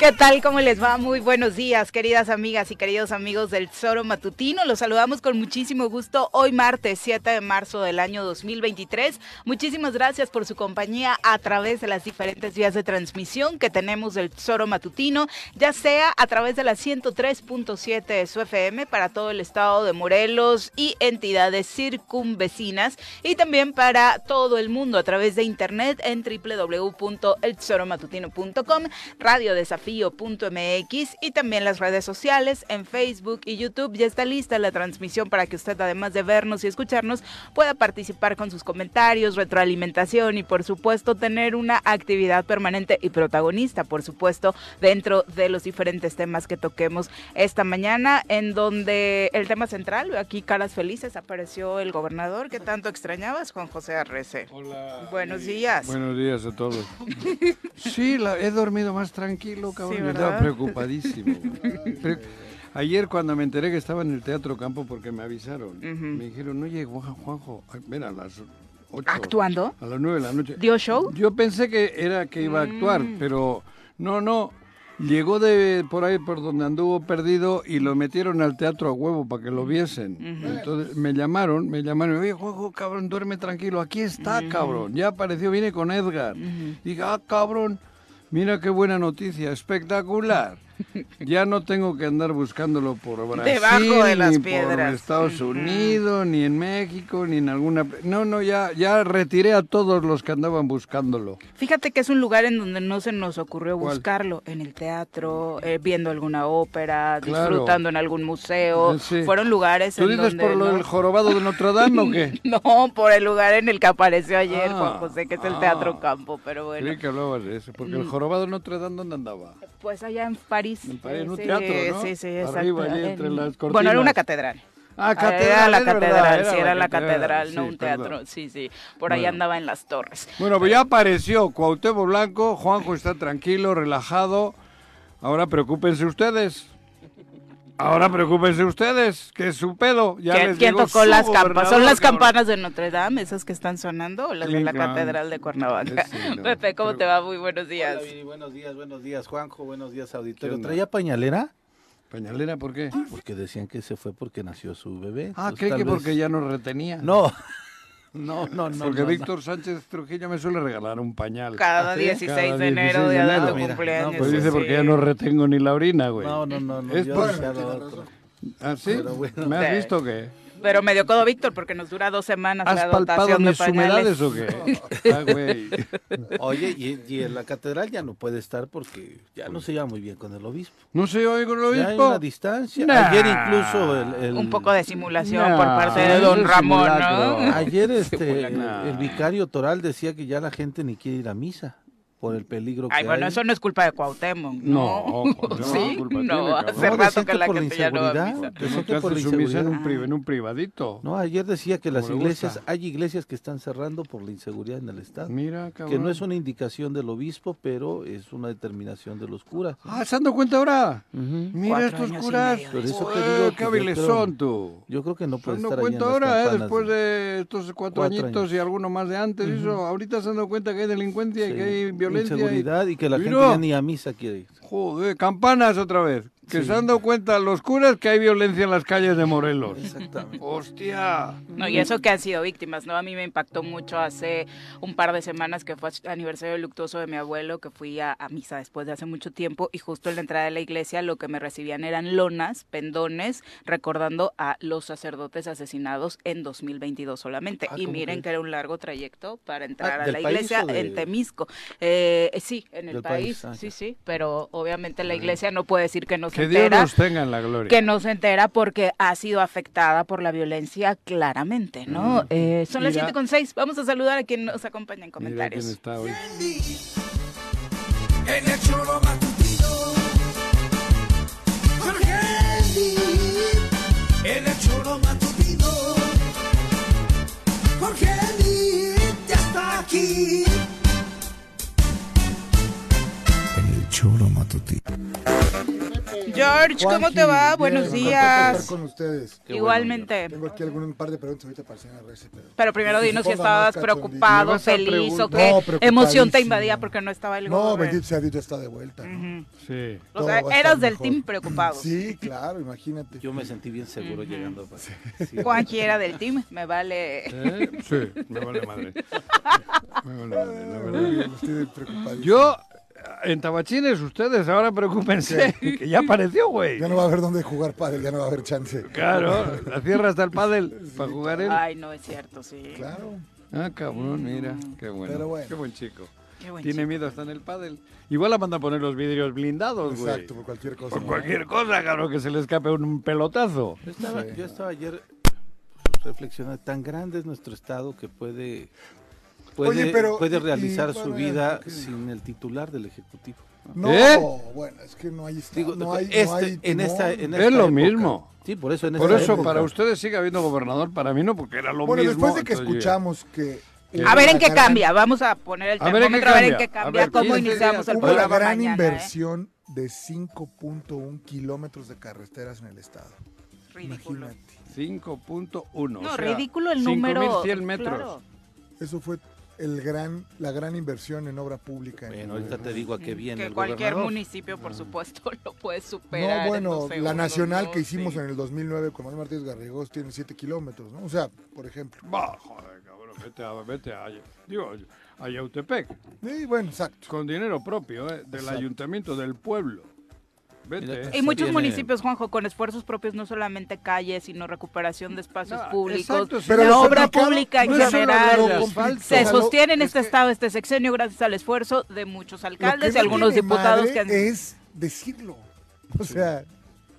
¿Qué tal? ¿Cómo les va? Muy buenos días, queridas amigas y queridos amigos del Zoro Matutino. Los saludamos con muchísimo gusto hoy martes 7 de marzo del año 2023. Muchísimas gracias por su compañía a través de las diferentes vías de transmisión que tenemos del Zoro Matutino, ya sea a través de la 103.7 de su FM para todo el estado de Morelos y entidades circunvecinas y también para todo el mundo a través de internet en www.elzoromatutino.com, Radio Desafío mx y también las redes sociales en Facebook y YouTube. Ya está lista la transmisión para que usted, además de vernos y escucharnos, pueda participar con sus comentarios, retroalimentación y, por supuesto, tener una actividad permanente y protagonista, por supuesto, dentro de los diferentes temas que toquemos esta mañana, en donde el tema central, aquí caras felices, apareció el gobernador que tanto extrañabas, Juan José Arrece. Hola. Buenos días. Buenos días a todos. Sí, la, he dormido más tranquilo, estaba preocupadísimo. Ayer cuando me enteré que estaba en el Teatro Campo porque me avisaron, me dijeron, oye, Juanjo, ven a las 8. ¿Actuando? A las 9 de la noche. ¿Dio show? Yo pensé que era que iba a actuar, mm. pero no, no. Llegó de por ahí por donde anduvo perdido y lo metieron al teatro a huevo para que lo viesen. Entonces me llamaron, me llamaron, oye, Juanjo, cabrón, duerme tranquilo, aquí está, cabrón. Ya apareció, viene con Edgar. Dije, ah, cabrón. Mira qué buena noticia, espectacular. Ya no tengo que andar buscándolo por Brasil, Debajo de las ni piedras. por Estados Unidos, ni en México, ni en alguna... No, no, ya, ya retiré a todos los que andaban buscándolo. Fíjate que es un lugar en donde no se nos ocurrió buscarlo, en el teatro, eh, viendo alguna ópera, disfrutando en algún museo. Fueron lugares ¿Tú dices por lo del jorobado de Notre Dame o qué? no, por el lugar en el que apareció ayer Juan ah, José, que es el Teatro ah. Campo, pero bueno. Sí que hablabas de eso, porque el mm. jorobado de Notre Dame, ¿dónde andaba? Pues allá en París en un teatro, ¿no? Sí, sí, exacto. entre las cortinas. Bueno, era una catedral. Ah, catedral. Era la catedral, sí, era la catedral, no un teatro. Sí, sí. Por ahí andaba en las torres. Bueno, pues ya apareció Cuauhtémoc Blanco. Juanjo está tranquilo, relajado. Ahora preocúpense ustedes. Ahora preocúpense ustedes, que es su pedo. Ya ¿Quién, tocó las campanas? ¿Son las campanas de Notre Dame esas que están sonando o las de la Catedral de Cuernavaca? Pepe, ¿cómo te va? Muy buenos días. Hola, buenos días, buenos días, Juanjo, buenos días, auditorio. ¿Traía pañalera? ¿Pañalera por qué? Porque decían que se fue porque nació su bebé. Ah, ¿cree que porque ya no retenía? No. No, no, no. Porque Víctor Sánchez Trujillo me suele regalar un pañal. Cada 16 de enero, día de tu cumpleaños. pues dice porque ya no retengo ni la orina, güey. No, no, no. no es por... ¿Ah, sí? ¿Me has visto qué? Pero me dio codo Víctor porque nos dura dos semanas ¿Has la dotación mis humedades o qué? ah, güey. Oye, y, en la catedral ya no puede estar porque ya no se lleva muy bien con el obispo. ¿No se lleva bien con el obispo? Ya hay una distancia. Ayer incluso el, Un poco de simulación por parte de don Ramón, ¿no? Ayer este, el, vicario toral decía que ya la gente ni quiere ir a misa. Por el peligro que Ay, bueno, hay. eso no es culpa de Cuauhtémoc, ¿no? No, no, sí, culpa no, tiene, hace rato que la por gente ya no va a inseguridad. misa. Que Eso no que te por hace la su misa en un, pri- en un privadito. No, ayer decía que las Como iglesias, gusta. hay iglesias que están cerrando por la inseguridad en el Estado. Mira, cabrón. Que no es una indicación del obispo, pero es una determinación de los curas. Ah, ¿se han dado cuenta ahora? Mira Cuatro estos curas. Por eso te Joder, digo que qué yo hábiles creo- son tú. Yo creo que no Se puede han estar dado ahí en cuenta las ahora, ¿eh? después de- estos cuatro, añitos y alguno más de antes. ahorita se han dado cuenta que hay delincuencia y que hay violencia. Y- Inseguridad y que la gente Mira. ya ni a misa quiere ir. Joder, campanas otra vez. Que Sí. se han dado cuenta los curas que hay violencia en las calles de Morelos. Exactamente. Hostia. No, y eso que han sido víctimas, ¿no? A mí me impactó mucho hace un par de semanas que fue aniversario luctuoso de mi abuelo, que fui a, a misa después de hace mucho tiempo, y justo en la entrada de la iglesia lo que me recibían eran lonas, pendones, recordando a los sacerdotes asesinados en 2022 solamente. Ah, y ¿cómo miren que era un largo trayecto para entrar a ¿del la iglesia de- en Temisco. Eh, sí, en el Del país, país, ah, sí, sí, pero obviamente la iglesia no puede decir que no se Que Dios entera los tenga en la gloria. que no se entera porque ha sido afectada por la violencia claramente, ¿no? Eh, son las Mira. 7 con 6. Vamos a saludar a quien nos acompaña en Mira quién comentarios. está hoy. En el choro matutino. Jorge Andy. En el choro matutino. Jorge Andy ya está aquí. Choro matutino. George, ¿cómo te va? bien, Buenos de estar días. con ustedes. Qué Igualmente. Tengo aquí algún un par de preguntas ahorita para el señor Reyes, pero... Pero primero Que se dinos si estabas más cachondito. ¿Me preocupado, feliz o qué No, emoción te invadía porque no estaba el No, bendito sea Dios, ya está de vuelta. ¿no? Sí. O Todo sea, va a estar eras del mejor. team preocupado. Sí, claro, imagínate. Yo me sentí bien seguro llegando. para- Sí. Juanji era del team, me vale. ¿Eh? Sí, me vale madre. Me vale madre, la verdad. Estoy preocupadísimo. Yo, en Tabachines, ustedes ahora preocúpense, que ya apareció, güey. Ya no va a haber dónde jugar pádel, ya no va a haber chance. Claro, la cierra hasta el pádel para jugar él. Ay, no es cierto, sí. Claro. Ah, cabrón, mira, qué bueno. Pero bueno. Qué buen chico. Qué buen Tiene chico. miedo hasta en el pádel. Igual la manda a poner los vidrios blindados, güey. Exacto, por cualquier cosa. Por ¿no? cualquier cosa, cabrón, que se le escape un pelotazo. Yo estaba, Sí. yo estaba ayer reflexionando, tan grande es nuestro estado que puede, puede, Oye, pero, puede realizar y, su bueno, ya, vida sin el titular del Ejecutivo. No, ¿Eh? bueno, es que no hay... esta- Digo, no hay, este- no hay en esta, en Es esta lo época. mismo. Sí, por eso en Por esta eso, época. para ustedes sigue habiendo gobernador, para mí no, porque era lo Bueno, mismo. después de que escuchamos que... A ver en qué una gran- cambia. Vamos a poner el termómetro, a ver en qué cambia, ver, cómo 15 iniciamos el programa gran mañana. ¿eh? inversión de 5.1 kilómetros de carreteras en el estado. Ridículo. Imagínate. 5.1. No, o sea, ridículo el número. 5.100 metros. Claro. Eso fue el gran, la gran inversión en obra pública. en Bueno, el ahorita te digo a qué viene Que el cualquier gobernador. municipio, por supuesto, lo puede superar. No, en bueno, dos la segundos, nacional ¿no? que hicimos Sí. en el 2009 con Manuel Martínez Garrigós tiene 7 kilómetros, ¿no? O sea, por ejemplo. Bah, joder, cabrón, vete a, vete a, digo, a Yautepec, Sí, bueno, exacto. con dinero propio, ¿eh? del Exacto. ayuntamiento, del pueblo. Y muchos municipios, Juanjo, con esfuerzos propios, no solamente calles, sino recuperación de espacios No, públicos, exacto, sí. Pero la obra pública en no general. Se sostiene en es este que- estado, este sexenio, gracias al esfuerzo de muchos alcaldes y no algunos diputados que han... es decirlo. O sea,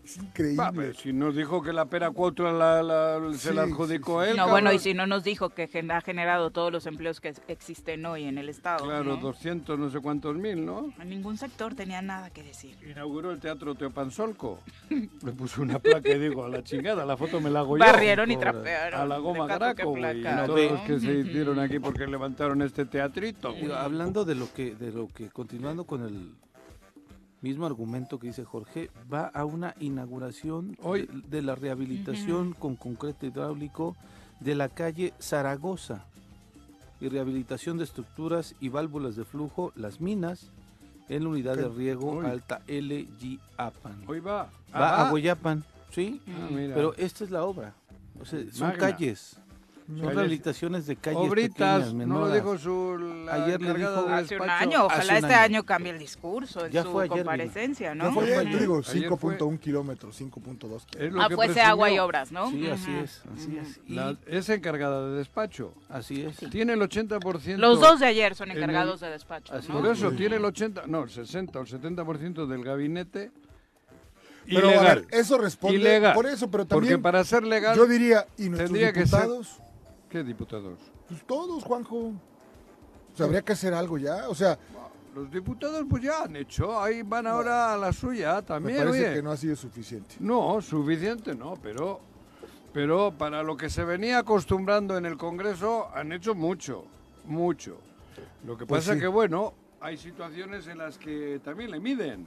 es increíble. Va, pero si nos dijo que la pera la, la- se la adjudicó sí, sí. él. No, bueno, y si no nos dijo que ha generado todos los empleos que existen hoy en el estado. Claro, ¿no? 200 no sé cuántos mil, ¿no? En ningún sector tenía nada que decir. Inauguró el Teatro Teopanzolco. Le puso una placa y digo, a la chingada, la foto me la hago yo. Barrieron y trapearon. A la goma qué güey. y placa, Todos los que se hicieron aquí porque levantaron este teatrito, hablando de lo que, de lo que, continuando con el mismo argumento que dice Jorge, va a una inauguración Hoy. de, de la rehabilitación con concreto hidráulico de la calle Zaragoza y rehabilitación de estructuras y válvulas de flujo, las minas, en la unidad de riego Hoy. Alta LG Apan. Hoy va. Va Ah, a Hueyapan, ¿sí? ah, mira. Pero esta es la obra. O sea, son Magna. calles. Son Calles. rehabilitaciones de calles Obritas, pequeñas, no lo dijo su la Ayer le dijo- Hace un año, ojalá un este año. año cambie el discurso en Ya su fue ayer, comparecencia, No ¿no? fue ayer, digo, Ayer fue- 5.1 kilómetros, 5.2 kilómetros. Ah, que fuese agua y presumió. obras, ¿no? Sí, así es, así es. Y La- es encargada de despacho. así es. Tiene el 80%. Los dos de ayer son en encargados el- de despacho, Así ¿no? Por eso tiene el 80, no, el 60 o el 70% del gabinete Pero a ilegal. ver, eso responde Ilegal. por eso, pero Porque también para ser legal, yo diría, ¿y nuestros tendría que ser- diputados? ¿Qué diputados? Pues todos, Juanjo. O sea, habría que hacer algo ya. O sea, Los diputados pues ya han hecho, ahí van ahora a la suya Me también. parece oye. que no ha sido suficiente. No, suficiente no, pero, pero para lo que se venía acostumbrando en el Congreso han hecho mucho, mucho. Lo que Pues pasa sí. que, bueno, hay situaciones en las que también le miden.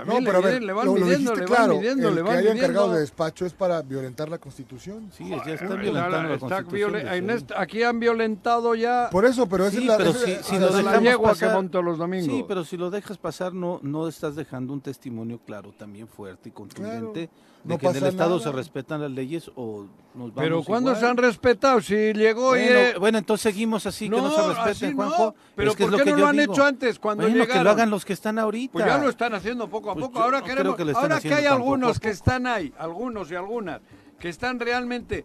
No, También pero a le, ver, miden, le van lo, lo midiendo, dijiste le claro, van midiendo, el le que van haya encargado midiendo. de despacho es para violentar la Constitución. Sí, ya están Está- violentando la está Constitución. violen- en este- aquí han violentado ya Por eso, pero esa Sí, es la... pero esa- si- esa- si esa lo es la- la dejamos yegua pasar- que monto los domingos. Sí, pero si lo dejas pasar, no, no estás dejando un testimonio claro, también fuerte y contundente no de que en el Estado nada. se respetan las leyes o nos vamos Pero ¿cuándo igual? se han respetado? Si llegó y... Bueno, eh, bueno, entonces seguimos así, que no se respeten, no. Juanjo. Pero Es que es ¿por lo qué que no lo han digo. hecho antes, cuando Bueno, llegaron? que lo hagan los que están ahorita. Pues ya lo están haciendo poco a Pues poco. ahora queremos, que ahora que hay algunos que están ahí, algunos y algunas, que están realmente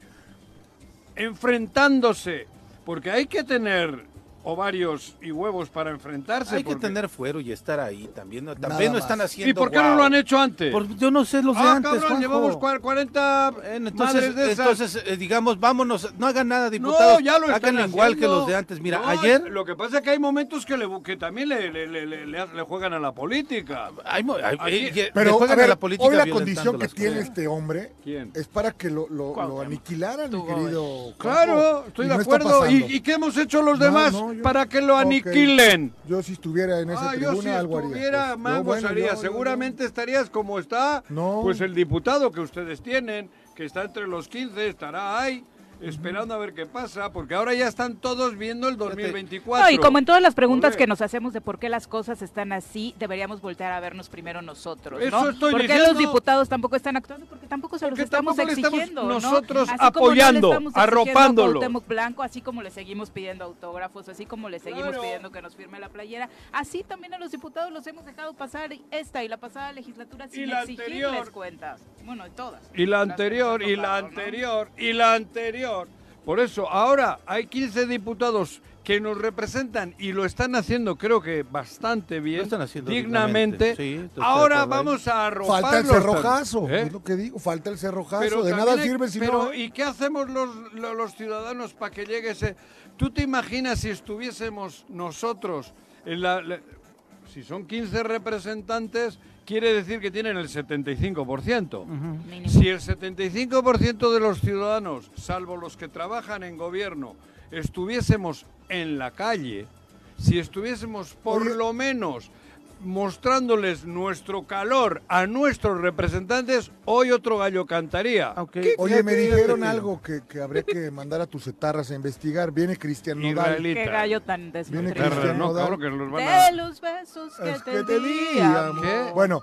enfrentándose, porque hay que tener ovarios y huevos para enfrentarse. Hay que porque- tener fuero y estar ahí también. no- Nada También no están haciendo. ¿Y por qué no guau. lo han hecho antes? Por- yo no sé los de ah, antes, cabrón, Juanjo. llevamos cua- 40 Bueno, madres entonces, de esas. entonces eh, digamos, vámonos, no hagan nada, diputados. no, ya lo están hagan igual que haciendo. los de antes. Mira, No, ayer Lo que pasa es que hay momentos que, le, que también le, le, le, le- le- le juegan a la política. hay hay- Aquí- eh, le Pero, juegan a ver, la política hoy la condición que tiene cosas. este hombre ¿Quién? es para que lo, lo, lo aniquilaran, mi querido. Claro, estoy de no acuerdo. ¿Y, pasando. ¿Y qué hemos hecho los No, demás no, para que lo aniquilen? Yo si estuviera en esa Ah, yo tribuna si algo haría. estuviera, Pues, yo, mangos bueno, haría. yo- yo- Seguramente estarías como está, No. pues el diputado que ustedes tienen, que está entre los 15, estará ahí esperando a ver qué pasa, porque ahora ya están todos viendo el 2024. No, y como en todas las preguntas que nos hacemos de por qué las cosas están así, deberíamos voltear a vernos primero nosotros, Eso ¿no? estoy ¿Por qué diciendo. los diputados tampoco están actuando? Porque tampoco se Porque los estamos le estamos exigiendo, ¿no? nosotros Así como no apoyando, le exigiendo arropándolo. a Blanco, así como le seguimos pidiendo autógrafos, así como le seguimos Claro. pidiendo que nos firme la playera, así también a los diputados los hemos dejado pasar esta y la pasada legislatura sin la exigirles anterior. cuentas. Bueno, y todas. Y la anterior, y la ¿no? anterior, y la anterior. Por eso, ahora hay 15 diputados que nos representan y lo están haciendo, creo que bastante bien, Lo están haciendo dignamente. sí, ahora vamos a arroparlos. Falta el cerrojazo, ¿eh? es lo que digo, falta el cerrojazo. Pero de nada hay- sirve si pero, no... ¿y qué hacemos los, lo- los ciudadanos para que llegue ese...? ¿Tú te imaginas si estuviésemos nosotros en la... la- si son 15 representantes, quiere decir que tienen el 75%. Mínimo. Si el 75% de los ciudadanos, salvo los que trabajan en gobierno, estuviésemos en la calle, si estuviésemos por Oye. lo menos mostrándoles nuestro calor a nuestros representantes, hoy otro gallo cantaría. Oye, me dijeron algo que, que habría que mandar a tus etarras a investigar. Viene Cristian Nodal. Israelita. Qué gallo tan Viene. Cristian Perra, no, Nodal. cabrón, que los van a... De los besos que, Es te, que te di. Bueno,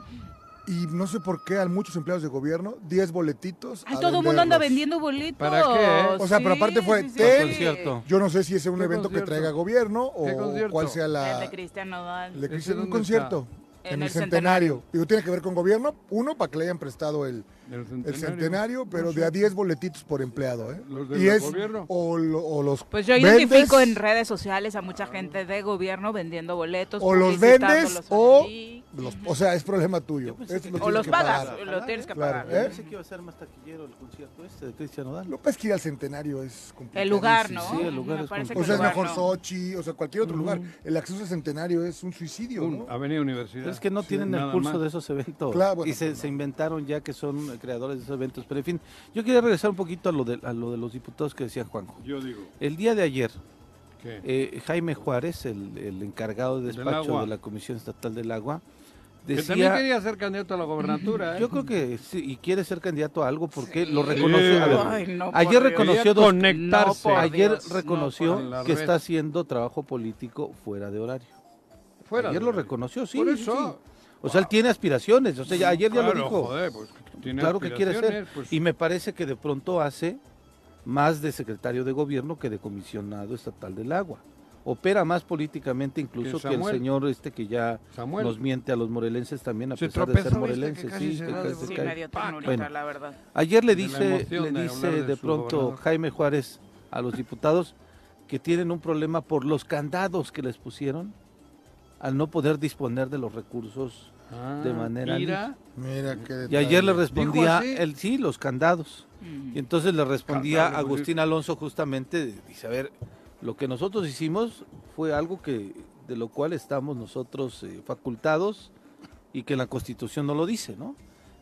y no sé por qué a muchos empleados de gobierno, 10 boletitos. Ay, a todo el mundo anda vendiendo bolitos. ¿Para qué? O sea, pero aparte fue sí, sí, ten- sí. concierto. Yo no sé si es un ¿Qué evento concierto? que traiga gobierno ¿Qué o cuál sea El la... de Cristian Nodal. el de ¿Ese Cristian- un concierto. En En, el el centenario. Digo, tiene que ver con gobierno. Uno, para que le hayan prestado el, El el centenario, pero No sé. de a 10 boletitos por empleado. ¿eh? ¿Los del y es gobierno? o, lo- o los Pues yo vendes, identifico en redes sociales a mucha gente de gobierno vendiendo boletos. o los vendes o los- o sea, es problema tuyo. Eso lo O los pagas, pagar. lo tienes que Claro, pagar. ¿eh? Pensé que iba a ser más taquillero el concierto este de Cristian Nodal. López que ir al centenario es complicado. El lugar, ¿no? Sí, el lugar es complicado. O sea, es mejor no. Sochi, o sea, cualquier otro lugar. El acceso al centenario es un suicidio, Un- ¿no? Avenida Universidad. Es que no Sí, tienen el pulso más. de esos eventos. Claro, bueno, y se, pues se inventaron ya que son eh, creadores de esos eventos. Pero en fin, yo quería regresar un poquito a lo de, a lo de los diputados que decía Juanjo. Yo digo, El día de ayer, ¿qué? eh, Jaime Juárez, el, el encargado de despacho de la Comisión Estatal del Agua, que también decía... quería ser candidato a la gobernatura, ¿eh? Yo creo que sí, y quiere ser candidato a algo porque lo reconoció. a ver, Ay, no, por ayer reconoció dos, conectarse. No, ayer Dios, reconoció que está haciendo trabajo político fuera de horario. Fuera ayer de lo horario. reconoció, sí. Por sí, eso. sí. O sea, él tiene aspiraciones. O sea, ya- ayer ya lo dijo. joder, pues, tiene claro que quiere ser. pues, Y me parece que de pronto hace más de secretario de gobierno que de comisionado estatal del agua. Opera más políticamente incluso Que que, el señor este que ya Samuel. nos miente a los morelenses también a Se pesar de ser tropezó, ¿viste? morelense. Que casi sí, Bueno. la verdad. Ayer le dice, le dice de pronto gobernador. Jaime Juárez a los diputados que tienen un problema por los candados que les pusieron al no poder disponer de los recursos ah, de manera mira, Mira qué Y ayer le respondía, él sí, los candados. Mm. Y entonces le respondía Candado, Agustín Alonso justamente, dice, a ver, lo que nosotros hicimos fue algo que de lo cual estamos nosotros eh, facultados y que la Constitución no lo dice, ¿no?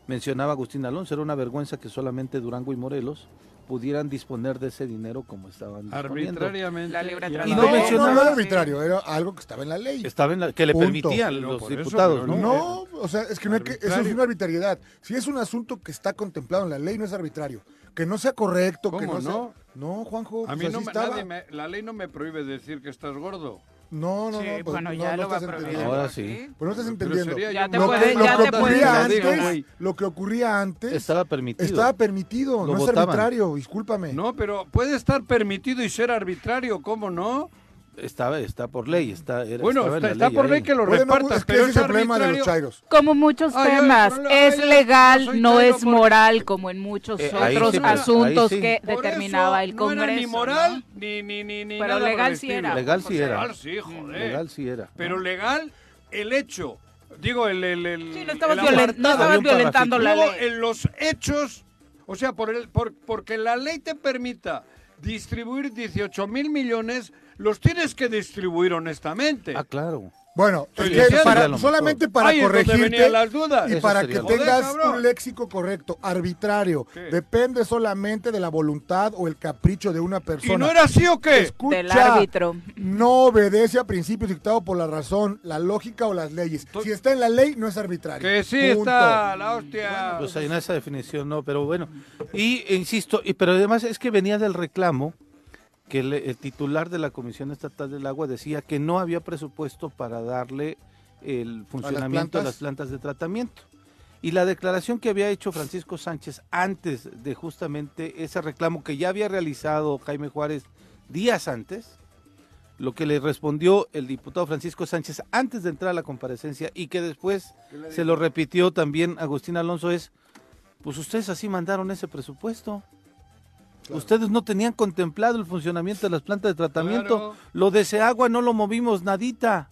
Mencionaba Agustín Alonso, era una vergüenza que solamente Durango y Morelos pudieran disponer de ese dinero como estaban. Arbitrariamente. La libre y no No, mencionaba- no era arbitrario, era algo que estaba en la ley. Estaba en la- que le Punto. permitían No, los eso, diputados, ¿no? No, o sea, es que, no hay que eso es una arbitrariedad. Si es un asunto que está contemplado en la ley, no es arbitrario. Que no sea correcto, que ¿Cómo no sea... no? No, Juanjo, A pues mí así no me, nadie me- la ley no me prohíbe decir que estás gordo. No, no, Sí, no, pues, bueno, no, ya no lo va a estás prohibir. entendiendo. Ahora sí. Pues no estás entendiendo. Ya te Lo más- puede- que, lo ya que te puede- ocurría ya antes, digo, lo que ocurría antes Estaba permitido. estaba permitido, Lo no es votaban. arbitrario, discúlpame. No, pero puede estar permitido y ser arbitrario, ¿cómo no? Estaba, está por ley, está, era- Bueno, está, está por ahí. ley que lo Puede no- repartas, es que pero ese es el problema de los chairos. Como muchos Ay, ay, temas, no, no, es ay, legal, no chairo es porque- moral, como en muchos Eh, otros sí, asuntos sí. que Por determinaba eso el no era Congreso. ni moral, ¿no? ni, ni, ni, ni Pero nada por legal sí era. Legal sí era. Legal sí, joder. Legal sí era. Pero legal, el hecho. Digo, el. el, el Sí, no estabas, no estabas violentando la Luego, ley. en los hechos, o sea, por el, por, porque la ley te permita distribuir 18 mil millones, los tienes que distribuir honestamente. Ah, claro. Bueno, es que para- solamente para Ahí corregirte las dudas. y Eso para que tengas Joder, un léxico correcto, arbitrario, ¿Qué? depende solamente de la voluntad o el capricho de una persona. ¿Y no era así o qué? Escucha, Del árbitro. no obedece a principios dictados por la razón, la lógica o las leyes. Si está en la ley, no es arbitrario. Que sí Punto. está la hostia. Pues en esa definición no, pero bueno. Y insisto, y, pero además es que venía del reclamo que el, el titular de la Comisión Estatal del Agua decía que no había presupuesto para darle el funcionamiento a las plantas de tratamiento. Y la declaración que había hecho Francisco Sánchez antes de justamente ese reclamo que ya había realizado Jaime Juárez días antes, lo que le respondió el diputado Francisco Sánchez antes de entrar a la comparecencia y que después se lo repitió también Agustín Alonso es, pues ustedes así mandaron ese presupuesto. Ustedes no tenían contemplado el funcionamiento de las plantas de tratamiento. Claro. Lo de ese agua no lo movimos nadita.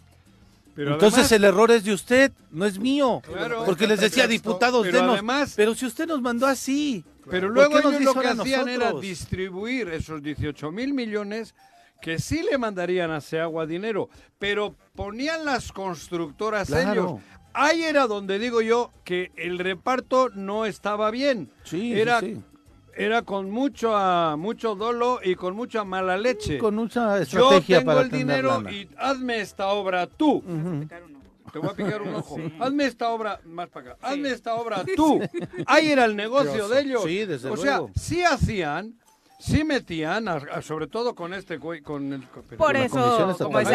Pero Entonces además- el error es de usted, no es mío. Claro. Porque les decía, diputados, Pero denos. además- pero si usted nos mandó así. Pero ¿por luego ellos lo que hacían era distribuir esos 18 mil millones que sí le mandarían a Seagua dinero, pero ponían las constructoras ellos. Ahí era donde digo yo que el reparto no estaba bien. Sí, era, sí, sí. Era con mucho, ah, mucho dolo y con mucha mala leche. Con yo estrategia tengo para el dinero lana. y hazme esta obra tú. Te voy a picar un ojo. Hazme esta obra, más para acá. Hazme esta obra tú. Ahí era el negocio de ellos. Sí, desde o sea, sí hacían, sí metían, a- a- sobre todo con este güey, con el... con- Por eso.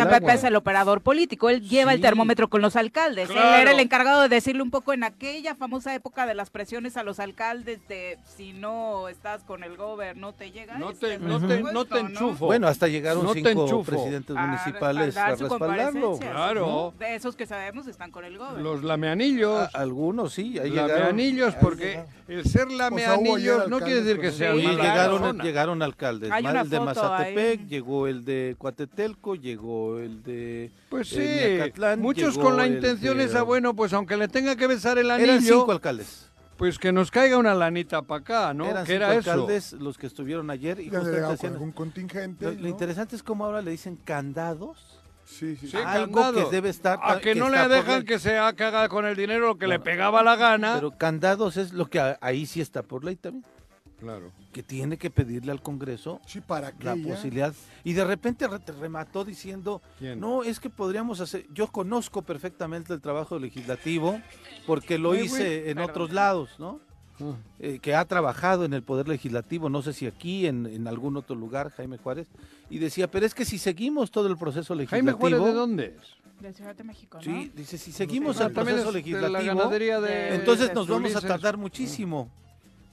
Pepe, es el operador político. Él lleva el termómetro con los alcaldes. Él era el encargado de decirle un poco en aquella famosa época de las presiones a los alcaldes de si no estás con el gobierno, no te llega No este te, no te, no te enchufo. Bueno, hasta llegaron No cinco presidentes A municipales a respaldarlo. Claro. ¿no? De esos que sabemos están con el gobierno. Los lameanillos. A- algunos sí, ahí llegaron. lameanillos, porque el ser lameanillos no quiere decir que alcaldes sea con- Oye, Sí, llegaron. Llegaron alcaldes. Hay una el de foto Mazatepec, ahí. llegó el de Coatetelco, llegó el de. Pues sí, Miacatlán, muchos con la intención de- esa, bueno, pues aunque le tenga que besar el Eran anillo, cinco alcaldes. pues que nos caiga una lanita para acá, ¿no? Eran que cinco era eso. alcaldes los que estuvieron ayer y hacían- algún contingente. Lo, lo ¿no? interesante es cómo ahora le dicen candados. Sí, sí, Sí. Algo candado. que debe estar- A que, que no le por dejan que se haga- con el dinero lo que le pegaba la gana. Pero candados es lo que ahí sí está por ley también. claro. Que tiene que pedirle al Congreso Sí, la ya? posibilidad. Y de repente re- te remató diciendo, ¿Quién? no, es que podríamos hacer, yo conozco perfectamente el trabajo legislativo porque lo hice en Perdón. otros lados, ¿no? Ah. Eh, que ha trabajado en el Poder Legislativo, no sé si aquí, en, en algún otro lugar, Jaime Juárez, y decía, pero es que si seguimos todo el proceso legislativo... Jaime Juárez, ¿de dónde es? De Ciudad de México, ¿no? Sí, dice, si seguimos Ah, el también proceso es de la legislativo, ganadería de... entonces de nos vamos a tardar muchísimo.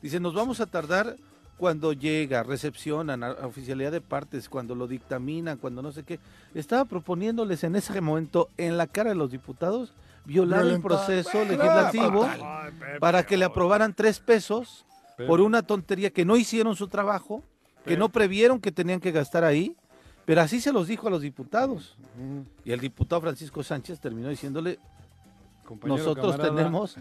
Dice, nos vamos a tardar cuando llega, recepcionan a, a oficialidad de partes, cuando lo dictaminan, cuando no sé qué. Estaba proponiéndoles en ese momento, en la cara de los diputados, violar el Violentar. proceso legislativo Ay, Pepe, para que le aprobaran tres pesos Pepe. por una tontería que no hicieron su trabajo, que no previeron que tenían que gastar ahí, pero así se los dijo a los diputados. Y el diputado Francisco Sánchez terminó diciéndole, Compañero, nosotros camarada. tenemos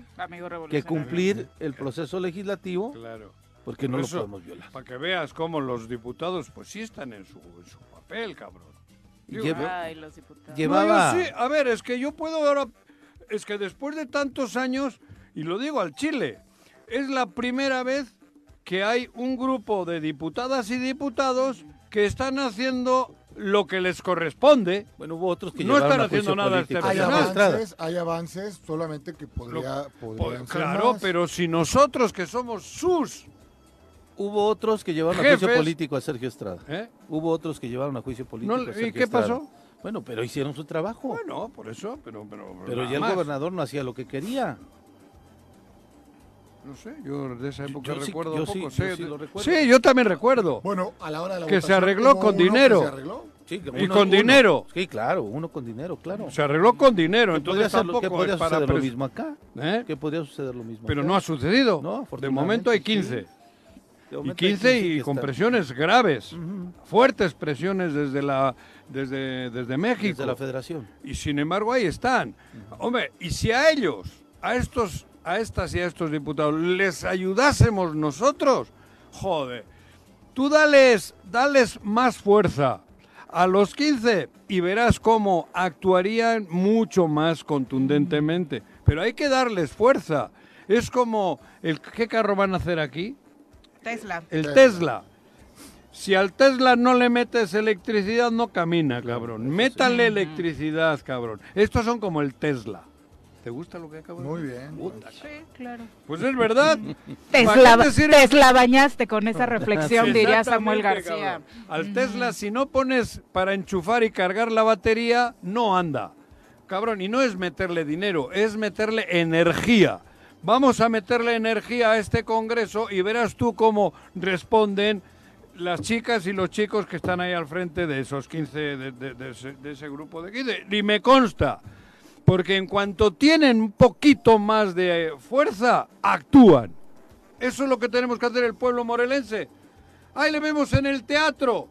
que cumplir el proceso legislativo Claro. Porque no Por lo eso, podemos violar. Para que veas cómo los diputados pues sí están en su, en su papel, cabrón. Lleva- Ay, los diputados. llevaba... No, yo sí. A ver, es que yo puedo ahora. Es que después de tantos años, y lo digo al Chile, es la primera vez que hay un grupo de diputadas y diputados que están haciendo lo que les corresponde. Bueno, hubo otros que No están haciendo nada Hay avances, hay avances, solamente que podría, podrían ser claro, más. pero si nosotros que somos sus. Hubo otros que llevaron a juicio político a Sergio Estrada. ¿eh? Hubo otros que llevaron a juicio político No, a ¿y Sergio qué Estrada. pasó? Bueno, pero hicieron su trabajo. Bueno, por eso, pero. Pero, pero ya el más. gobernador no hacía lo que quería. No sé, yo de esa época yo sí- recuerdo yo poco. sí- yo sí lo recuerdo. Sí, yo también recuerdo. Bueno, a la hora de la Que se arregló con dinero. se arregló. Sí, que Y con dinero. Sí, claro, uno con dinero, claro. Se arregló con dinero, ¿Qué entonces lo- qué tampoco podría para suceder lo mismo acá? ¿Eh? ¿Qué podría suceder lo mismo Pero acá? no ha sucedido. No, de momento hay sí. 15. Y momento hay 15 y con presiones graves. Fuertes presiones desde la desde, desde México. Desde la federación. Y sin embargo ahí están. Hombre, y si a ellos, a estos, a estas y a estos diputados, les ayudásemos nosotros, joder, tú dales, dales más fuerza a los 15 y verás cómo actuarían mucho más contundentemente. Pero hay que darles fuerza. Es como, el, ¿qué carro van a hacer aquí? Tesla. El Tesla. Si al Tesla no le metes electricidad, no camina, cabrón. Métanle electricidad, cabrón. Estos son como el Tesla. ¿Te gusta lo que acabo de Muy decir? bien. Puta, Sí, claro. Pues es verdad. Tesla. Tesla bañaste con esa reflexión, diría Samuel García. cabrón. Al Tesla, si no pones para enchufar y cargar la batería, no anda. Cabrón, y no es meterle dinero, es meterle energía. Vamos a meterle energía a este congreso y verás tú cómo responden las chicas y los chicos que están ahí al frente de esos 15, de, de- de ese, de ese grupo de 15. Y me consta, porque en cuanto tienen un poquito más de fuerza, actúan. Eso es lo que tenemos que hacer el pueblo morelense. Ahí le vemos en el teatro.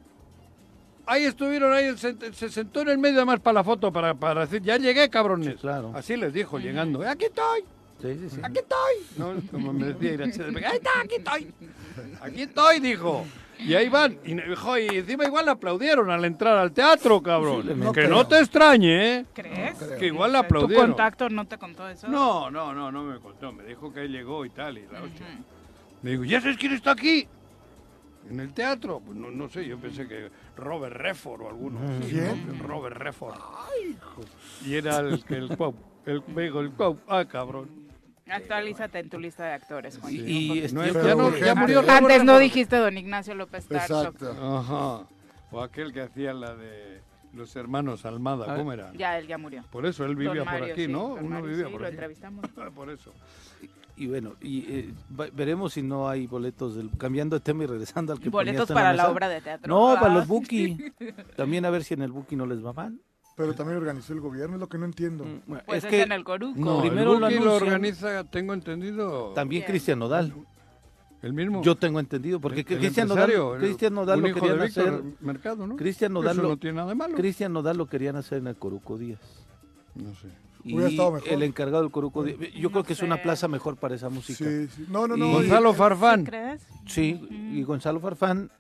Ahí estuvieron, ahí se, se sentó en el medio además para la foto, para, para decir, ya llegué, cabrones. Sí, claro. Así les dijo, llegando. Aquí estoy, Sí, sí, sí. aquí estoy. No, como me decía Irache de ahí está, aquí estoy. Aquí estoy, dijo. Y ahí van. Y, jo, y encima igual aplaudieron al entrar al teatro, cabrón. Que No no te extrañe, ¿eh? ¿Crees? Que igual le ¿Tu aplaudieron. contacto no te contó eso? No, no, no, no me contó. Me dijo que él llegó y tal, y la hostia. Me dijo, ¿ya sabes quién está aquí? En el teatro. Pues no, no sé, yo pensé que Robert Redford o alguno. así, ¿Quién? ¿no? Robert Redford. Y era el que el Cuau. El, me dijo, el Cuau. Ah, cabrón. Actualízate en tu lista de actores, Juan. Y, y este, No es- Pero ya, no, urgente. ya murió Antes no dijiste don Ignacio López Tarso. Exacto. Ajá. O aquel que hacía la de los hermanos Almada, Ah. ¿cómo era? Ya, él ya murió. Por eso él vivía por aquí, sí, ¿no? don Uno Mario, vivía sí, por lo aquí. entrevistamos. por eso. y bueno, y eh, va- veremos si no hay boletos, del, cambiando de tema y regresando al que Boletos en para la obra de teatro. No, para Ah. los Buki. También a ver si en el Buki no les va mal. Pero también organizó el gobierno, es lo que no entiendo. Bueno, Pues es es, que en el Coruco. No, Primero el lo organiza, tengo entendido, también Bien. Cristian Nodal. el mismo. Yo tengo entendido, porque el Cristian Nodal, Cristian Nodal lo querían hacer. Mercado, ¿no? Cristian Nodal Eso lo- no tiene nada de malo. Cristian Nodal lo querían hacer en el Coruco Díaz. No sé. Y Hubiera estado mejor. el encargado del Coruco Díaz. Yo creo que es una plaza mejor para esa música. Sí, sí. No, no, Y- no. Gonzalo Farfán. ¿Crees? Sí, y Gonzalo Farfán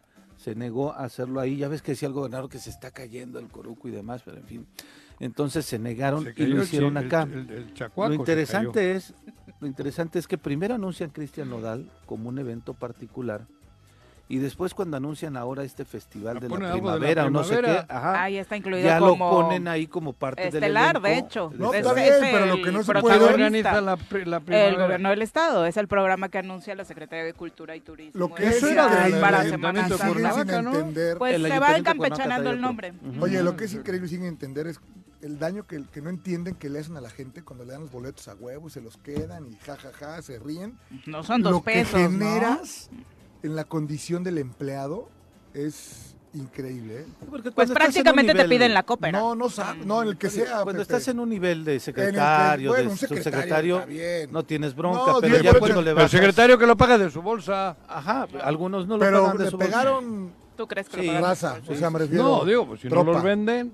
se negó a hacerlo ahí. Ya ves que decía el gobernador que se está cayendo el Coruco y demás, pero en fin. Entonces se negaron Se y lo hicieron acá. el- el- lo interesante es, lo interesante es que primero anuncian Cristian Nodal como un evento particular y después cuando anuncian ahora este festival Ah, de la de primavera o no sé qué, ajá, Ahí está incluido ya como lo ponen ahí como parte del estelar, elenco. de hecho. No, Es- está es bien, pero lo que no se ¿Quién puede- organiza la, El gobierno del estado, es el programa que anuncia la Secretaría de Cultura y Turismo. Lo que Eso era del para Semana de Santa. Sin ¿no? entender. Pues El se va de campechanando el nombre. Oye, lo que es increíble y siguen entender es el daño que, que no entienden que le hacen a la gente cuando le dan los boletos a huevo y se los quedan y jajaja, se ríen. No son dos lo pesos, que ¿no? En la condición del empleado es increíble. ¿eh? Pues prácticamente te nivel- piden la cópera. No, no, sa- no, en el que sea. Cuando Pepe. estás en un nivel de el que- secretario, bueno, de subsecretario, no tienes bronca, No, pero ya cuando le El bajas... secretario que lo paga de su bolsa. Ajá, algunos no lo Pero pagan de su bolsa. pegaron ¿Tú crees que Sí. lo pagan? raza, sí, o sea, me refiero. No, digo, pues si no tropa, los venden.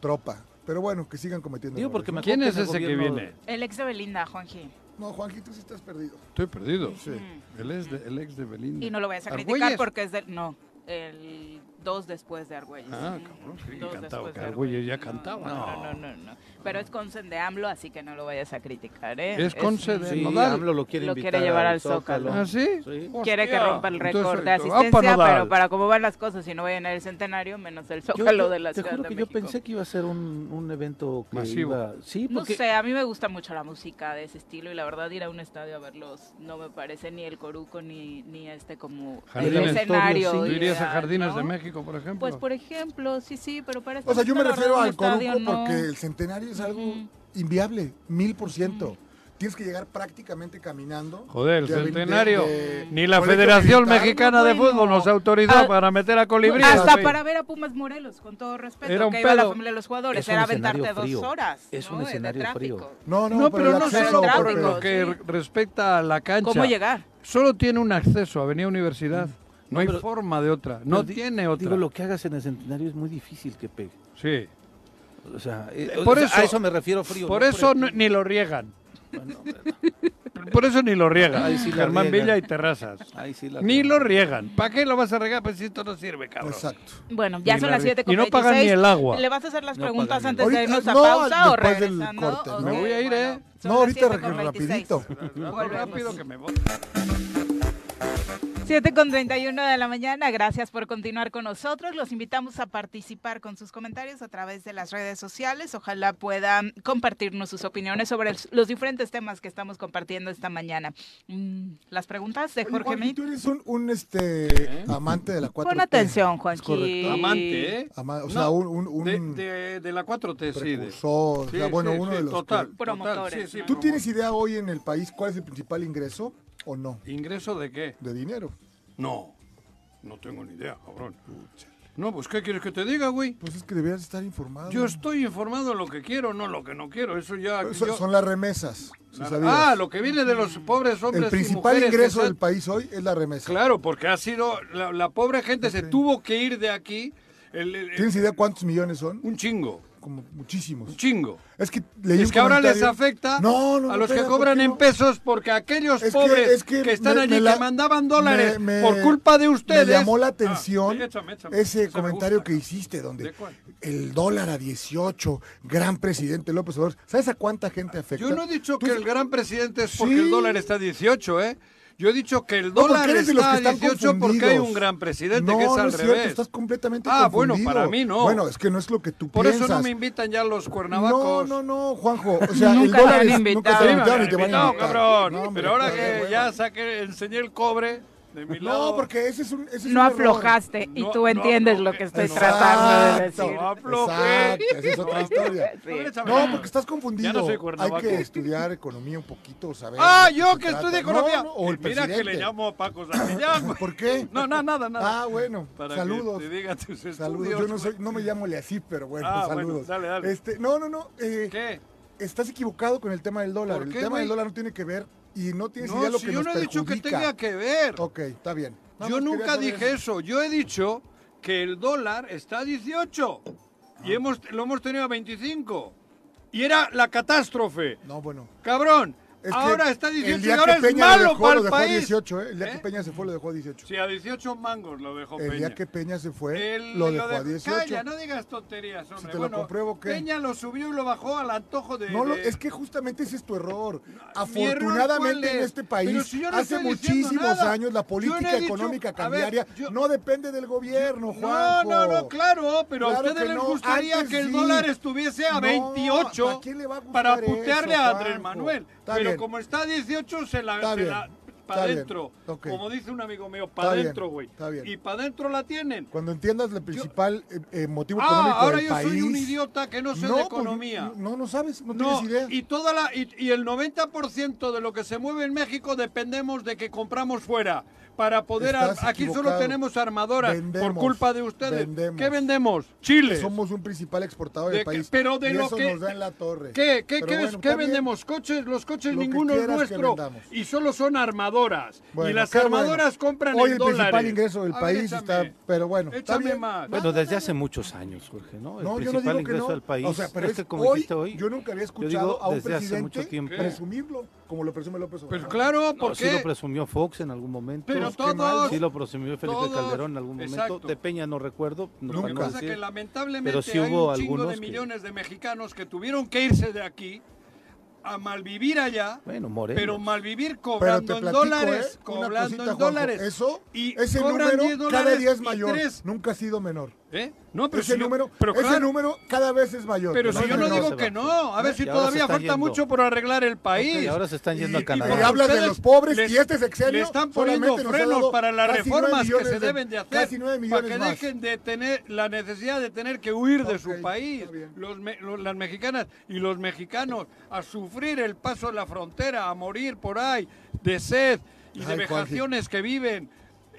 Tropa. Pero bueno, que sigan cometiendo Digo, porque ¿no? me ¿Quién es ese el que viene? El ex de Belinda, Juanji. No, Juanjito, sí estás perdido. Estoy perdido. Sí. El ex de, el ex de Belinda. Y no lo vayas a criticar Argüelles. porque es del... No, el dos después de Argüelles. Ah, cabrón, sí, Dos cantaba, después de Argüelles ya cantaba. No, no, no, no, no. Pero es consen de AMLO, así que no lo vayas a criticar, ¿eh? Es conse de Sí. AMLO lo quiere Lo invitar quiere llevar al Zócalo. ¿Ah, sí? Sí. Quiere que rompa el récord de pa' asistencia, Nodal. pero para cómo van las cosas y no vayan al centenario, menos el Zócalo yo- de la te Ciudad juro de que México. yo pensé que iba a ser un, un evento que Masivo. iba- Sí, No porque sé, a mí me gusta mucho la música de ese estilo y la verdad ir a un estadio a verlos no me parece ni el coruco ni, ni este como el Jardines. escenario. Sí. ¿Tú irías a Jardines ¿no? de México, por ejemplo? Pues por ejemplo, sí, sí, pero para O sea, yo me refiero al Coruco no. porque el centenario es algo inviable, mil por ciento. Tienes que llegar prácticamente caminando. Joder, el de- de- centenario. de- Ni la Federación militar. Mexicana de bueno. Fútbol nos autorizó Ah, para meter a colibrí. Hasta Sí. para ver a Pumas Morelos, con todo respeto, Era un que iba la pedo. familia de los jugadores, era aventarte frío. dos horas Es ¿no? un de escenario frío. No, no, No, pero, pero no acceso, solo por lo que sí. respecta a la cancha. ¿Cómo llegar? Solo tiene un acceso, Avenida Universidad. No hay pero- forma de otra. No tiene otra. Digo, lo que hagas en el centenario es muy difícil que pegue. Sí. O sea, eh, Por o sea, eso- a eso me refiero frío. Por no eso el ni lo riegan. Bueno, bueno, Por eso ni lo riegan. Ahí sí la Germán riegan. Villa y Terrazas. ahí sí la Ni lo riegan. ¿Para qué lo vas a regar? Pues si esto no sirve, cabrón. Exacto. Bueno, ya Ni son la las rie- 7 y no pagan ni el agua. ¿Le vas a hacer las No preguntas antes de irnos a No, pausa o regresando? corte, ¿no? Me voy a ir, ¿eh? No, ahorita 7:26. rapidito. Rápido que me voy. 7 con 31 de la mañana, gracias por continuar con nosotros. Los invitamos a participar con sus comentarios a través de las redes sociales. Ojalá puedan compartirnos sus opiniones sobre los diferentes temas que estamos compartiendo esta mañana. Mm, Las preguntas de Jorge Mit. tú eres un, un, este, amante de la 4T. Pon atención, Juanqui. correcto. Amante, ¿eh? Ama- o sea, No, un, un, un De, de- de la 4T, sí. de- precursor, o sea, Sí, bueno, sí, uno sí, de los total, Promotores. ¿Tú tienes idea hoy en el país cuál es el principal ingreso o no ¿Ingreso de qué? de dinero? No, no tengo ni idea, cabrón. No, pues ¿qué quieres que te diga, güey? Pues es que deberías estar informado. Yo estoy informado lo que quiero, no lo que no quiero. Eso ya... Son, yo- son las remesas, si ah, lo que viene de los pobres hombres el y principal mujeres ingreso del país hoy es la remesa. Claro, porque ha sido... La, la pobre gente se tuvo que ir de aquí... el- el- el- ¿Tienes idea cuántos millones son? un chingo, Como muchísimos. un chingo. Es que leí es que ahora les afecta No, no, a no, los que cobran ¿por qué en pesos porque aquellos Es que- pobres es que, que están me- allí me la- que mandaban dólares me- me- por culpa de ustedes. Me llamó la Ah, atención sí, échame, échame. ese Ese me comentario gusta. que hiciste donde el dólar a 18, gran presidente López Obrador. ¿Sabes a cuánta gente afecta? Yo no he dicho Tú- que el gran presidente es porque Sí. el dólar está a 18, ¿eh? Yo he dicho que el No, dólar los está a están 18 porque hay un gran presidente no, que es no al cierto, revés. estás completamente Ah, bueno, para mí no. Bueno, es que no es lo que tú Por piensas. eso no me invitan ya los No, cuernavacos. no, no, Juanjo. O sea, el Nunca te dólar han es, invitado. nunca te han me invitado habían ni te van a invitado, invitar. cabrón. No, hombre, Pero ahora que ya saqué, enseñé el cobre de mi lado. No, porque ese es un. ese es No un error. aflojaste y No, tú no entiendes lo que estoy Exacto. tratando de decir. No aflojé. Exacto, esa es otra historia. Sí. No, porque estás confundido. Ya no soy Hay que estudiar economía un poquito, saber. Ah, yo que trata. estudio economía. No, no, o el Mira que le llamo a Paco Santillán, güey. ¿Por qué? No, no, nada, nada. Ah, bueno. Para saludos. que te diga tus estudios. Saludos. Yo no soy, no me llamo así, pero bueno, Ah, bueno, saludos. dale, dale. Este, no, no, no. eh, ¿Qué? estás equivocado con el tema del dólar. ¿Por el tema del dólar no tiene que ver y no tienes idea de No, lo si que yo nos no he dicho que tenga que ver. Ok, está bien. Nada Yo nunca dije eso. Yo he dicho que el dólar está a 18 Ah. y hemos, lo hemos tenido a 25. Y era la catástrofe. No, bueno. Cabrón. Es que ahora está a el 18 y día ahora que es Peña lo malo dejó, para lo el dejó a país. 18, ¿eh? El día ¿Eh? que Peña se fue, lo dejó a 18. Sí, a 18 mangos lo dejó el Peña. día que Peña se fue, El- lo dejó a de- 18. Calla, no digas tonterías, hombre. te lo compruebo, ¿qué? Peña lo subió y lo bajó al antojo de... No, lo- de- es que justamente ese es tu error. ¿Mi error Afortunadamente en es? este país, si no hace diciendo muchísimos nada. años, la no política dicho- económica ver, cambiaria yo- no depende del gobierno, No, Juanjo. no, no, claro, pero Claro a ustedes que les no, gustaría antes que el sí. dólar estuviese a No, 28 ¿a quién le va a gustar para putearle a Andrés? Manuel. Pero bien. como está a 18, se la, se la para adentro. Como dice un amigo mío, para adentro, güey. está bien. Y para adentro la tienen. Cuando entiendas el principal eh, eh, motivo Ah, económico ahora del yo país. soy un idiota que no sé de pues, economía. no, no sabes, no, No, tienes idea. y toda la y, y el 90% de lo que se mueve en México dependemos de que compramos fuera para poder Estás aquí solo tenemos armadoras Vendemos, por culpa de ustedes. vendemos. ¿Qué vendemos? Chile. Somos un principal exportador De del que- país. pero de y lo eso que- nos da en la torre. ¿Qué, qué, qué, bueno, vendemos? Coches, los coches Lo ninguno es nuestro y solo son armadoras. Bueno, y las qué bueno. armadoras compran Hoy en el dólares. principal ingreso del A ver, país échame, está, pero bueno, está bien. más. Bueno, desde hace muchos años, Jorge, ¿no? El No, yo no principal digo que ingreso no. del país. o sea, pero es es que como hoy, hoy, yo nunca había yo digo escuchado a un desde hace mucho presidente tiempo. presumirlo, como lo presume López Pues Obrador. claro, No, ¿por sí qué? lo presumió Fox en algún momento. Pero pero qué todos-. Sí lo presumió Felipe Todos, Calderón en algún momento. exacto. De Peña no recuerdo. No, Lo no que pasa es que lamentablemente Pero sí hay hubo un chingo de algunos que- millones de mexicanos que tuvieron que irse de aquí a malvivir allá, Bueno, Moreno. pero malvivir Pero cobrando en platico, dólares, ¿eh? Cobrando cosita, en Juanjo, dólares. Eso, y ese número 10 cada día es mayor. tres. Nunca ha sido menor. ¿Eh? No, pero ese si yo- número, pero ese claro, número cada vez es mayor. pero si yo no digo que no, a ver si todavía falta yendo. mucho por arreglar el país. y ahora se están yendo a y Canadá. Y hablas de los pobres les- y este sexenio le están poniendo frenos para las reformas que se de- deben de hacer para que más. dejen de tener la necesidad de tener que huir de su país los, me- los- las mexicanas y los mexicanos a sufrir el paso de la frontera a morir por ahí de sed y de Ay, vejaciones que viven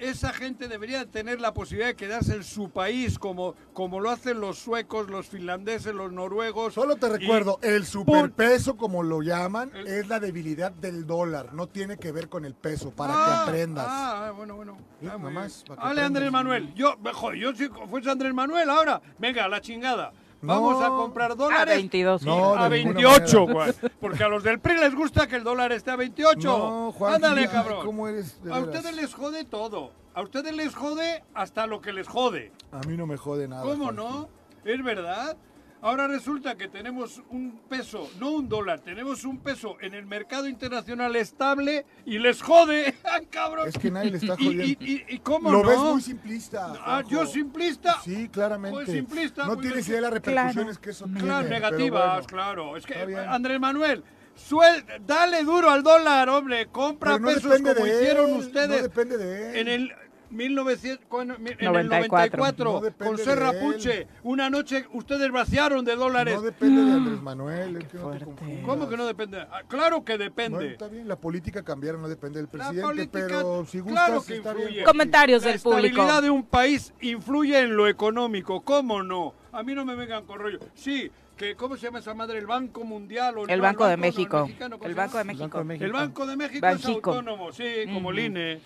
esa gente debería tener la posibilidad de quedarse en su país como, como lo hacen los suecos, los finlandeses, los noruegos. Solo te y- recuerdo, el superpeso, como lo llaman, es la debilidad del dólar. No tiene que ver con el peso, para Ah, que aprendas. Ah, bueno, bueno. Sí, Ah, nomás, para que Andrés. Manuel. Yo, joder, yo si fuese Andrés Manuel ahora, venga, la chingada. Vamos No. a comprar A dólares. 22. No, a de ninguna 28, manera. güey. Porque a los del PRI les gusta que el dólar esté a 28. No, Juanji, Ándale, cabrón. ¿cómo eres? de a veras? ustedes les jode todo. A ustedes les jode hasta lo que les jode. A mí no me jode nada. ¿Cómo no? ¿Es verdad? Ahora resulta que tenemos un peso, no un dólar, tenemos un peso en el mercado internacional estable y les jode. ¡Ay, cabrón! Es que nadie le está ¿Y- jodiendo. ¿Y, y, y cómo Lo no? ves muy simplista. Ah, yo simplista. Sí, claramente. Pues simplista, no tienes es- idea de las repercusiones que eso tiene. Claro, negativas, bueno. claro. Es que. Andrés Manuel, suel, dale duro al dólar, hombre. Compra no pesos como de hicieron él, ustedes. No depende de él. En el 1900, cuando- en el 94. 94, No con Serra. Puche, una noche ustedes vaciaron de dólares. No depende de Andrés Manuel. es que no te. ¿Cómo que no depende? Ah, claro que Bueno, depende. está bien, la política cambiar no depende del La presidente, política, pero si gustas claro que está influye. bien. Comentarios La del público. estabilidad de un país influye en lo económico, ¿cómo no? A mí no me vengan con rollo. Sí, que ¿cómo se llama esa madre? El Banco Mundial o El no, Banco de no, México. mexicano, ¿cómo El Banco de? México. Banco de México. El Banco de México Banxico. es autónomo, sí, como el INE.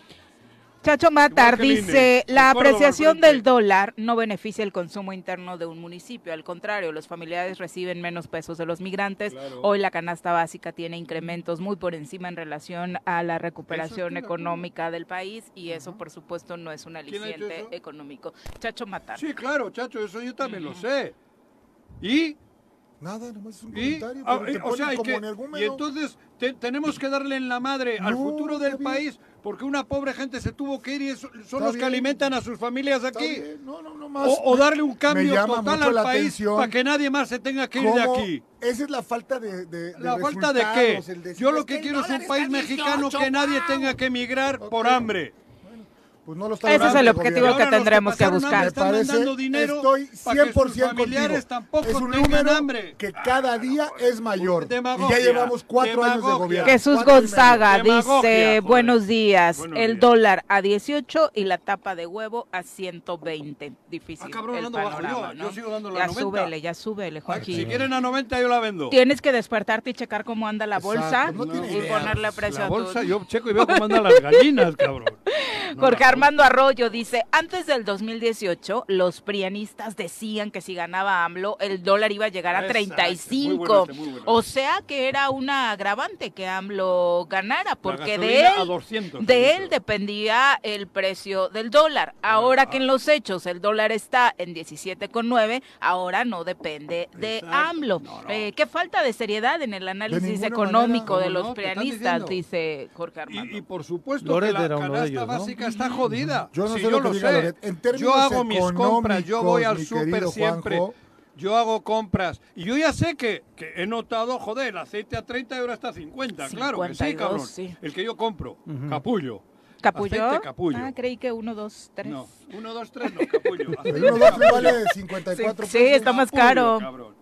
Chacho Matar dice, la apreciación al frente". del dólar no beneficia el consumo interno de un municipio, al contrario, los familiares reciben menos pesos de los migrantes. Claro. Hoy la canasta básica tiene incrementos muy por encima en relación a la recuperación económica del país y eso por supuesto no es un ¿Quién ha dicho aliciente económico. Chacho Matar. Sí, claro, chacho, eso yo también lo sé. ¿Y? Nada, nomás es un Y, comentario. ah, pero te eh, o sea, como que- energúmeno. y entonces te- tenemos que darle en la madre al futuro del país porque una pobre gente se tuvo que ir y eso- son Está los que alimentan a sus familias aquí. No, no, no más. O, o darle un cambio total al país para que nadie más se tenga que ir de aquí. Esa es la falta de, de, de ¿La falta de qué? Yo lo "Es que quiero es un país mexicano 18, que nadie ¡guau!". tenga que emigrar por hambre. Pues no lo está Ese es el objetivo gobierno. que tendremos que pasaron buscar. hambre Me están parece, estoy para que 100% sus familiares contigo. tampoco es un número hambre. que cada día es mayor. y ya llevamos cuatro años de gobierno. Jesús. Gonzaga dice, joder. buenos días, Buenos el días. dólar a 18 y la tapa de huevo a 120. Difícil Ah, cabrón, el panorama, yo, sigo dando la Ya 90. súbele, ya súbele, Ay, Joaquín. Si quieren a 90 yo la vendo. Tienes que despertarte y checar cómo anda la Exacto, bolsa no y idea. ponerle precio La a bolsa, yo checo y veo cómo andan las gallinas, cabrón. No, Jorge la- Armando Arroyo dice, antes del 2018, los prianistas decían que si ganaba AMLO, el dólar iba a llegar a Exacto, 35. muy bueno este, muy bueno. O sea que era una agravante que AMLO ganara, porque de él, 200 de él dependía el precio del dólar. Ahora que en los hechos el dólar está en 17,9, ahora no depende de Exacto. AMLO. No, no. Eh, qué falta de seriedad en el análisis económico manera. de ¿Cómo los no? Prianistas, dice Jorge Armando. Y, y por supuesto Loret que la era uno de canasta ellos, ¿no? básica está jodida. Yo no Sí, sé yo lo que lo diga sé. Loret. En términos yo hago mis compras, yo voy al súper siempre. Juanjo. Yo hago compras. Y yo ya sé que, que he notado, joder, el aceite a 30 euros está a 50. claro que sí, 52, cabrón. sí. El que yo compro, capullo. ¿Capullo? Aceite capullo. Ah, creí que uno, dos, tres. No, 1, 2, 3 no, capullo. El Aceite 1, 2, capullo. vale 54 Sí, pesos. está más Capullo, caro. cabrón.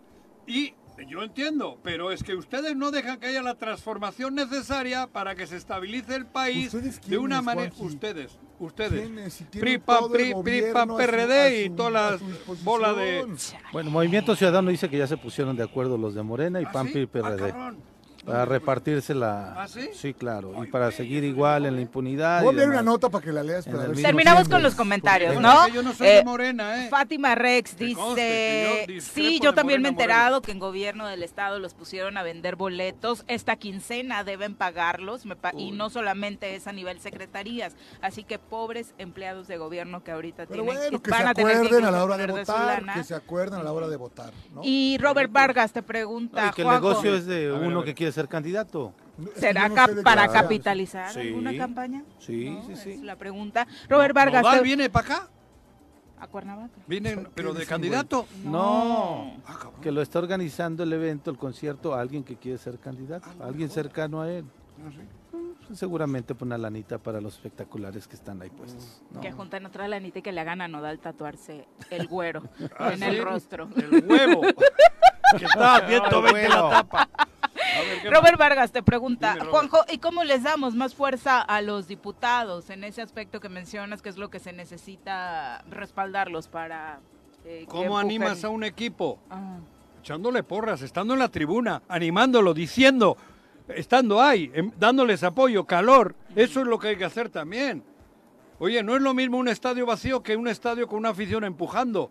Y yo entiendo, pero es que ustedes no dejan que haya la transformación necesaria para que se estabilice el país ¿Ustedes de una manera. Ustedes, ustedes. Si tienen PRI, PAN, todo el PRI, PRI, PAN, gobierno a su- PRD y todas las bolas de. Bueno, Movimiento Ciudadano dice que ya se pusieron de acuerdo los de Morena y ¿Ah, PAN sí? PRI Ah, PRD. cabrón. Para repartirse la... ¿Ah, sí? Sí, claro, y para seguir igual en la impunidad. Voy a leer una nota para que la leas. Para ver Terminamos con los comentarios, ¿no? yo no soy Eh, de Morena, ¿eh? Fátima Rex dice, yo sí, yo también me he Morena enterado que en gobierno del estado los pusieron a vender boletos, esta quincena deben pagarlos me pa- y no solamente es a nivel secretarías, así que pobres empleados de gobierno que ahorita Pero tienen bueno, que van se a tener que acuerden a la hora de votar, que se acuerden a la hora de votar. ¿no? Y Robert Vargas te pregunta, No, y que el Juanjo, negocio es de uno que quiere ser candidato. ¿será yo no cap- sé de para capitalizar Sí. alguna campaña? Sí, ¿No? sí, sí. Es la pregunta. Robert Vargas ¿Nodal viene para acá? a Cuernavaca. Viene, ¿Qué pero de candidato. No, Ah, que lo está organizando el evento, el concierto, a alguien que quiere ser candidato, a alguien cercano a él. Ah, sí. Pues, Seguramente pone una lanita para los espectaculares que están ahí puestos. ¿no? Que juntan otra lanita y que le hagan a Nodal tatuarse el güero Ah, en ¿sí? el rostro. El huevo. que está a 120 la huevo. tapa. A ver, ¿qué Robert Vargas te pregunta, Dime. Juanjo, ¿y cómo les damos más fuerza a los diputados en ese aspecto que mencionas, que es lo que se necesita respaldarlos para... eh, que ¿Cómo animas a un equipo? Ah, Echándole porras, estando en la tribuna, animándolo, diciendo, estando ahí, em- dándoles apoyo, calor. Eso es lo que hay que hacer también. Oye, no es lo mismo un estadio vacío que un estadio con una afición empujando.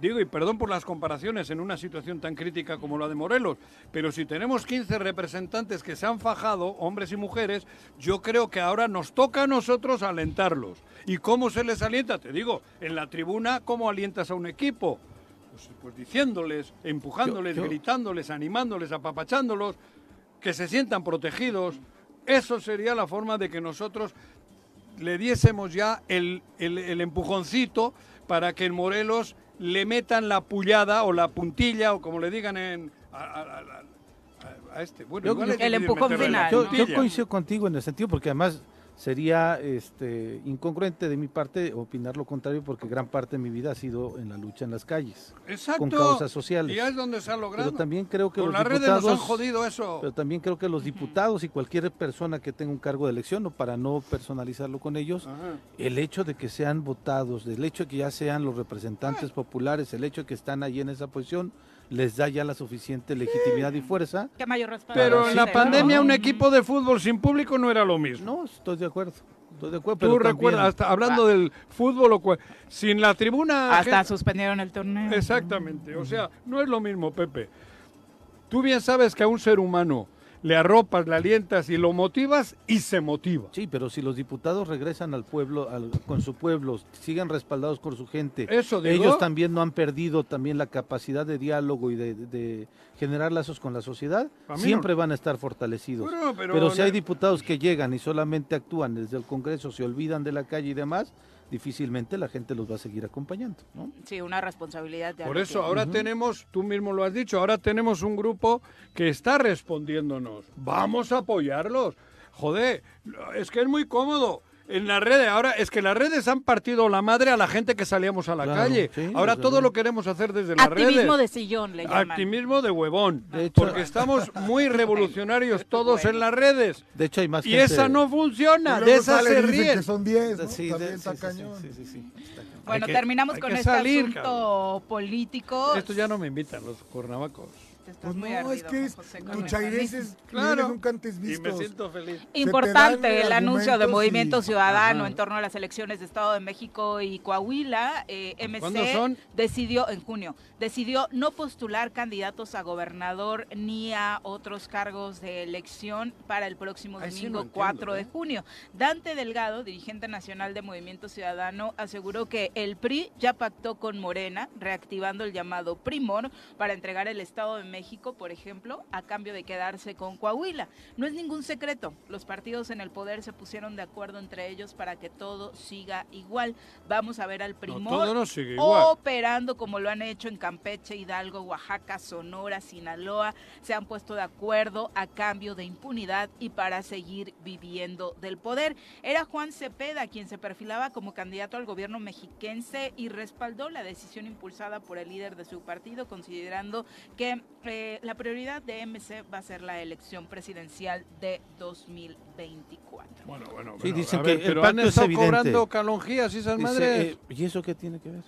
Digo, y perdón por las comparaciones en una situación tan crítica como la de Morelos, pero si tenemos 15 representantes que se han fajado, hombres y mujeres, yo creo que ahora nos toca a nosotros alentarlos. ¿Y cómo se les alienta? Te digo, en la tribuna, ¿cómo alientas a un equipo? Pues, pues diciéndoles, empujándoles, Yo- yo- gritándoles, animándoles, apapachándolos, que se sientan protegidos. Eso sería la forma de que nosotros le diésemos ya el, el- el empujoncito para que en Morelos le metan la pullada o la puntilla o como le digan en a, a- a- a- a este. Bueno, Yo- igual yo- hay que El empujón final, Yo, ¿no? yo puntilla. coincido contigo en el sentido porque además sería este incongruente de mi parte opinar lo contrario porque gran parte de mi vida ha sido en la lucha en las calles Exacto. con causas sociales. Y es donde se ha logrado. Pero también creo que Con los las redes nos diputados han jodido eso. Pero también creo que los diputados y cualquier persona que tenga un cargo de elección, o para no personalizarlo con ellos, Ajá. el hecho de que sean votados, el hecho de que ya sean los representantes populares, el hecho de que están ahí en esa posición, les da ya la suficiente legitimidad y fuerza. ¿Qué mayor respaldo? Pero Sí, en la pandemia un equipo de fútbol sin público no era lo mismo. No, estoy de acuerdo. Estoy de acuerdo. Tú pero también- recuerdas, hasta hablando del fútbol, o sin la tribuna... Hasta gente- suspendieron el torneo. Exactamente, o sea, no es lo mismo, Pepe. Tú bien sabes que a un ser humano le arropas, le alientas y lo motivas y se motiva. Sí, pero si los diputados regresan al pueblo, al- con su pueblo, siguen respaldados por su gente, Eso digo. ellos también no han perdido también la capacidad de diálogo y de, de generar lazos con la sociedad, siempre no- van a estar fortalecidos. Bueno, pero pero si hay diputados que llegan y solamente actúan desde el Congreso, se olvidan de la calle y demás, difícilmente la gente los va a seguir acompañando. ¿no? Sí, una responsabilidad. ya Por eso tiene. ahora tenemos, tú mismo lo has dicho, ahora tenemos un grupo que está respondiéndonos. Vamos a apoyarlos. Joder, es que es muy cómodo. En las redes, ahora es que las redes han partido la madre a la gente que salíamos a la Claro, calle. sí, ahora todo lo queremos hacer desde las redes. Activismo de sillón le llaman. Activismo de huevón. De hecho- porque estamos muy revolucionarios todos en las redes. De hecho, hay más Y gente- esa no funciona, Y de esa sale se ríen. que son 10, ¿no? Sí, También de- está sí, sí, cañón. sí, sí, sí, está cañón. Bueno, que- terminamos con este salir, asunto político. Esto ya no me invitan los cornavacos. Te estás Pues muy no, es que es, José, tu chairés es Claro. nunca antes Y me siento feliz. Importante el anuncio de Movimiento y- Ciudadano Ajá. en torno a las elecciones de Estado de México y Coahuila. Eh, MC ¿Cuándo son? decidió, en junio, decidió no postular candidatos a gobernador ni a otros cargos de elección para el próximo Ay, sí, domingo entiendo, 4 de ¿eh? junio. Dante Delgado, dirigente nacional de Movimiento Ciudadano, aseguró que el PRI ya pactó con Morena, reactivando el llamado Primor para entregar el Estado de México, por ejemplo, a cambio de quedarse con Coahuila. No es ningún secreto, los partidos en el poder se pusieron de acuerdo entre ellos para que todo siga igual. Vamos a ver al Primor todo no sigue igual. operando como lo han hecho en Campeche, Hidalgo, Oaxaca, Sonora, Sinaloa. Se han puesto de acuerdo a cambio de impunidad y para seguir viviendo del poder. Era Juan Cepeda quien se perfilaba como candidato al gobierno mexiquense y respaldó la decisión impulsada por el líder de su partido, considerando que eh, la prioridad de MC va a ser la elección presidencial de 2024. Bueno, bueno, Sí, bueno, dicen a que ver, el pero han es estado evidente. cobrando calonjías y esas Dice, madres. eh, ¿Y eso qué tiene que ver?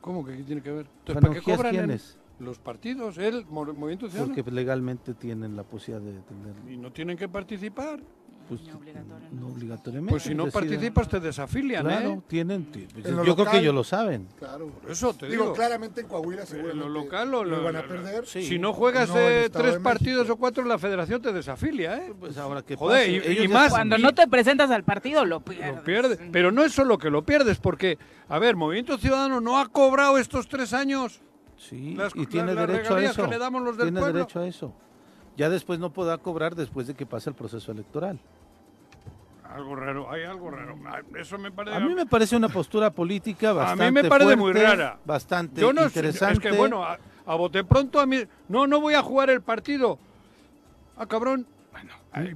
¿Cómo que qué tiene que ver? Entonces, ¿para qué ¿Canonjías cobran? en- quiénes? Los partidos, el Mo- Movimiento Ciudadano. Porque legalmente tienen la posibilidad de tener. Y no tienen que participar. Pues, No obligatoriamente. no obligatoriamente. Pues si no deciden. participas te desafilian, Claro, ¿eh? tienen. ti- pues, En yo creo que local- ellos lo saben. Claro. Por eso te Digo, digo. claramente en Coahuila en seguramente lo local lo, lo lo- van a lo- perder. Sí. Si no juegas No en eh, tres partidos o cuatro, la federación te desafila, ¿eh? Pues ahora que Joder, y- y más- Cuando no te presentas al partido, lo pierdes. Lo pierdes. Pero no es solo que lo pierdes, porque, a ver, Movimiento Ciudadano no ha cobrado estos tres años. Sí, Las- y tiene las derecho a eso. que le damos los del tiene pueblo. derecho a eso. Ya después no podrá cobrar después de que pase el proceso electoral. Algo raro, hay algo raro. Ay, Eso me parece. A mí me parece una postura política A bastante mí me parece muy fuerte, rara. Bastante Yo no interesante. Es que bueno, a, a bote pronto a mí. No, no voy a jugar el partido. Ah, cabrón. Ay,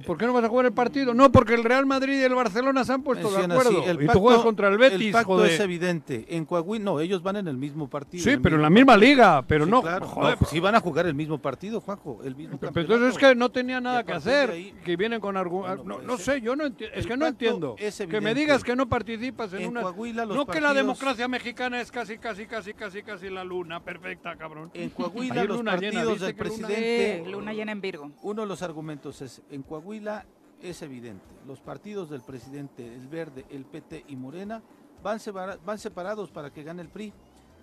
¿Por qué no vas a jugar el partido? No, porque el Real Madrid y el Barcelona se han puesto de acuerdo. así, el y pacto- tú juegas contra el Betis, El pacto joder. es evidente. En Coahuila, no, ellos van en el mismo partido. Sí, pero en la misma partido. liga, pero Sí, no, claro. joder. No, pues sí van a jugar el mismo partido, Juanjo, el mismo Pero campeonato. entonces es que no tenía nada que hacer, ahí- que vienen con argumentos. Bueno, no, pues no sé, yo no entiendo. Es que no entiendo. es Que me digas que no participas en, En una. Coahuila los no que la partidos- democracia mexicana es casi, casi, casi, casi, casi la luna perfecta, cabrón. En Coahuila los luna llena, partidos ¿viste del presidente... Luna llena en Virgo. Uno de los argumentos es, en Coahuila es evidente, los partidos del presidente, el Verde, el PT y Morena, van, separa- van separados para que gane el PRI.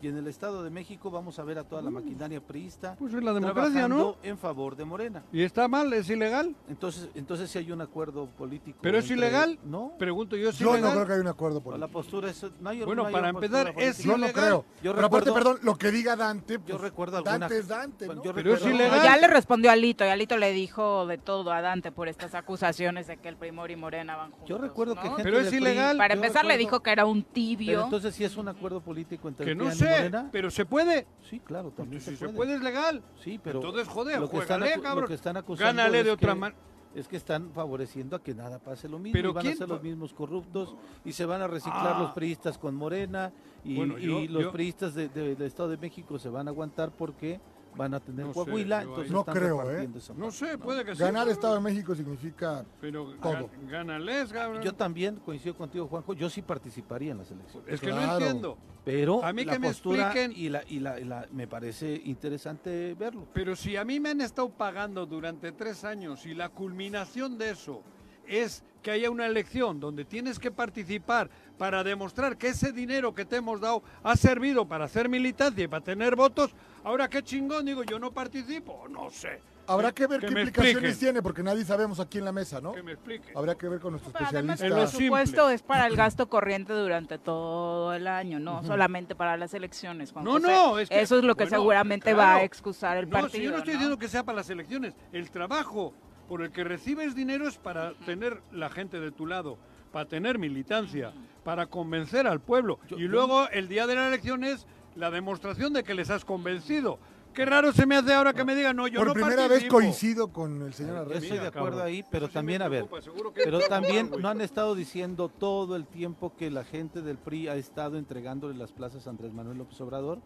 Y en el Estado de México vamos a ver a toda la maquinaria priista Pues es la democracia, ¿no? en favor de Morena. Y está mal, es ilegal. Entonces, entonces si hay un acuerdo político. Pero es ilegal. No, Pregunto yo, ¿es Yo no ilegal? creo que haya un acuerdo por la postura es... No hay, Bueno, no hay para empezar, es. Yo no ilegal. creo. Yo Pero aparte, perdón, lo que diga Dante, pues, Yo recuerdo alguna... Dante es Dante, Bueno, ¿no? yo Pero es ilegal. Ya le respondió Alito y Alito le dijo de todo a Dante por estas acusaciones de que el Primor y Morena van juntos. Yo recuerdo que ¿no? gente Pero es ilegal. Para empezar le dijo que era un Pero tibio. entonces si es un acuerdo político entre Que el no sé, Morena. pero se puede. Sí, claro, también Si se, se puede. puede es legal. Sí, pero Entonces, joder, lo que están lo que están acusando Gánale de es otra que- manera. Es que están favoreciendo a que nada pase lo mismo Pero y van ¿quién a ser los mismos corruptos y se van a reciclar Ah. los priistas con Morena y, Bueno, yo- y los yo- priistas de- de- del Estado de México se van a aguantar porque van a tener No Coahuila, entonces No están creo, repartiendo ¿eh? esa No sé, puede que sí. Ganar Estado de México significa Pero todo. gánales, cabrón. Yo también coincido contigo, Juanjo, yo sí participaría en las elecciones. Es que no entiendo. Pero A mí la que me postura expliquen- y la, y la, y la- me parece interesante verlo. Pero si a mí me han estado pagando durante tres años y la culminación de eso es que haya una elección donde tienes que participar para demostrar que ese dinero que te hemos dado ha servido para hacer militancia y para tener votos, ahora qué chingón, digo, yo no participo, no sé. Habrá que ver qué implicaciones expliquen, tiene, porque nadie sabemos aquí en la mesa, ¿no? Que me explique. Habrá que ver con además En el presupuesto es para el gasto corriente durante todo el año, no solamente para las elecciones. Juan No, José. no, es que- Eso es lo que bueno, seguramente va a excusar el No, partido. si yo no estoy ¿no? diciendo que sea para las elecciones. El trabajo por el que recibes dinero es para tener la gente de tu lado, para tener militancia, para convencer al pueblo. Yo- y yo- luego el día de la elección es la demostración de que les has convencido. Qué raro se me hace ahora que me digan, no, yo Por no primera vez coincido con el señor Yo Arreza. estoy de acuerdo ahí, pero Eso sí también, a ver, pero también no han estado diciendo todo el tiempo que la gente del PRI ha estado entregándole las plazas a Andrés Manuel López Obrador.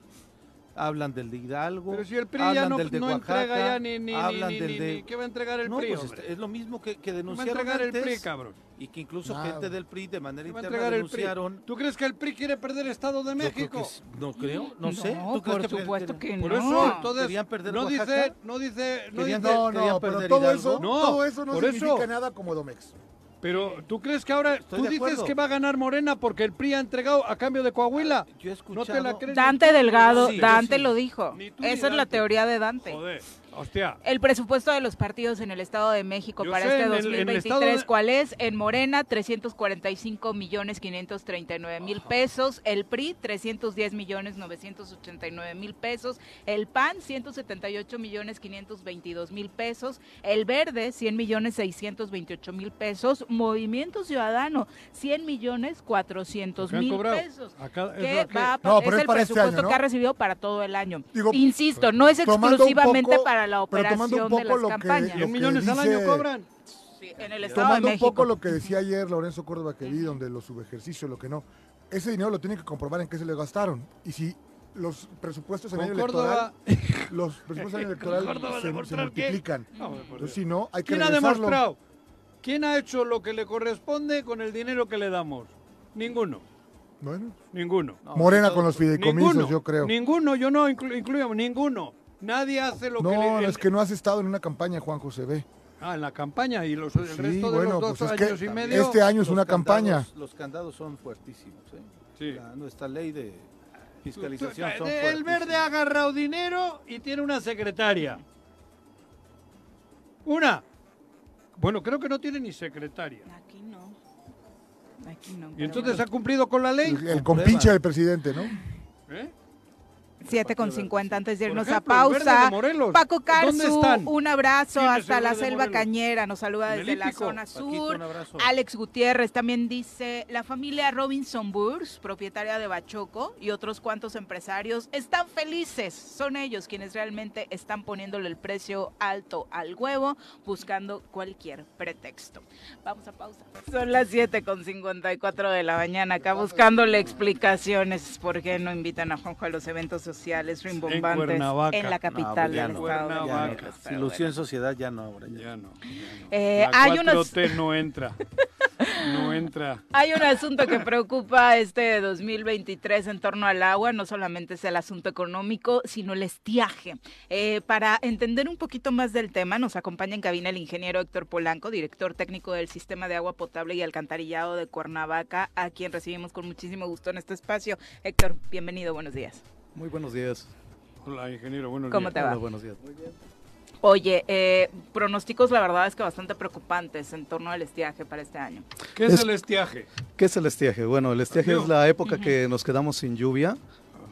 Hablan del de Hidalgo, Pero si el PRI ya hablan no, del de no Oaxaca, entrega ya ni, ni, hablan ni, del ni- de... ni- ¿Qué va a entregar el no, PRI, pues es lo mismo que, que ¿Qué va a denunciaron entregar el antes, PRI, cabrón? y que incluso Nada. gente del PRI de manera ¿Qué va a interna entregar el PRI? denunciaron. ¿Tú crees que el PRI quiere perder Estado de Yo creo México? que no creo, no, sé. No, ¿Tú crees por que supuesto que Por no. eso, entonces, ¿Querían perder no Oaxaca? dice, no dice, no ¿Querían dice, No, querían no, pero perder todo Hidalgo? eso, No, todo eso no por significa nada como Domex. Pero tú crees que ahora Estoy tú dices acuerdo. que va a ganar Morena porque el PRI ha entregado a cambio de Coahuila. Yo he No te la crees. Dante Delgado, Dante sí. lo dijo. Esa es la teoría de Dante. Joder, hostia. El presupuesto de los partidos en el Estado de México Yo para sé, este en el- en el 2023, Estado de- ¿cuál es? En Morena, 345 millones 539 mil pesos. El PRI, 310 millones 989 mil pesos. El PAN, 178 millones 522 mil pesos. El Verde, 100 millones 628 mil pesos. Movimiento Ciudadano, 100 millones 400 ¿Qué han mil cobrado? pesos. Acá- es que va a- No, es es el para este presupuesto año, ¿no? que ha recibido para todo el año. Digo, Insisto, no es tomando un exclusivamente poco- para la pero tomando un operación de poco las lo que- lo 100 que millones al año dice- cobran. Sí, en el Estado Tomando de un poco lo que decía ayer Lorenzo Córdoba que vi, donde los subejercicios, lo que no. Ese dinero lo tienen que comprobar en qué se le gastaron. Y si los presupuestos en año electoral, los presupuestos en año electoral se, multiplican. No, Entonces, si no, hay que ¿Quién ha demostrado? ¿Quién ha hecho lo que le corresponde con el dinero que le damos? Ninguno. Bueno, Ninguno. No, Morena todo- con los fideicomisos, Ninguno. yo creo. Ninguno, yo no inclu- incluyo ninguno. Nadie hace lo que No, le- es que no has estado en una campaña, Juan José B. Ah, en la campaña y los, el Sí, resto de bueno, los dos pues es que años y medio. este año es Los una campaña. candados- Los candados son fuertísimos. ¿eh? Sí. La- nuestra ley de Tú- fiscalización tú- son el fuertísimos. verde ha agarrado dinero y tiene una secretaria. Una. Bueno, creo que no tiene ni secretaria. Aquí no. Aquí no. Y entonces bueno. ha cumplido con la ley. El, el compinche del presidente, ¿no? ¿Eh? 7 con 50 antes de irnos ejemplo, a pausa. Paco ¿Dónde Carzu, un abrazo ¿Quién es hasta la selva Morelos? cañera. Nos saluda desde la zona Paquito, sur. un abrazo. Alex Gutiérrez también dice, la familia Robinson Burs, propietaria de Bachoco, y otros cuantos empresarios están felices. Son ellos quienes realmente están poniéndole el precio alto al huevo, buscando cualquier pretexto. Vamos a pausa. Son las 7 con 54 de la mañana, acá buscándole explicaciones por qué no invitan a Juanjo a los eventos sociales rimbombantes Cuernavaca. en la No, capital pues ya del no. estado. de. Morelos, Si lució en sociedad ya no ahora. ya. Ya no. ya no. Eh, la hay unos- 4T no entra. No entra. Hay un asunto que preocupa este 2023 en torno al agua, no solamente es el asunto económico, sino el estiaje. Eh, para entender un poquito más del tema, nos acompaña en cabina el ingeniero Héctor Polanco, director técnico del Sistema de Agua Potable y Alcantarillado de Cuernavaca, a quien recibimos con muchísimo gusto en este espacio. Héctor, bienvenido, buenos días. Muy buenos días. Hola, ingeniero. Buenos ¿Cómo días. te va? Hola, buenos días. Oye, eh, pronósticos la verdad es que bastante preocupantes en torno al estiaje para este año. ¿Qué es, Es- el estiaje? ¿Qué es el estiaje? Bueno, el estiaje Adiós. es la época que nos quedamos sin lluvia.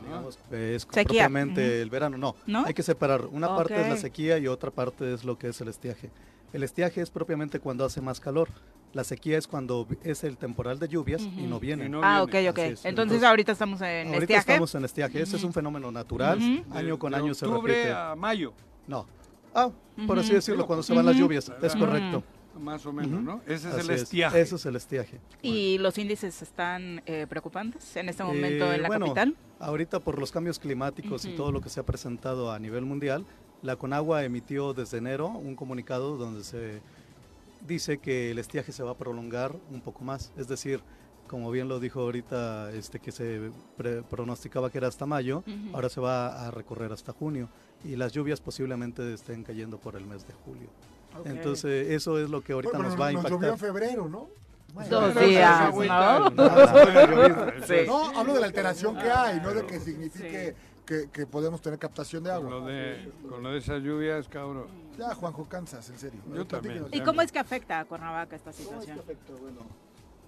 Digamos, es Sequía. propiamente el verano. No, ¿No? hay que separar. Una parte es la sequía y otra parte es lo que es el estiaje. El estiaje es propiamente cuando hace más calor. La sequía es cuando es el temporal de lluvias y no viene. Y no ah, viene. ok, ok. Es. Entonces, Entonces, ahorita estamos en Ahorita estiaje. estamos en estiaje. Ese es un fenómeno natural. Ujú. Año De- con de año se octubre repite. a mayo, No. Ah, por así decirlo, cuando se van las lluvias. Es Ujú. correcto. más o menos. ¿no? Ese es Así el estiaje. Eso es el estiaje. ¿Y los índices están eh, preocupantes en este momento Eh, en la bueno, capital? Ahorita por los cambios climáticos y todo lo que se ha presentado a nivel mundial, la Conagua emitió desde enero un comunicado donde se dice que el estiaje se va a prolongar un poco más, es decir, como bien lo dijo ahorita, este que se pre- pronosticaba que era hasta mayo, Ujú. ahora se va a recorrer hasta junio y las lluvias posiblemente estén cayendo por el mes de julio. Ok. Entonces eso es lo que ahorita Bueno, nos va a nos llovió en impactar. febrero, ¿no? Bueno, Dos días, ¿no? Sí. No, hablo de la alteración que hay, no de que signifique que, que podemos tener captación de Con lo agua. de, con lo de esas lluvias, cabrón. Ya, Juanjo, cansas, en serio. Yo también. ¿Y cómo es que afecta a Cuernavaca esta situación?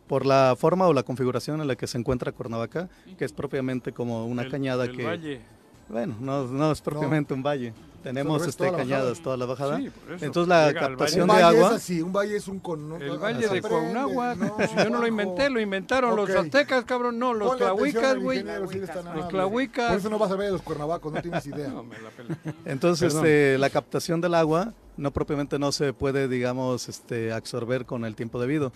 por la forma o la configuración en la que se encuentra Cuernavaca, que es propiamente como una El- cañada el que, valle. bueno, no, no es propiamente un valle. Tenemos este toda cañadas, toda la bajada. Sí, por eso. Entonces la captación Un de valle agua, es así, un valle es un con... El valle de Cuauhnáhuac. no, si yo no lo inventé, lo inventaron los aztecas, cabrón. No, los tlahuicas, güey. Los tlahuicas. Por eso no vas a ver a los cuernavacos, no tienes idea. No, me la pela. entonces este, la captación del agua no propiamente no se puede, digamos, este, absorber con el tiempo debido.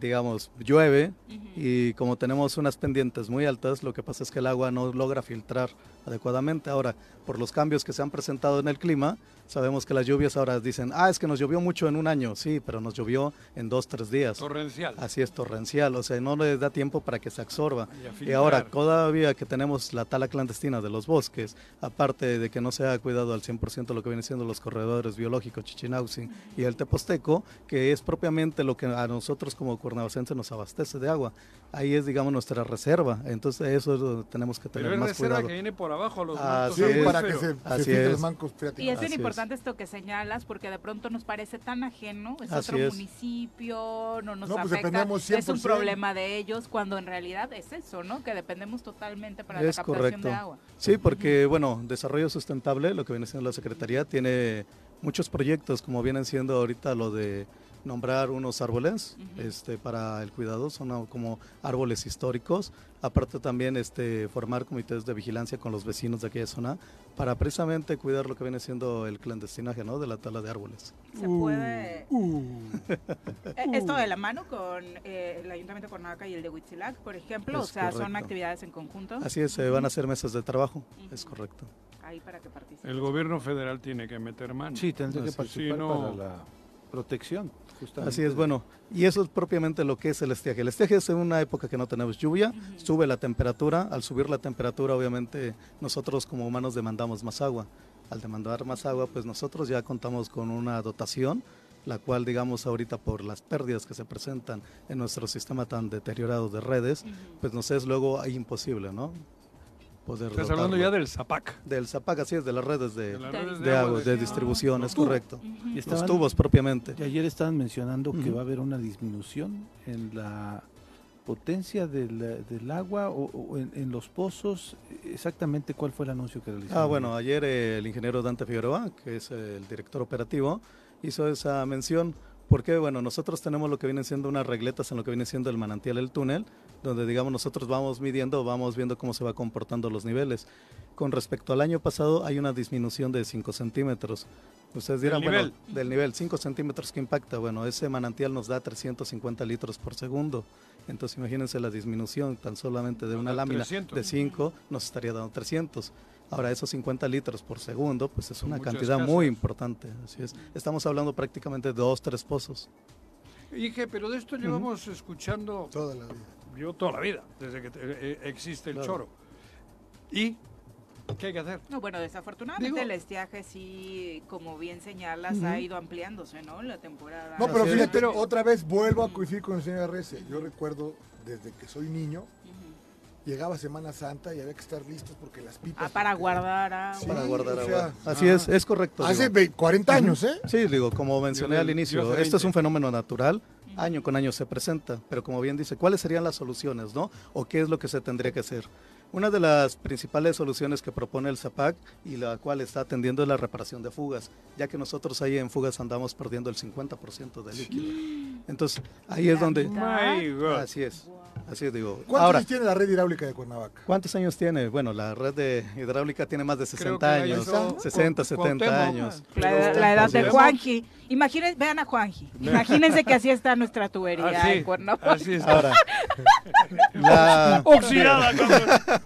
Digamos, llueve y como tenemos unas pendientes muy altas, lo que pasa es que el agua no logra filtrar adecuadamente. Ahora, por los cambios que se han presentado en el clima, sabemos que las lluvias ahora dicen, ah, es que nos llovió mucho en un año, sí, pero nos llovió en dos, tres días. Torrencial. Así es, torrencial, o sea, no le da tiempo para que se absorba. Y ahora, todavía que tenemos la tala clandestina de los bosques, aparte de que no se ha cuidado al 100% lo que vienen siendo los corredores biológicos Chichinautzin y el Teposteco, que es propiamente lo que a nosotros como cuernavacenses nos abastece de agua. Ahí es, digamos, nuestra reserva. Entonces, eso es que tenemos que Pero tener es más reserva cuidado. que viene por abajo a los Así es. para que se, se Así fijen es. los mancos Y es bien es. importante esto que señalas porque de pronto nos parece tan ajeno, es Así otro es. municipio, no nos No, pues afecta, dependemos es un 100%. problema de ellos, cuando en realidad es eso, ¿no? Que dependemos totalmente para Es la captación correcto. de agua. Sí, porque, bueno, desarrollo sustentable, lo que viene siendo la Secretaría, tiene muchos proyectos, como vienen siendo ahorita lo de nombrar unos árboles este, para el cuidado, son como árboles históricos. Aparte también este, formar comités de vigilancia con los vecinos de aquella zona para precisamente cuidar lo que viene siendo el clandestinaje ¿no? de la tala de árboles. Se puede... Eh, Esto de la mano con eh, el Ayuntamiento de Cuernavaca y el de Huitzilac, por ejemplo, o sea, son actividades en conjunto. Así es, se van a hacer mesas de trabajo, es correcto. Ahí para que participen. El gobierno federal tiene que meter mano. Sí, tendría que participar Sí, no. para la protección. justamente Así es, bueno, y eso es propiamente lo que es el estiaje. El estiaje es en una época que no tenemos lluvia, sube la temperatura, al subir la temperatura obviamente nosotros como humanos demandamos más agua. al demandar más agua, pues nosotros ya contamos con una dotación, la cual digamos ahorita por las pérdidas que se presentan en nuestro sistema tan deteriorado de redes, pues nos es luego imposible, ¿no? Poder Estás hablando ya del ZAPAC. Del ZAPAC, así es, de las redes de, De las redes de de agua, de distribución, es correcto. Y Los estaban- tubos propiamente. y ayer estaban mencionando que va a haber una disminución en la potencia del, del agua o, o en, en los pozos. Exactamente cuál fue el anuncio que realizaron. Ah, bueno, ayer eh, el ingeniero Dante Figueroa, que es el director operativo, hizo esa mención porque, bueno, nosotros tenemos lo que viene siendo unas regletas en lo que viene siendo el manantial del túnel, donde, digamos, nosotros vamos midiendo, vamos viendo cómo se va comportando los niveles. Con respecto al año pasado, hay una disminución de 5 centímetros. Ustedes dirán, Del bueno, del nivel, 5 centímetros que impacta. Bueno, ese manantial nos da 350 litros por segundo. Entonces, imagínense la disminución tan solamente de Nos una lámina 300. de 5, nos estaría dando 300. Ahora, esos 50 litros por segundo, pues es Son una cantidad casas. muy importante. Así es. Estamos hablando prácticamente de dos, tres pozos. Dije, pero de esto llevamos escuchando Toda la vida. Yo toda la vida, desde que te- eh, existe el Claro. choro. ¿Y qué hay que hacer? No, bueno, desafortunadamente Digo- el estiaje sí, como bien señalas, ha ido ampliándose, ¿no? La temporada. No, pero fíjate, Pero- otra vez vuelvo a coincidir con el señor Arrece. Yo recuerdo desde que soy niño, llegaba Semana Santa y había que estar listos porque las pipas. Ah, para guardar agua. Sí, para guardar o agua. sea, Así es, es correcto. Hace digo. ve- 40 años, ¿eh? Sí, digo, como mencioné Yo al inicio, esto es 20. un fenómeno natural, año con año se presenta, pero como bien dice, ¿cuáles serían las soluciones, no? ¿O qué es lo que se tendría que hacer? Una de las principales soluciones que propone el ZAPAC y la cual está atendiendo es la reparación de fugas, ya que nosotros ahí en fugas andamos perdiendo el 50% del líquido. Entonces, ahí es donde... Así es, así es, digo. ¿Cuántos Ahora, años tiene la red hidráulica de Cuernavaca? ¿Cuántos años tiene? Bueno, la red de hidráulica tiene más de Creo 60 que la años, hizo 60, Cu- 70 Cuauhtémoc. años. La, la edad de. Juanji. Imagínense, vean a Juanji. Imagínense que así está nuestra tubería Así, en Cuernavaca. así es. Ahora, la, Oxidada, cabrón.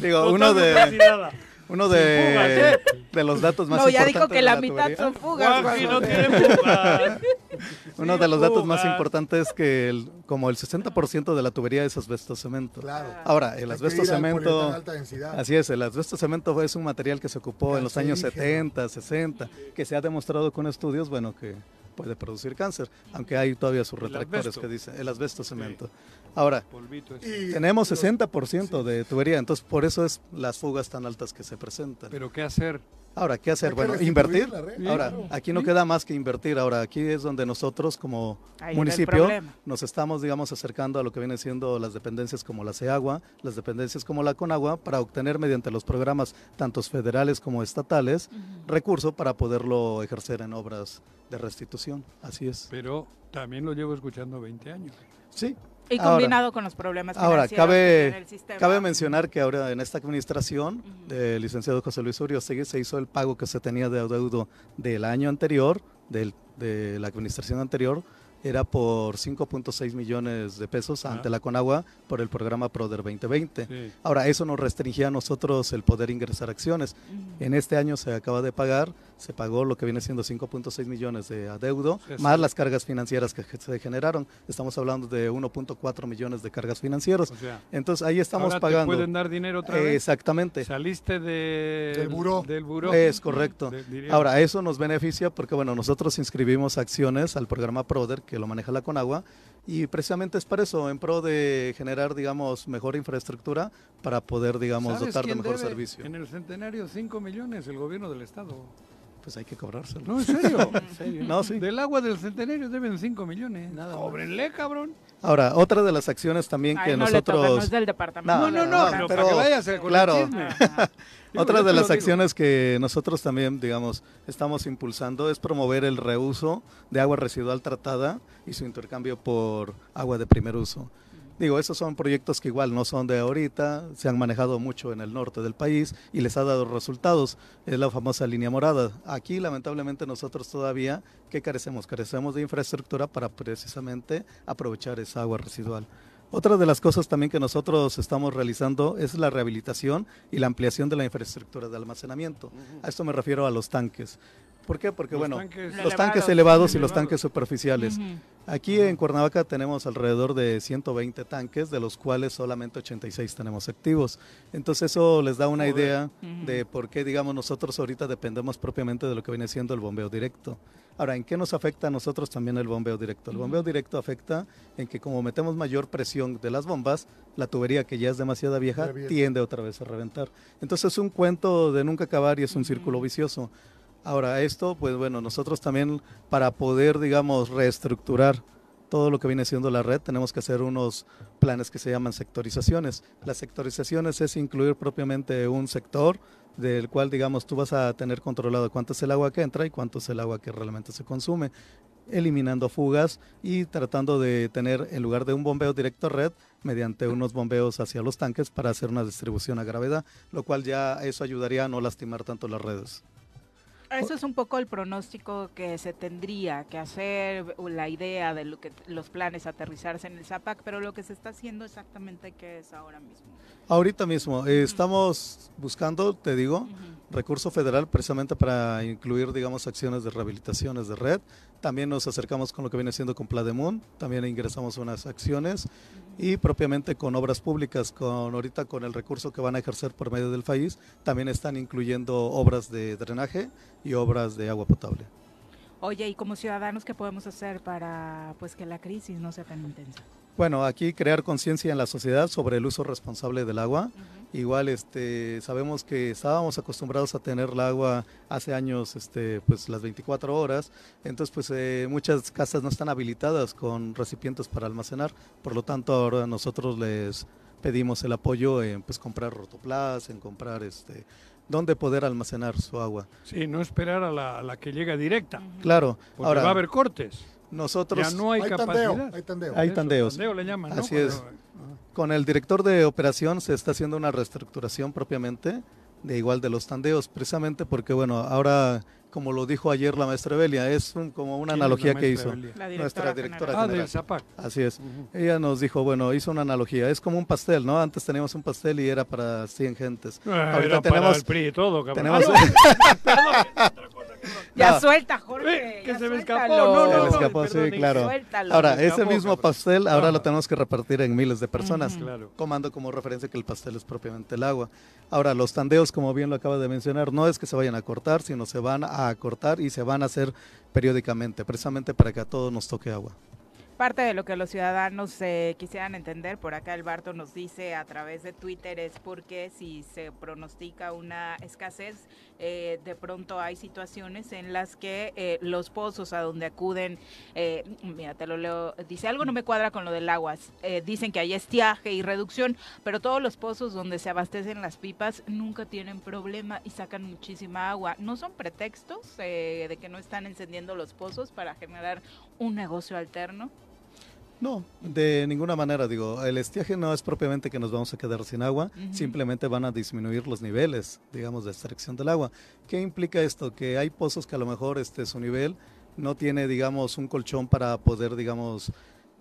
digo, uno Totalmente de, oxidada. uno de, fugas, ¿eh? de los datos más No, ya importantes dijo que de la mitad tubería, son fugas. Juanji Juan. no tiene fugas. Uno de los datos más importantes es que el- como el 60% de la tubería es asbesto cemento. Claro. Ahora, el asbesto cemento, de alta densidad. así es, el asbesto cemento es un material que se ocupó en los años Cancerígeno. 70, 60, que se ha demostrado con estudios, bueno, que puede producir cáncer, aunque hay todavía sus retractores que dicen el asbesto cemento. Ahora. Y tenemos los- 60% de tubería, entonces por eso es las fugas tan altas que se presentan. Pero ¿qué hacer? Ahora, ¿qué hacer? Bueno, invertir. red, Ahora, claro. aquí no queda más que invertir. Ahora, aquí es donde nosotros como Ahí municipio nos estamos, digamos, acercando a lo que vienen siendo las dependencias como la CEAGUA, las dependencias como la CONAGUA, para obtener mediante los programas tantos federales como estatales recursos para poderlo ejercer en obras de restitución. Así es. Pero también lo llevo escuchando 20 años. Sí. Y Ahora- combinado con los problemas Ahora, cabe, el sistema. cabe mencionar que ahora en esta administración del licenciado José Luis Uriostegui se hizo el pago que se tenía de adeudo del año anterior, del- de la administración anterior, era por 5.6 millones de pesos Ah. ante la Conagua por el programa PRODER 2020. Sí. Ahora, eso nos restringía a nosotros el poder ingresar acciones. En este año se acaba de pagar, se pagó lo que viene siendo 5.6 millones de adeudo, Sí, sí. más las cargas financieras que se generaron. Estamos hablando de 1.4 millones de cargas financieras. O sea, Entonces ahí estamos ahora pagando. te pueden dar dinero otra vez. Exactamente. Saliste de, Del buró. Del buró. Es correcto. De-. Ahora, eso nos beneficia porque, bueno, nosotros inscribimos acciones al programa PRODER, que lo maneja la Conagua, y precisamente es para eso, en pro de generar, digamos, mejor infraestructura para poder, digamos, ¿Sabes dotar de mejor debe? servicio. En el centenario 5 millones el gobierno del estado. Pues hay que cobrárselo. No, en serio. No, sí. Del agua del centenario deben 5 millones. Nada más. Cóbrenle, cabrón. Ahora, otra de las acciones también Ay, que no le toca, no nosotros... es del departamento. No, No, no, no, no, pero, pero- claro. Otra de las acciones que nosotros también, digamos, estamos impulsando es promover el reuso de agua residual tratada y su intercambio por agua de primer uso. Digo, esos son proyectos que igual no son de ahorita, se han manejado mucho en el norte del país y les ha dado resultados. Es la famosa línea morada. Aquí, lamentablemente, nosotros todavía, ¿qué carecemos? Carecemos de infraestructura para precisamente aprovechar esa agua residual. Otra de las cosas también que nosotros estamos realizando es la rehabilitación y la ampliación de la infraestructura de almacenamiento. A esto me refiero a los tanques. ¿Por qué? Porque, Los bueno, tanques los tanques elevados. elevados y los Elevados. tanques superficiales. Aquí en Cuernavaca tenemos alrededor de 120 tanques, de los cuales solamente 86 tenemos activos. Entonces eso les da una Joder. idea de por qué, digamos, nosotros ahorita dependemos propiamente de lo que viene siendo el bombeo directo. Ahora, ¿en qué nos afecta a nosotros también el bombeo directo? El bombeo directo afecta en que como metemos mayor presión de las bombas, la tubería que ya es demasiado vieja tiende otra vez a reventar. Entonces es un cuento de nunca acabar y es un círculo vicioso. Ahora, esto, pues bueno, nosotros también para poder, digamos, reestructurar todo lo que viene siendo la red, tenemos que hacer unos planes que se llaman sectorizaciones. Las sectorizaciones es incluir propiamente un sector del cual, digamos, tú vas a tener controlado cuánto es el agua que entra y cuánto es el agua que realmente se consume, eliminando fugas y tratando de tener, en lugar de un bombeo directo a red, mediante unos bombeos hacia los tanques para hacer una distribución a gravedad, lo cual ya eso ayudaría a no lastimar tanto las redes. Eso es un poco el pronóstico que se tendría que hacer, o la idea de lo que los planes aterrizarse en el ZAPAC, pero lo que se está haciendo exactamente qué es ahora mismo. Ahorita mismo eh, estamos buscando, te digo, recurso federal precisamente para incluir, digamos, acciones de rehabilitaciones de red. También nos acercamos con lo que viene siendo con Plademun, también ingresamos unas acciones y propiamente con obras públicas, con ahorita con el recurso que van a ejercer por medio del país, también están incluyendo obras de drenaje y obras de agua potable. Oye, y como ciudadanos, ¿qué podemos hacer para pues que la crisis no sea tan intensa? Bueno, aquí crear conciencia en la sociedad sobre el uso responsable del agua. Igual este sabemos que estábamos acostumbrados a tener el agua hace años este pues las 24 horas, entonces pues eh, muchas casas no están habilitadas con recipientes para almacenar, por lo tanto ahora nosotros les pedimos el apoyo en pues comprar rotoplas, en comprar este dónde poder almacenar su agua. Sí, no esperar a la, a la que llega directa, Claro, porque ahora va a haber cortes. Nosotros Ya no hay, Hay capacidad. tandeo, hay tandeo. Hay tandeos. Tandeo le llaman, ¿no? Así es. Con el director de operación se está haciendo una reestructuración propiamente de igual de los tandeos, precisamente porque, bueno, ahora, como lo dijo ayer la maestra Belia, es un- como una ¿Quién es la analogía que hizo. La Nuestra directora Ah, general. del Zapac. Así es. Ella nos dijo, bueno, hizo una analogía, es como un pastel, ¿no? Antes teníamos un pastel y era para 100 gentes. Ah, Ahorita era para tenemos- el PRI y todo, cabrón. Tenemos, Ya No. suelta, Jorge. Que ya se me suéltalo. escapó, no, Se no, le no, escapó, sí, perdón, claro. Suéltalo. Ahora, Se ese escapó, mismo cabrón. pastel ahora Ah. lo tenemos que repartir en miles de personas, Ujú. Claro. tomando como referencia que el pastel es propiamente el agua. Ahora, los tandeos, como bien lo acaba de mencionar, no es que se vayan a cortar, sino se van a cortar y se van a hacer periódicamente, precisamente para que a todos nos toque agua. Parte de lo que los ciudadanos eh, quisieran entender, por acá el Barto nos dice a través de Twitter, es porque si se pronostica una escasez, eh, de pronto hay situaciones en las que eh, los pozos a donde acuden, eh, mira, te lo leo, dice algo no me cuadra con lo del agua, eh, dicen que hay estiaje y reducción, pero todos los pozos donde se abastecen las pipas nunca tienen problema y sacan muchísima agua. ¿No son pretextos eh, de que no están encendiendo los pozos para generar un negocio alterno? No, de ninguna manera, digo, el estiaje no es propiamente que nos vamos a quedar sin agua, simplemente van a disminuir los niveles, digamos, de extracción del agua. ¿Qué implica esto? Que hay pozos que a lo mejor este, su nivel no tiene, digamos, un colchón para poder, digamos,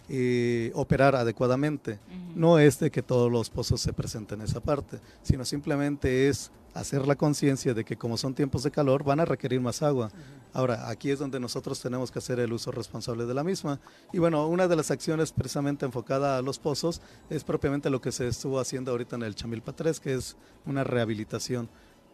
eh, operar adecuadamente. No es de que todos los pozos se presenten en esa parte, sino simplemente es hacer la conciencia de que como son tiempos de calor van a requerir más agua. Ahora, aquí es donde nosotros tenemos que hacer el uso responsable de la misma. Y bueno, una de las acciones precisamente enfocada a los pozos es propiamente lo que se estuvo haciendo ahorita en el Chamilpa 3, que es una rehabilitación.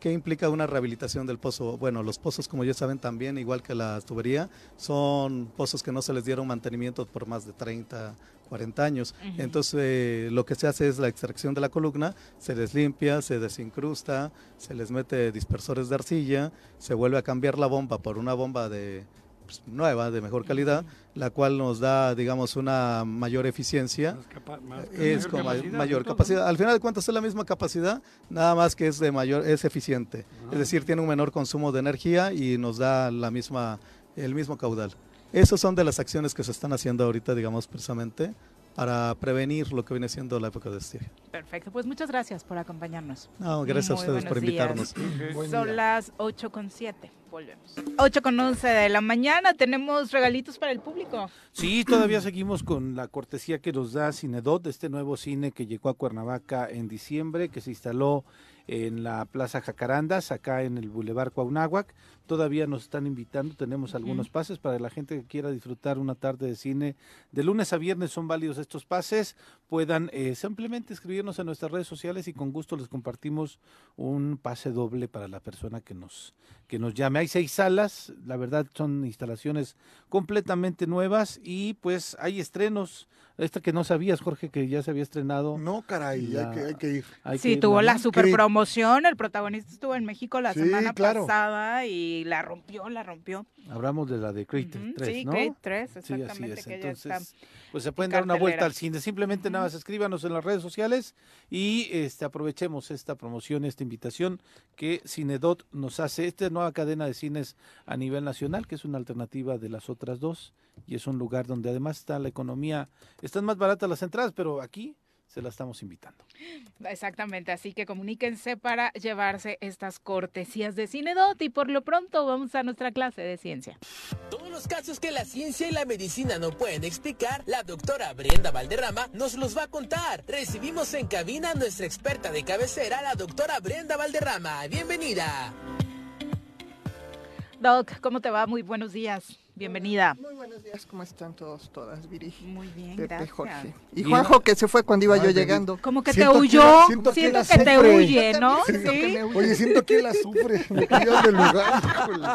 ¿Qué implica una rehabilitación del pozo? Bueno, los pozos, como ya saben también, igual que la tubería, son pozos que no se les dieron mantenimiento por más de 30, 40 años. Entonces, eh, lo que se hace es la extracción de la columna, se les limpia, se desincrusta, se les mete dispersores de arcilla, se vuelve a cambiar la bomba por una bomba de pues, nueva, de mejor calidad, la cual nos da, digamos, una mayor eficiencia Más capa- más- es mayor con ma- capacidad mayor capacidad. Al final de cuentas es la misma capacidad, nada más que es de mayor, es eficiente. Es decir, tiene un menor consumo de energía y nos da la misma, el mismo caudal. Esas son de las acciones que se están haciendo ahorita, digamos, precisamente para prevenir lo que viene siendo la época de estiaje. Perfecto, pues muchas gracias por acompañarnos. No, gracias a ustedes por invitarnos. Son las 8 con 7, volvemos. 8 con 11 de la mañana, tenemos regalitos para el público. Sí, todavía seguimos con la cortesía que nos da Cinedot, este nuevo cine que llegó a Cuernavaca en diciembre, que se instaló en la Plaza Jacarandas, acá en el Boulevard Cuauhnáhuac. Todavía nos están invitando, tenemos algunos pases para la gente que quiera disfrutar una tarde de cine. De lunes a viernes son válidos estos pases. Puedan eh, simplemente escribirnos en nuestras redes sociales y con gusto les compartimos un pase doble para la persona que nos, que nos llame. Hay seis salas, la verdad son instalaciones completamente nuevas y pues hay estrenos. Esta que no sabías, Jorge, que ya se había estrenado. No, caray, La- hay, que, hay que ir. Hay Sí, que- tuvo la ¿no? super promoción. El protagonista estuvo en México la Sí, semana claro. pasada y la rompió, la rompió. Hablamos de la de Creed Ujú, 3, sí, ¿no? Creed 3, Sí, así exactamente, es. que ya está Entonces, pues se pueden en dar una vuelta al cine. Simplemente nada más escríbanos en las redes sociales y este aprovechemos esta promoción, esta invitación que Cinedot nos hace. Esta nueva cadena de cines a nivel nacional, que es una alternativa de las otras dos y es un lugar donde además está la economía. Están más baratas las entradas, pero aquí se la estamos invitando. Exactamente, así que comuníquense para llevarse estas cortesías de Cinedot y por lo pronto vamos a nuestra clase de ciencia. Todos los casos que la ciencia y la medicina no pueden explicar, la doctora Brenda Valderrama nos los va a contar. Recibimos en cabina a nuestra experta de cabecera, la doctora Brenda Valderrama. Bienvenida. Doc, ¿cómo te va? Muy buenos días. Bienvenida. Muy buenos días, ¿cómo están todos, todas, Viri? Muy bien, Pepe, gracias. Jorge. Y. Juanjo, que se fue cuando iba Ay, yo llegando. Como que Siento te que huyó, la- siento que siento que te huye, ¿no? que Sí. me huye. Oye, siento que la sufre. Me cambias de lugar, híjole.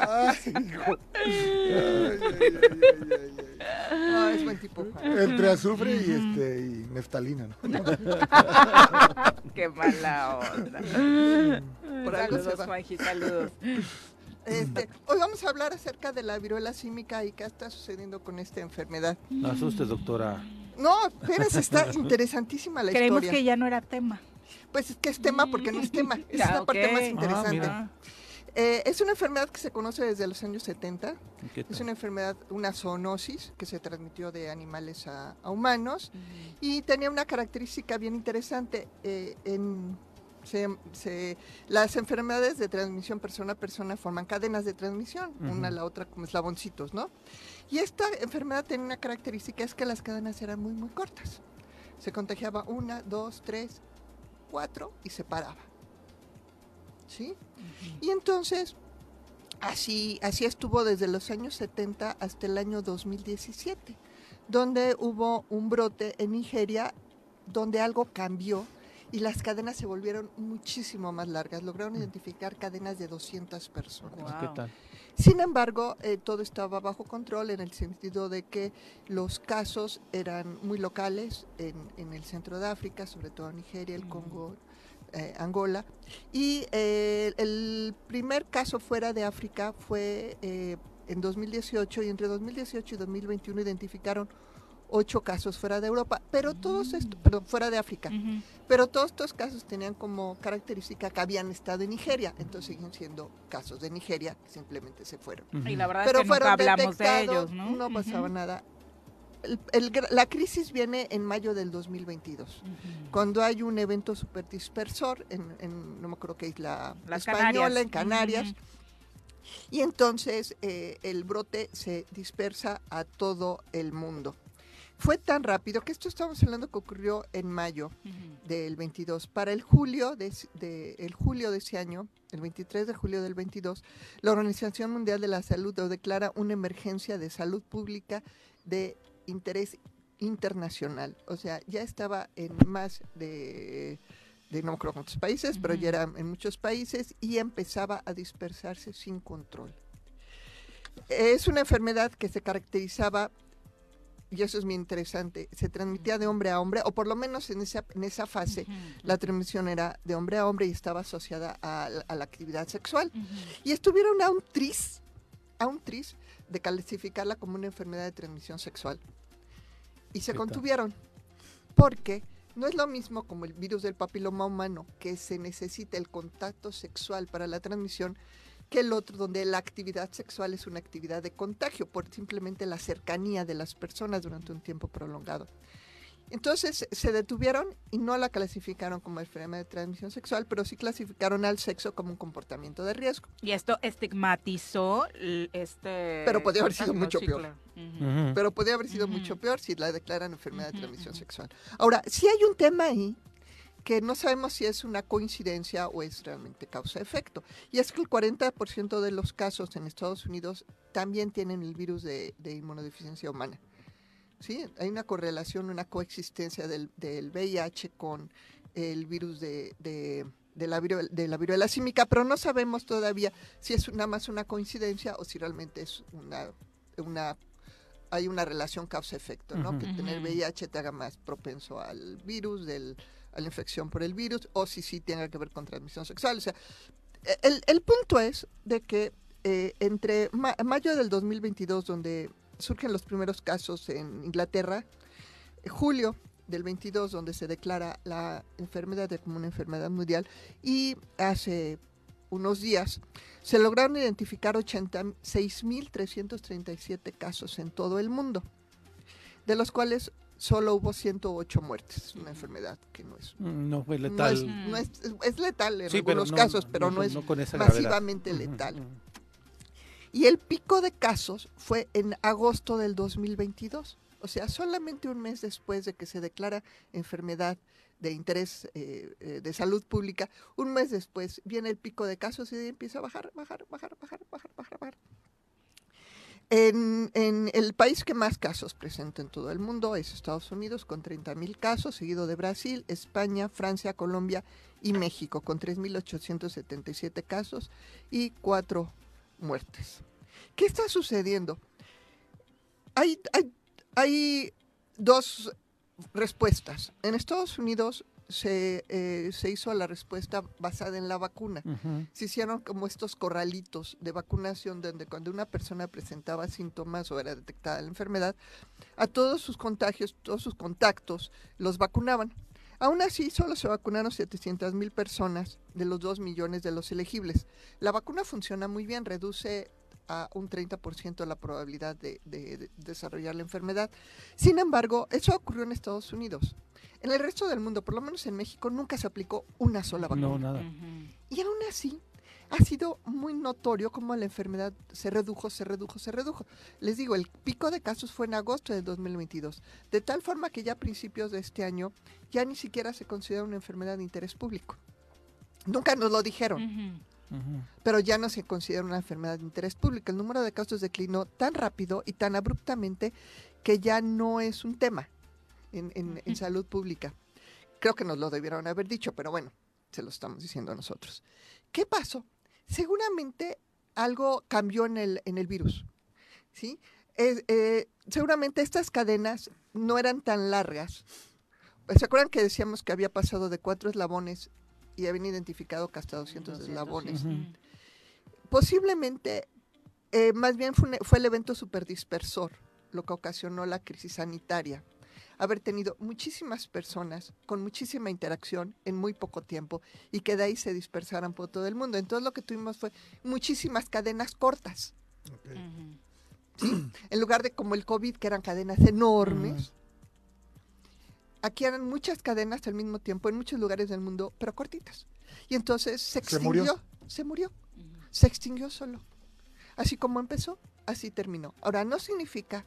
Ay, hijo. Ay, ay, ay, ay, ay, ay. No, es buen tipo, Juan. Entre azufre y, este, y neftalina, ¿no? Qué mala onda. Por saludos. Juanji, saludos. Este, hoy vamos a hablar acerca de la viruela símica y qué está sucediendo con esta enfermedad. No asustes, doctora. No, espérense, está interesantísima la Creemos historia. que ya no era tema. Pues es que es tema porque no es tema. Esa es Ah, la parte ok. más Ah, interesante. Eh, es una enfermedad que se conoce desde los años 70. ¿Qué Es una enfermedad, una zoonosis que se transmitió de animales a, a humanos y tenía una característica bien interesante. eh, en, se- se- las enfermedades de transmisión persona a persona forman cadenas de transmisión, una a la otra como eslaboncitos, ¿no? Y esta enfermedad tiene una característica, es que las cadenas eran muy, muy cortas. Se contagiaba una, dos, tres, cuatro y se paraba. ¿Sí? Y entonces, así, así estuvo desde los años 70 hasta el año 2017, donde hubo un brote en Nigeria donde algo cambió y las cadenas se volvieron muchísimo más largas. Lograron identificar cadenas de 200 personas. Wow. ¿Qué tal? Sin embargo, eh, todo estaba bajo control en el sentido de que los casos eran muy locales en, en el centro de África, sobre todo Nigeria, el Congo, eh, Angola. Y eh, el primer caso fuera de África fue eh, en 2018 y entre 2018 y 2021 identificaron ocho casos fuera de Europa, pero todos estos, perdón, fuera de África. Pero todos estos casos tenían como característica que habían estado en Nigeria, entonces siguen siendo casos de Nigeria que simplemente se fueron. Y la verdad Pero es que nunca fueron hablamos de detectados, ellos, ¿no? pasaba Ujú. nada. El- el gra- la crisis viene en mayo del 2022, cuando hay un evento super dispersor en, en, no me acuerdo qué isla Las española, Canarias. en Canarias, y entonces eh, el brote se dispersa a todo el mundo. Fue tan rápido que esto estamos hablando que ocurrió en mayo del 22. Para el julio de, ese- de- el julio de ese año, el 23 de julio del 22, la Organización Mundial de la Salud lo declara una emergencia de salud pública de interés internacional. O sea, ya estaba en más de, de no me acuerdo cuántos países, pero ya era en muchos países y empezaba a dispersarse sin control. Es una enfermedad que se caracterizaba y eso es muy interesante, se transmitía de hombre a hombre, o por lo menos en esa, en esa fase, la transmisión era de hombre a hombre y estaba asociada a, la- a la actividad sexual. Y estuvieron a un tris, a un tris de clasificarla como una enfermedad de transmisión sexual. Y se contuvieron, porque no es lo mismo como el virus del papiloma humano, que se necesita el contacto sexual para la transmisión, que el otro donde la actividad sexual es una actividad de contagio por simplemente la cercanía de las personas durante un tiempo prolongado. Entonces se detuvieron y no la clasificaron como enfermedad de transmisión sexual, pero sí clasificaron al sexo como un comportamiento de riesgo. Y esto estigmatizó este. Pero podía haber sido mucho sí, peor. Ujú. Ujú. Pero podría haber sido Ujú. mucho peor si la declaran enfermedad de transmisión ujú. sexual. Ahora, si hay un tema ahí que no sabemos si es una coincidencia o es realmente causa-efecto. Y es que el 40% de los casos en Estados Unidos también tienen el virus de, de inmunodeficiencia humana. ¿Sí? Hay una correlación, una coexistencia del, del VIH con el virus de, de, de la, viruela, de la viruela símica, pero no sabemos todavía si es nada más una coincidencia o si realmente es una, una hay una relación causa-efecto, ¿no? Que tener. VIH te haga más propenso al virus, del, a la infección por el virus, o si sí tenga que ver con transmisión sexual. O sea, e, el, el punto es de que eh, entre ma- mayo del 2022, donde surgen los primeros casos en Inglaterra, eh, julio del 22, donde se declara la enfermedad como una enfermedad mundial, y hace unos días se lograron identificar 86.337 casos en todo el mundo, de los cuales solo hubo 108 muertes, una enfermedad que no es Mm, No fue no letal. es, no es, es letal en Sí, algunos no- casos, pero no- no, es gravedad. masivamente letal. Y el pico de casos fue en agosto del 2022, o sea, solamente un mes después de que se declara enfermedad de interés eh, eh, de salud pública, un mes después viene el pico de casos y empieza a bajar, bajar, bajar, bajar, bajar, bajar, bajar. En, el país que más casos presenta en todo el mundo es Estados Unidos con 30.000 casos, seguido de Brasil, España, Francia, Colombia y México con 3.877 casos y 4 muertes. ¿Qué está sucediendo? Hay, hay dos respuestas. En Estados Unidos se, eh, se hizo la respuesta basada en la vacuna. Se hicieron como estos corralitos de vacunación donde cuando una persona presentaba síntomas o era detectada la enfermedad, a todos sus contagios, todos sus contactos, los vacunaban. Aún así, solo se vacunaron 700 mil personas de los 2 millones de los elegibles. La vacuna funciona muy bien, reduce a un 30% la probabilidad de, de- de desarrollar la enfermedad. Sin embargo, eso ocurrió en Estados Unidos. En el resto del mundo, por lo menos en México, nunca se aplicó una sola vacuna. No, nada. Y aún así, ha sido muy notorio cómo la enfermedad se redujo, se redujo, se redujo. Les digo, el pico de casos fue en agosto del 2022, de tal forma que ya a principios de este año ya ni siquiera se considera una enfermedad de interés público. Nunca nos lo dijeron, pero ya no se considera una enfermedad de interés público. El número de casos declinó tan rápido y tan abruptamente que ya no es un tema en, en- en salud pública. Creo que nos lo debieron haber dicho, pero bueno, se lo estamos diciendo nosotros. ¿Qué pasó? Seguramente algo cambió en el, en el virus. ¿sí? Eh, seguramente estas cadenas no eran tan largas. ¿Se acuerdan que decíamos que había pasado de cuatro eslabones y habían identificado que hasta 200 eslabones? Posiblemente, eh, más bien fue, un- fue el evento superdispersor lo que ocasionó la crisis sanitaria. Haber tenido muchísimas personas con muchísima interacción en muy poco tiempo y que de ahí se dispersaran por todo el mundo. Entonces lo que tuvimos fue muchísimas cadenas cortas. ¿sí? En lugar de como el COVID, que eran cadenas enormes. Aquí eran muchas cadenas al mismo tiempo en muchos lugares del mundo, pero cortitas. Y entonces se Se murió. extinguió, se murió, se extinguió solo. Así como empezó, así terminó. Ahora, no significa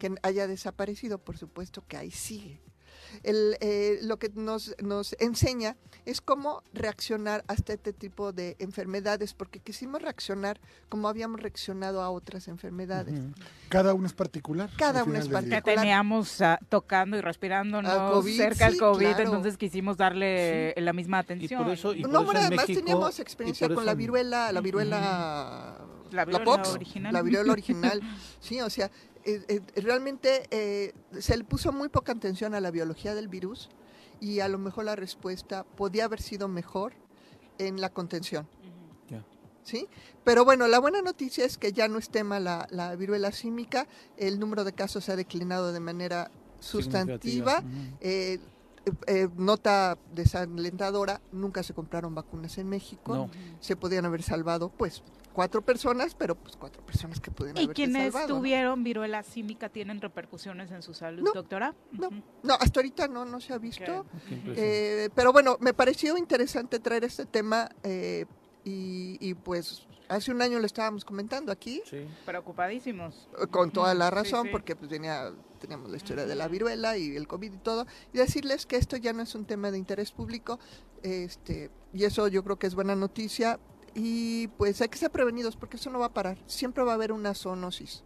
que haya desaparecido, por supuesto que ahí sigue. El, eh, lo que nos, nos enseña es cómo reaccionar hasta este tipo de enfermedades, porque quisimos reaccionar como habíamos reaccionado a otras enfermedades. Cada uno es particular. Cada final es particular. teníamos ah, tocando y respirando Al COVID, cerca al sí, COVID, claro. entonces quisimos darle la misma atención. por eso- y No, por bueno, en además México- teníamos y experiencia por con eso la en- viruela, la viruela, La viruela pox, original. la viruela original. sí, o sea, eh, eh, realmente eh, se le puso muy poca atención a la biología del virus y a lo mejor la respuesta podía haber sido mejor en la contención. Ya. ¿Sí? Pero bueno, la buena noticia es que ya no es tema la, la viruela símica, el número de casos ha declinado de manera sustantiva. Eh, eh, eh, nota desalentadora, nunca se compraron vacunas en México. No. Se podían haber salvado, pues, cuatro personas, pero pues cuatro personas que pudieron ¿Y haberse quienes salvado. ¿no? tuvieron viruela símica tienen repercusiones en su salud, No, doctora? no. Hasta ahorita no, no se ha visto. Eh, pero bueno, me pareció interesante traer este tema. eh, Y, y, pues hace un año lo estábamos comentando aquí. Sí. Preocupadísimos. Con toda la razón, sí. porque pues tenía, teníamos la historia de la viruela y el COVID y todo. Y decirles que esto ya no es un tema de interés público. este Y eso yo creo que es buena noticia. Y pues hay que ser prevenidos porque eso no va a parar. Siempre va a haber una zoonosis.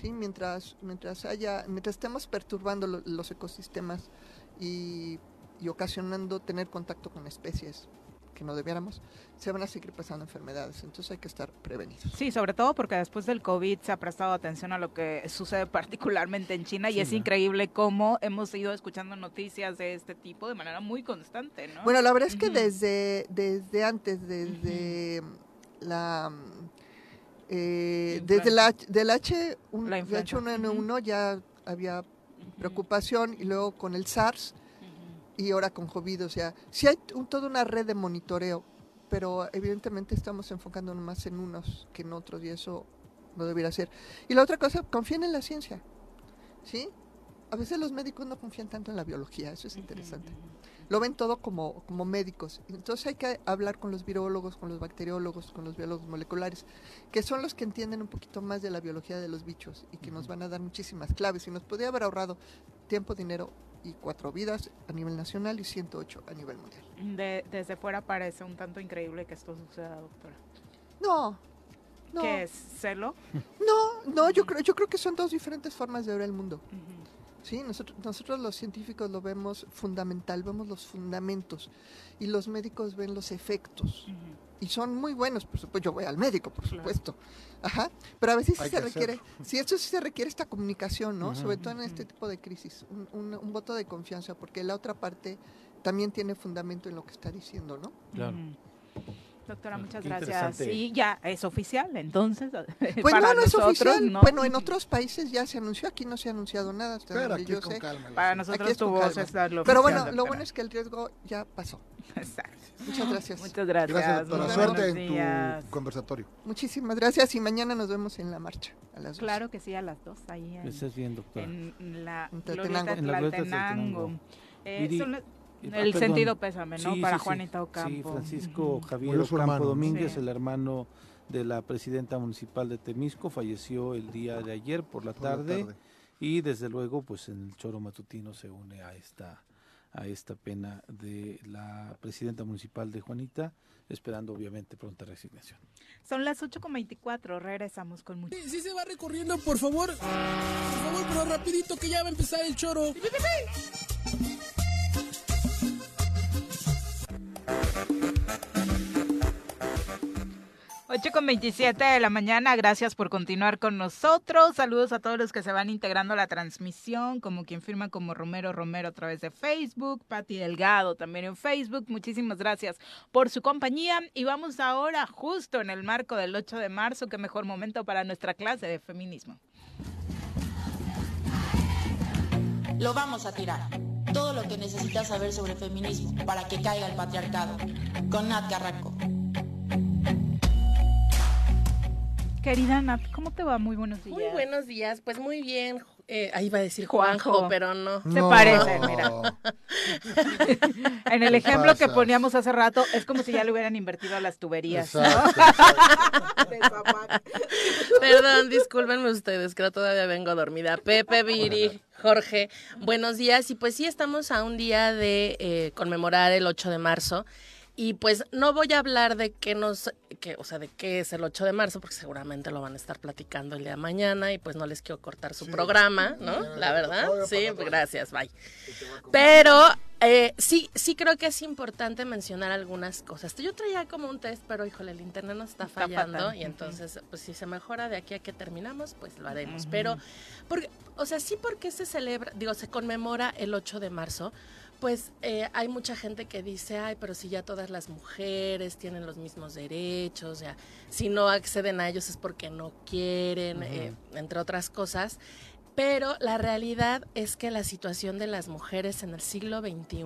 ¿sí? mientras, mientras haya, mientras estemos perturbando lo- los ecosistemas y, y ocasionando tener contacto con especies que no debiéramos, se van a seguir pasando enfermedades. Entonces hay que estar prevenidos. Sí, sobre todo porque después del COVID se ha prestado atención a lo que sucede particularmente en China y es increíble cómo hemos ido escuchando noticias de este tipo de manera muy constante, ¿no? Bueno, la verdad es que desde, desde antes, desde la... eh, desde la, H- del H, un- La de influenza. H1N1 ya había preocupación y luego con el SARS y ahora con COVID, o sea, sí hay un- toda una red de monitoreo, pero evidentemente estamos enfocándonos más en unos que en otros y eso no debería ser. Y la otra cosa, confíen en la ciencia, ¿sí? A veces los médicos no confían tanto en la biología, eso es interesante. Lo ven todo como, como médicos. Entonces hay que hablar con los virólogos, con los bacteriólogos, con los biólogos moleculares, que son los que entienden un poquito más de la biología de los bichos y que nos van a dar muchísimas claves. Y nos podría haber ahorrado tiempo, dinero y cuatro vidas a nivel nacional y 108 a nivel mundial. De- desde fuera parece un tanto increíble que esto suceda, doctora. No, no, ¿Qué es? ¿Celo? no, no, yo creo, yo creo que son dos diferentes formas de ver el mundo. Sí, nosotros, nosotros los científicos lo vemos fundamental, vemos los fundamentos y los médicos ven los efectos. Y son muy buenos, por supuesto. Yo voy al médico, por supuesto. Ajá. Pero a veces sí se requiere, hacerlo. sí, esto sí se requiere esta comunicación, ¿no? Sobre todo en este tipo de crisis. Un, un- un voto de confianza, porque la otra parte también tiene fundamento en lo que está diciendo, ¿no? Claro. Doctora, muchas qué gracias. Y ya es oficial, entonces. Pues para no, no es nosotros, oficial. ¿no? Bueno, en otros países ya se anunció, aquí no se ha anunciado nada. hasta Pero aquí yo con sé. calma. Para Aquí nosotros es tu voz es la lo Pero oficial, bueno, lo doctora. bueno es que el riesgo ya pasó. Exacto. Muchas gracias. Muchas gracias. Gracias, doctora. Suerte en días. tu conversatorio. Muchísimas gracias y mañana nos vemos en la marcha a las dos. Claro que sí, a las dos, ahí en, bien, doctora. en la En glorieta Tlaltenango. En la glorieta Tlaltenango. Eh, son el perdón. sentido pésame, ¿no? Sí, Para sí, sí. Juanita Ocampo. Sí, Francisco. Javier Ocampo hermano, ¿no? Domínguez, Sí. el hermano de la presidenta municipal de Temisco, falleció el día de ayer por la, Por la tarde, tarde. y desde luego pues en el choro matutino se une a esta a esta pena de la presidenta municipal de Juanita, esperando obviamente pronta resignación. Son las 8.24, regresamos con mucho. Si sí se va recorriendo, por favor. Por favor, pero rapidito que ya va a empezar el choro. 8 con 27 de la mañana, gracias por continuar con nosotros. Saludos a todos los que se van integrando a la transmisión, como quien firma como Romero Romero a través de Facebook, Pati Delgado también en Facebook. Muchísimas gracias por su compañía. Y vamos ahora, justo en el marco del 8 de marzo, qué mejor momento para nuestra clase de feminismo. Lo vamos a tirar. Todo lo que necesitas saber sobre feminismo para que caiga el patriarcado. Con Nat Carranco. Querida Nat, ¿cómo te va? Muy buenos días. Muy buenos días, pues muy bien. Eh, ahí iba a decir Juanjo. Juanjo, pero no. Se parece, mira. En el ¿Qué ejemplo que poníamos hace rato, es como si ya le hubieran invertido a las tuberías. ¿no? Exacto, Perdón, discúlpenme ustedes, creo todavía vengo dormida. Pepe, Viri, Jorge, buenos días. Y pues sí, estamos a un día de eh, conmemorar el 8 de marzo. Y pues no voy a hablar de qué nos, que, o sea, de qué es el 8 de marzo, porque seguramente lo van a estar platicando el día de mañana y pues no les quiero cortar su Sí. programa, ¿no? Ya, La verdad. Sí, pues, gracias, bye. Pero eh, sí, sí creo que es importante mencionar algunas cosas. Yo traía como un test, pero híjole, el internet nos está fallando y entonces, pues si se mejora de aquí a que terminamos, pues lo haremos. Pero, porque, o sea, sí porque se celebra, digo, se conmemora el 8 de marzo, pues eh, hay mucha gente que dice, ay, pero si ya todas las mujeres tienen los mismos derechos, si no acceden a ellos es porque no quieren, eh, entre otras cosas. Pero la realidad es que la situación de las mujeres en el siglo XXI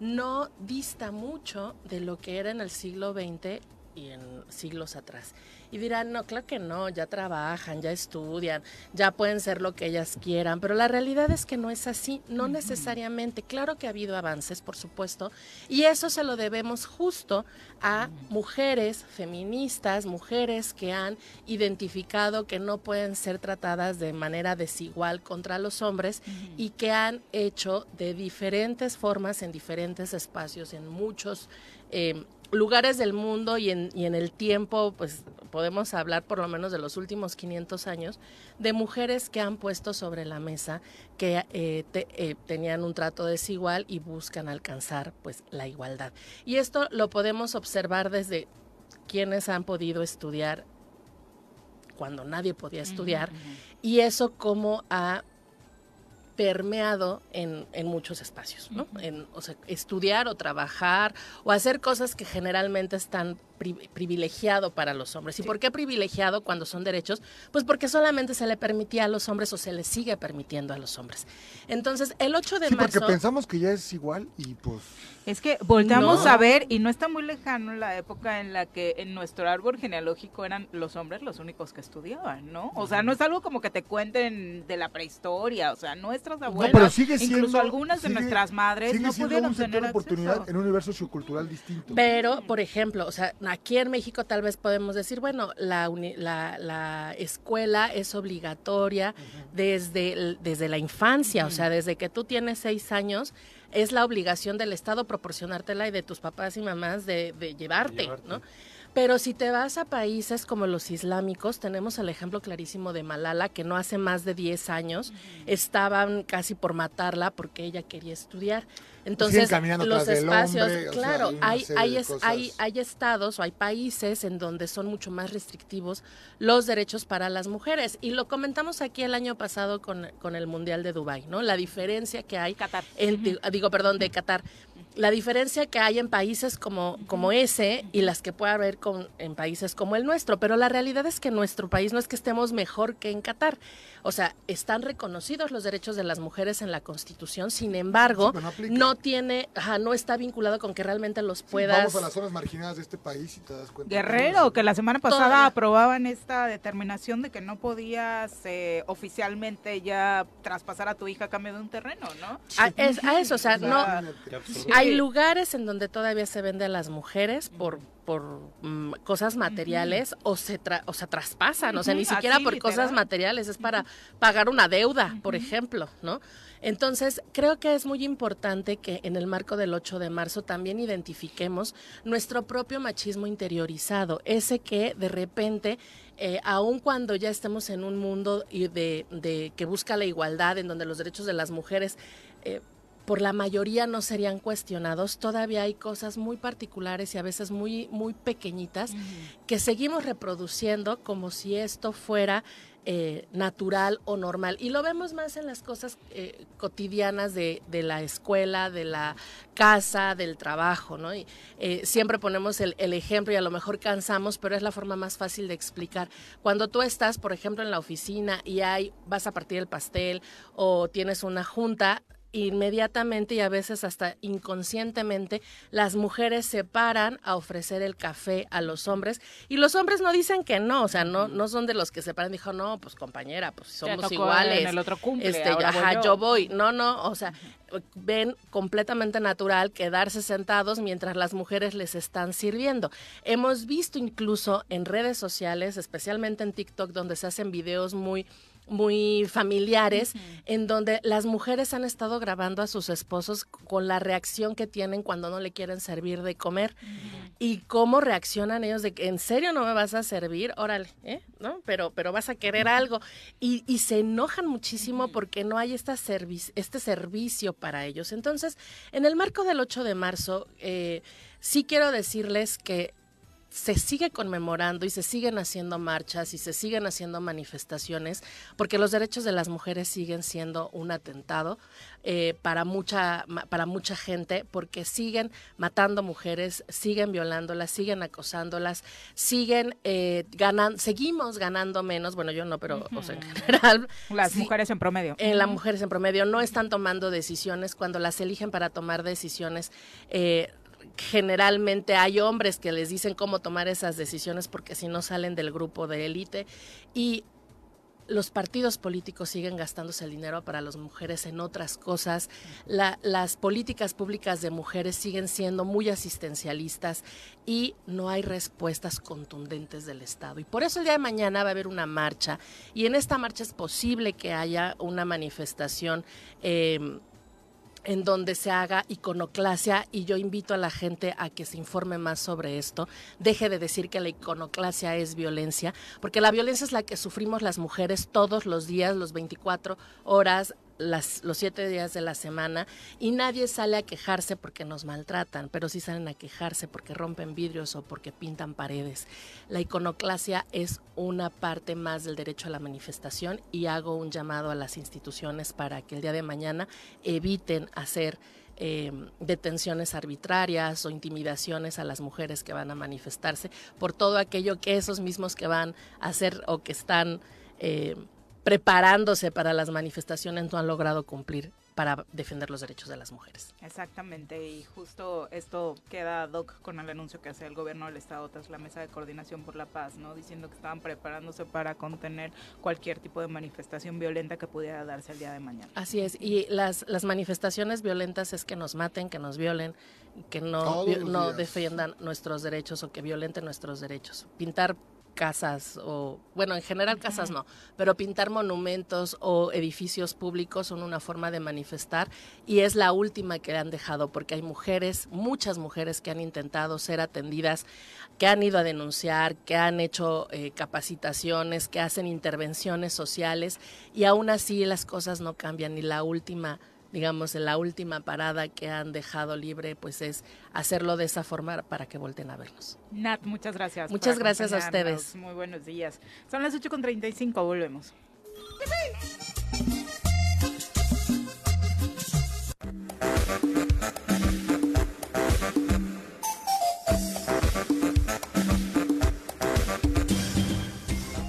no dista mucho de lo que era en el siglo XX y en siglos atrás. Y dirán, no, claro que no, ya trabajan, ya estudian, ya pueden ser lo que ellas quieran, pero la realidad es que no es así, no necesariamente. Claro que ha habido avances, por supuesto, y eso se lo debemos justo a mujeres feministas, mujeres que han identificado que no pueden ser tratadas de manera desigual contra los hombres y que han hecho de diferentes formas en diferentes espacios, en muchos eh, lugares del mundo y en, y en el tiempo, pues podemos hablar por lo menos de los últimos 500 años, de mujeres que han puesto sobre la mesa que eh, te- eh, tenían un trato desigual y buscan alcanzar pues la igualdad. Y esto lo podemos observar desde quienes han podido estudiar cuando nadie podía estudiar y eso como ha permeado en, en muchos espacios, ¿no? En, o sea, estudiar o trabajar o hacer cosas que generalmente están pri- privilegiado para los hombres. ¿Y por qué privilegiado cuando son derechos? Pues porque solamente se le permitía a los hombres o se le sigue permitiendo a los hombres. Entonces, el 8 de Sí, porque marzo... pensamos que ya es igual y pues... Es que volteamos No. a ver y no está muy lejano la época en la que en nuestro árbol genealógico eran los hombres los únicos que estudiaban, ¿no? O sea, no es algo como que te cuenten de la prehistoria, o sea, nuestras abuelas, pero sigue siendo... incluso algunas de nuestras madres sigue no pudieron tener oportunidad acceso. en un universo sociocultural distinto. Pero, por ejemplo, o sea, aquí en México tal vez podemos decir, bueno, la, uni- la, la escuela es obligatoria desde, desde la infancia, o sea, desde que tú tienes seis años, es la obligación del Estado proporcionártela y de tus papás y mamás de, de llevarte, ¿no? Pero si te vas a países como los islámicos, tenemos el ejemplo clarísimo de Malala, que no hace más de 10 años estaban casi por matarla porque ella quería estudiar. Entonces, los espacios, hombre, o sea, claro, hay hay, hay, es- hay, hay estados o hay países en donde son mucho más restrictivos los derechos para las mujeres. Y lo comentamos aquí el año pasado con, con el Mundial de Dubái, ¿no? La diferencia que hay, en, di- digo, perdón, de Qatar. La diferencia que hay en países como, como ese y las que puede haber con, en países como el nuestro. Pero la realidad es que nuestro país no es que estemos mejor que en Qatar. O sea, están reconocidos los derechos de las mujeres en la Constitución, sin embargo, no tiene, ajá, no está vinculado con que realmente los puedas. Vamos a las zonas marginadas de este país y te das cuenta. Guerrero, que la semana pasada Todavía. aprobaban esta determinación de que no podías eh, oficialmente ya traspasar a tu hija a cambio de un terreno, ¿no? A, es- a eso, o sea, no. Sí. Hay lugares en donde todavía se vende a las mujeres por por mm, cosas materiales o se tra- o sea traspasan, o sea, ni siquiera así, por cosas materiales, es para pagar una deuda, por ejemplo, ¿no? Entonces, creo que es muy importante que en el marco del 8 de marzo también identifiquemos nuestro propio machismo interiorizado, ese que de repente eh, aun cuando ya estemos en un mundo y de, de que busca la igualdad, en donde los derechos de las mujeres eh, por la mayoría no serían cuestionados, todavía hay cosas muy particulares y a veces muy, muy pequeñitas que seguimos reproduciendo como si esto fuera eh, natural o normal. Y lo vemos más en las cosas eh, cotidianas de, de la escuela, de la casa, del trabajo, ¿no? Y eh, siempre ponemos el, el ejemplo y a lo mejor cansamos, pero es la forma más fácil de explicar. Cuando tú estás, por ejemplo, en la oficina y hay, vas a partir el pastel o tienes una junta, inmediatamente y a veces hasta inconscientemente las mujeres se paran a ofrecer el café a los hombres y los hombres no dicen que no, o sea, no no son de los que se paran y dijo, "No, pues compañera, pues somos iguales." en el otro cumple, Este, ahora voy ajá, yo. yo voy. No, no, o sea, ven completamente natural quedarse sentados mientras las mujeres les están sirviendo. Hemos visto incluso en redes sociales, especialmente en TikTok, donde se hacen videos muy muy familiares en donde las mujeres han estado grabando a sus esposos con la reacción que tienen cuando no le quieren servir de comer. Y cómo reaccionan ellos de que en serio no me vas a servir, órale, ¿eh? ¿no? Pero pero vas a querer algo y, y se enojan muchísimo porque no hay esta servi- este servicio para ellos. Entonces, en el marco del 8 de marzo, eh, sí quiero decirles que se sigue conmemorando y se siguen haciendo marchas y se siguen haciendo manifestaciones porque los derechos de las mujeres siguen siendo un atentado eh, para mucha para mucha gente porque siguen matando mujeres siguen violándolas siguen acosándolas siguen eh, ganan seguimos ganando menos bueno yo no pero o sea, en general Las sí, mujeres en promedio. eh, las mujeres en promedio no están tomando decisiones cuando las eligen para tomar decisiones eh, generalmente hay hombres que les dicen cómo tomar esas decisiones porque si no salen del grupo de élite y los partidos políticos siguen gastándose el dinero para las mujeres en otras cosas. las políticas públicas de mujeres siguen siendo muy asistencialistas y no hay respuestas contundentes del Estado. Y por eso el día de mañana va a haber una marcha y en esta marcha es posible que haya una manifestación. Eh, en donde se haga iconoclasia y yo invito a la gente a que se informe más sobre esto, deje de decir que la iconoclasia es violencia, porque la violencia es la que sufrimos las mujeres todos los días, los 24 horas las, los siete días de la semana y nadie sale a quejarse porque nos maltratan, pero sí salen a quejarse porque rompen vidrios o porque pintan paredes. La iconoclasia es una parte más del derecho a la manifestación y hago un llamado a las instituciones para que el día de mañana eviten hacer eh, detenciones arbitrarias o intimidaciones a las mujeres que van a manifestarse por todo aquello que esos mismos que van a hacer o que están eh, preparándose para las manifestaciones no han logrado cumplir para defender los derechos de las mujeres. Exactamente, y justo esto queda doc con el anuncio que hace el gobierno del estado tras la mesa de coordinación por la paz, ¿no? Diciendo que estaban preparándose para contener cualquier tipo de manifestación violenta que pudiera darse el día de mañana. Así es, y las, las manifestaciones violentas es que nos maten, que nos violen, que no, no defiendan nuestros derechos o que violenten nuestros derechos. Pintar casas o, bueno, en general casas no, pero pintar monumentos o edificios públicos son una forma de manifestar y es la última que han dejado porque hay mujeres, muchas mujeres que han intentado ser atendidas, que han ido a denunciar, que han hecho eh, capacitaciones, que hacen intervenciones sociales y aún así las cosas no cambian y la última digamos, en la última parada que han dejado libre, pues es hacerlo de esa forma para que volten a vernos. Nat, muchas gracias. Muchas gracias a ustedes. Muy buenos días. Son las 8.35, volvemos.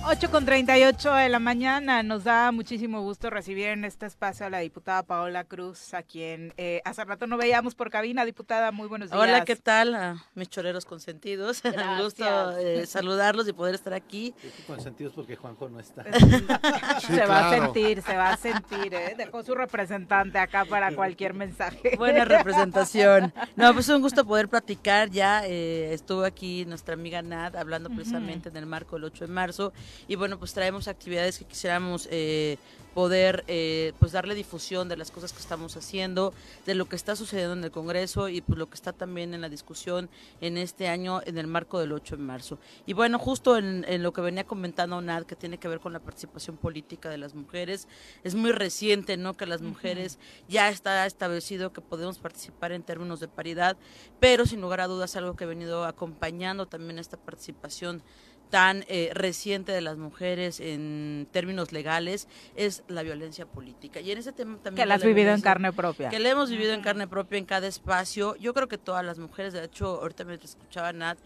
8 con 38 de la mañana. Nos da muchísimo gusto recibir en este espacio a la diputada Paola Cruz, a quien eh, hace rato no veíamos por cabina. Diputada, muy buenos días. Hola, ¿qué tal? A mis choreros consentidos. Un gusto eh, saludarlos y poder estar aquí. Consentidos porque Juanjo no está. se va a sentir, se va a sentir. ¿eh? Dejó su representante acá para cualquier mensaje. Buena representación. No, pues es un gusto poder platicar. Ya estuvo aquí nuestra amiga Nad hablando precisamente en el marco del 8 de marzo y bueno, pues traemos actividades que quisiéramos eh, poder eh, pues darle difusión de las cosas que estamos haciendo, de lo que está sucediendo en el Congreso y pues lo que está también en la discusión en este año en el marco del 8 de marzo. Y bueno, justo en, lo que venía comentando Nad, que tiene que ver con la participación política de las mujeres, es muy reciente, ¿no? Que las mujeres ya está establecido que podemos participar en términos de paridad, pero sin lugar a dudas algo que ha venido acompañando también esta participación tan eh, reciente de las mujeres en términos legales es la violencia política. Y en ese tema también... Que la has vivido en carne propia. Que la hemos vivido en carne propia en cada espacio. Yo creo que todas las mujeres, de hecho, ahorita me escuchaba Nat,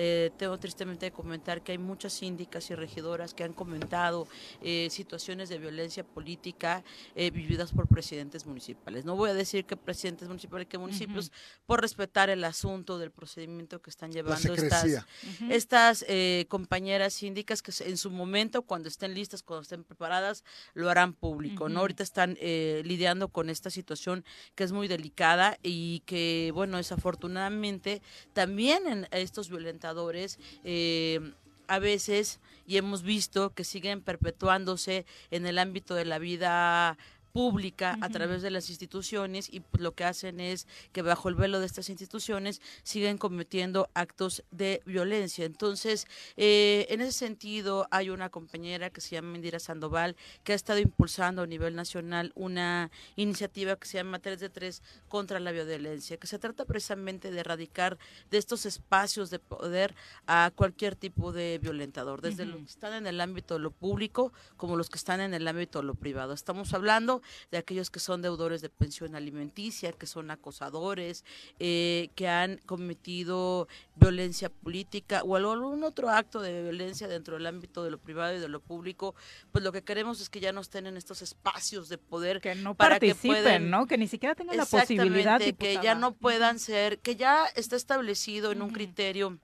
eh, tengo tristemente que comentar que hay muchas síndicas y regidoras que han comentado eh, situaciones de violencia política vividas por presidentes municipales. No voy a decir que presidentes municipales, que municipios, por respetar el asunto del procedimiento que están llevando estas, estas compañeras síndicas que en su momento, cuando estén listas, cuando estén preparadas, lo harán público, ¿no? Ahorita están eh, lidiando con esta situación que es muy delicada y que, bueno, desafortunadamente también en estos eh, a veces, y hemos visto que siguen perpetuándose en el ámbito de la vida pública a través de las instituciones y pues, lo que hacen es que bajo el velo de estas instituciones siguen cometiendo actos de violencia. Entonces, eh, en ese sentido, hay una compañera que se llama Mendira Sandoval que ha estado impulsando a nivel nacional una iniciativa que se llama 3 de 3 contra la violencia, que se trata precisamente de erradicar de estos espacios de poder a cualquier tipo de violentador, desde los que están en el ámbito de lo público como los que están en el ámbito de lo privado. Estamos hablando de aquellos que son deudores de pensión alimenticia, que son acosadores, eh, que han cometido violencia política o algún otro acto de violencia dentro del ámbito de lo privado y de lo público, pues lo que queremos es que ya no estén en estos espacios de poder que no para participen, que puedan, ¿no? Que ni siquiera tengan la posibilidad Exactamente, que ya no puedan ser, que ya está establecido en un criterio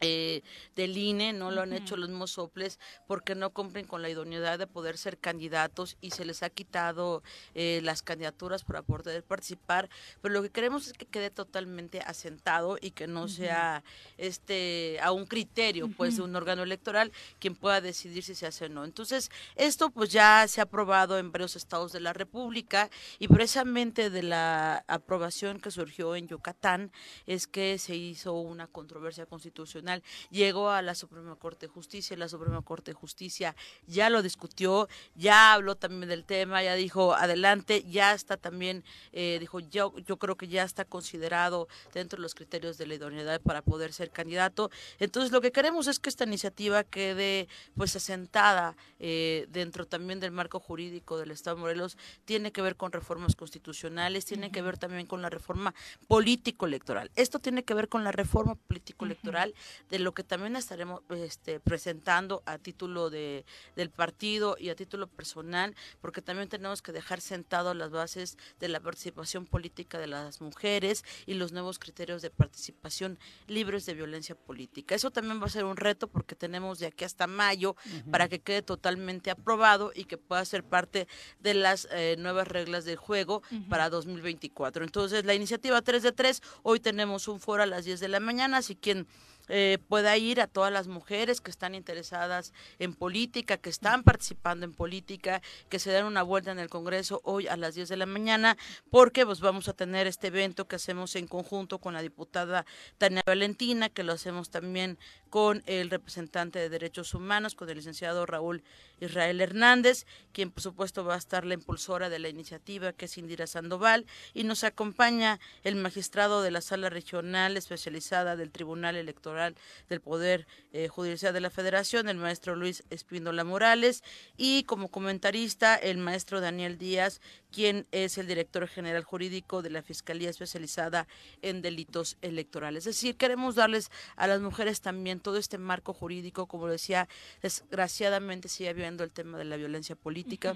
eh, del INE, no lo han hecho los mismos soples porque no cumplen con la idoneidad de poder ser candidatos y se les ha quitado eh, las candidaturas para poder participar, pero lo que queremos es que quede totalmente asentado y que no sea este a un criterio pues de un órgano electoral quien pueda decidir si se hace o no. Entonces, esto pues ya se ha aprobado en varios estados de la República y precisamente de la aprobación que surgió en Yucatán es que se hizo una controversia constitucional llegó a la Suprema Corte de Justicia, la Suprema Corte de Justicia ya lo discutió, ya habló también del tema, ya dijo adelante, ya está también, eh, dijo yo, yo creo que ya está considerado dentro de los criterios de la idoneidad para poder ser candidato. Entonces lo que queremos es que esta iniciativa quede pues asentada eh, dentro también del marco jurídico del Estado de Morelos, tiene que ver con reformas constitucionales, tiene que ver también con la reforma político-electoral. Esto tiene que ver con la reforma político-electoral de lo que también estaremos este, presentando a título de, del partido y a título personal, porque también tenemos que dejar sentado las bases de la participación política de las mujeres y los nuevos criterios de participación libres de violencia política. Eso también va a ser un reto porque tenemos de aquí hasta mayo para que quede totalmente aprobado y que pueda ser parte de las eh, nuevas reglas del juego para 2024. Entonces, la iniciativa 3 de 3, hoy tenemos un foro a las 10 de la mañana, así quien eh, pueda ir a todas las mujeres que están interesadas en política, que están participando en política, que se den una vuelta en el Congreso hoy a las 10 de la mañana, porque pues vamos a tener este evento que hacemos en conjunto con la diputada Tania Valentina, que lo hacemos también con el representante de Derechos Humanos, con el licenciado Raúl Israel Hernández, quien por supuesto va a estar la impulsora de la iniciativa, que es Indira Sandoval, y nos acompaña el magistrado de la Sala Regional Especializada del Tribunal Electoral del Poder eh, Judicial de la Federación, el maestro Luis Espíndola Morales, y como comentarista el maestro Daniel Díaz, quien es el director general jurídico de la Fiscalía Especializada en Delitos Electorales. Es decir, queremos darles a las mujeres también todo este marco jurídico, como decía, desgraciadamente sigue viendo el tema de la violencia política.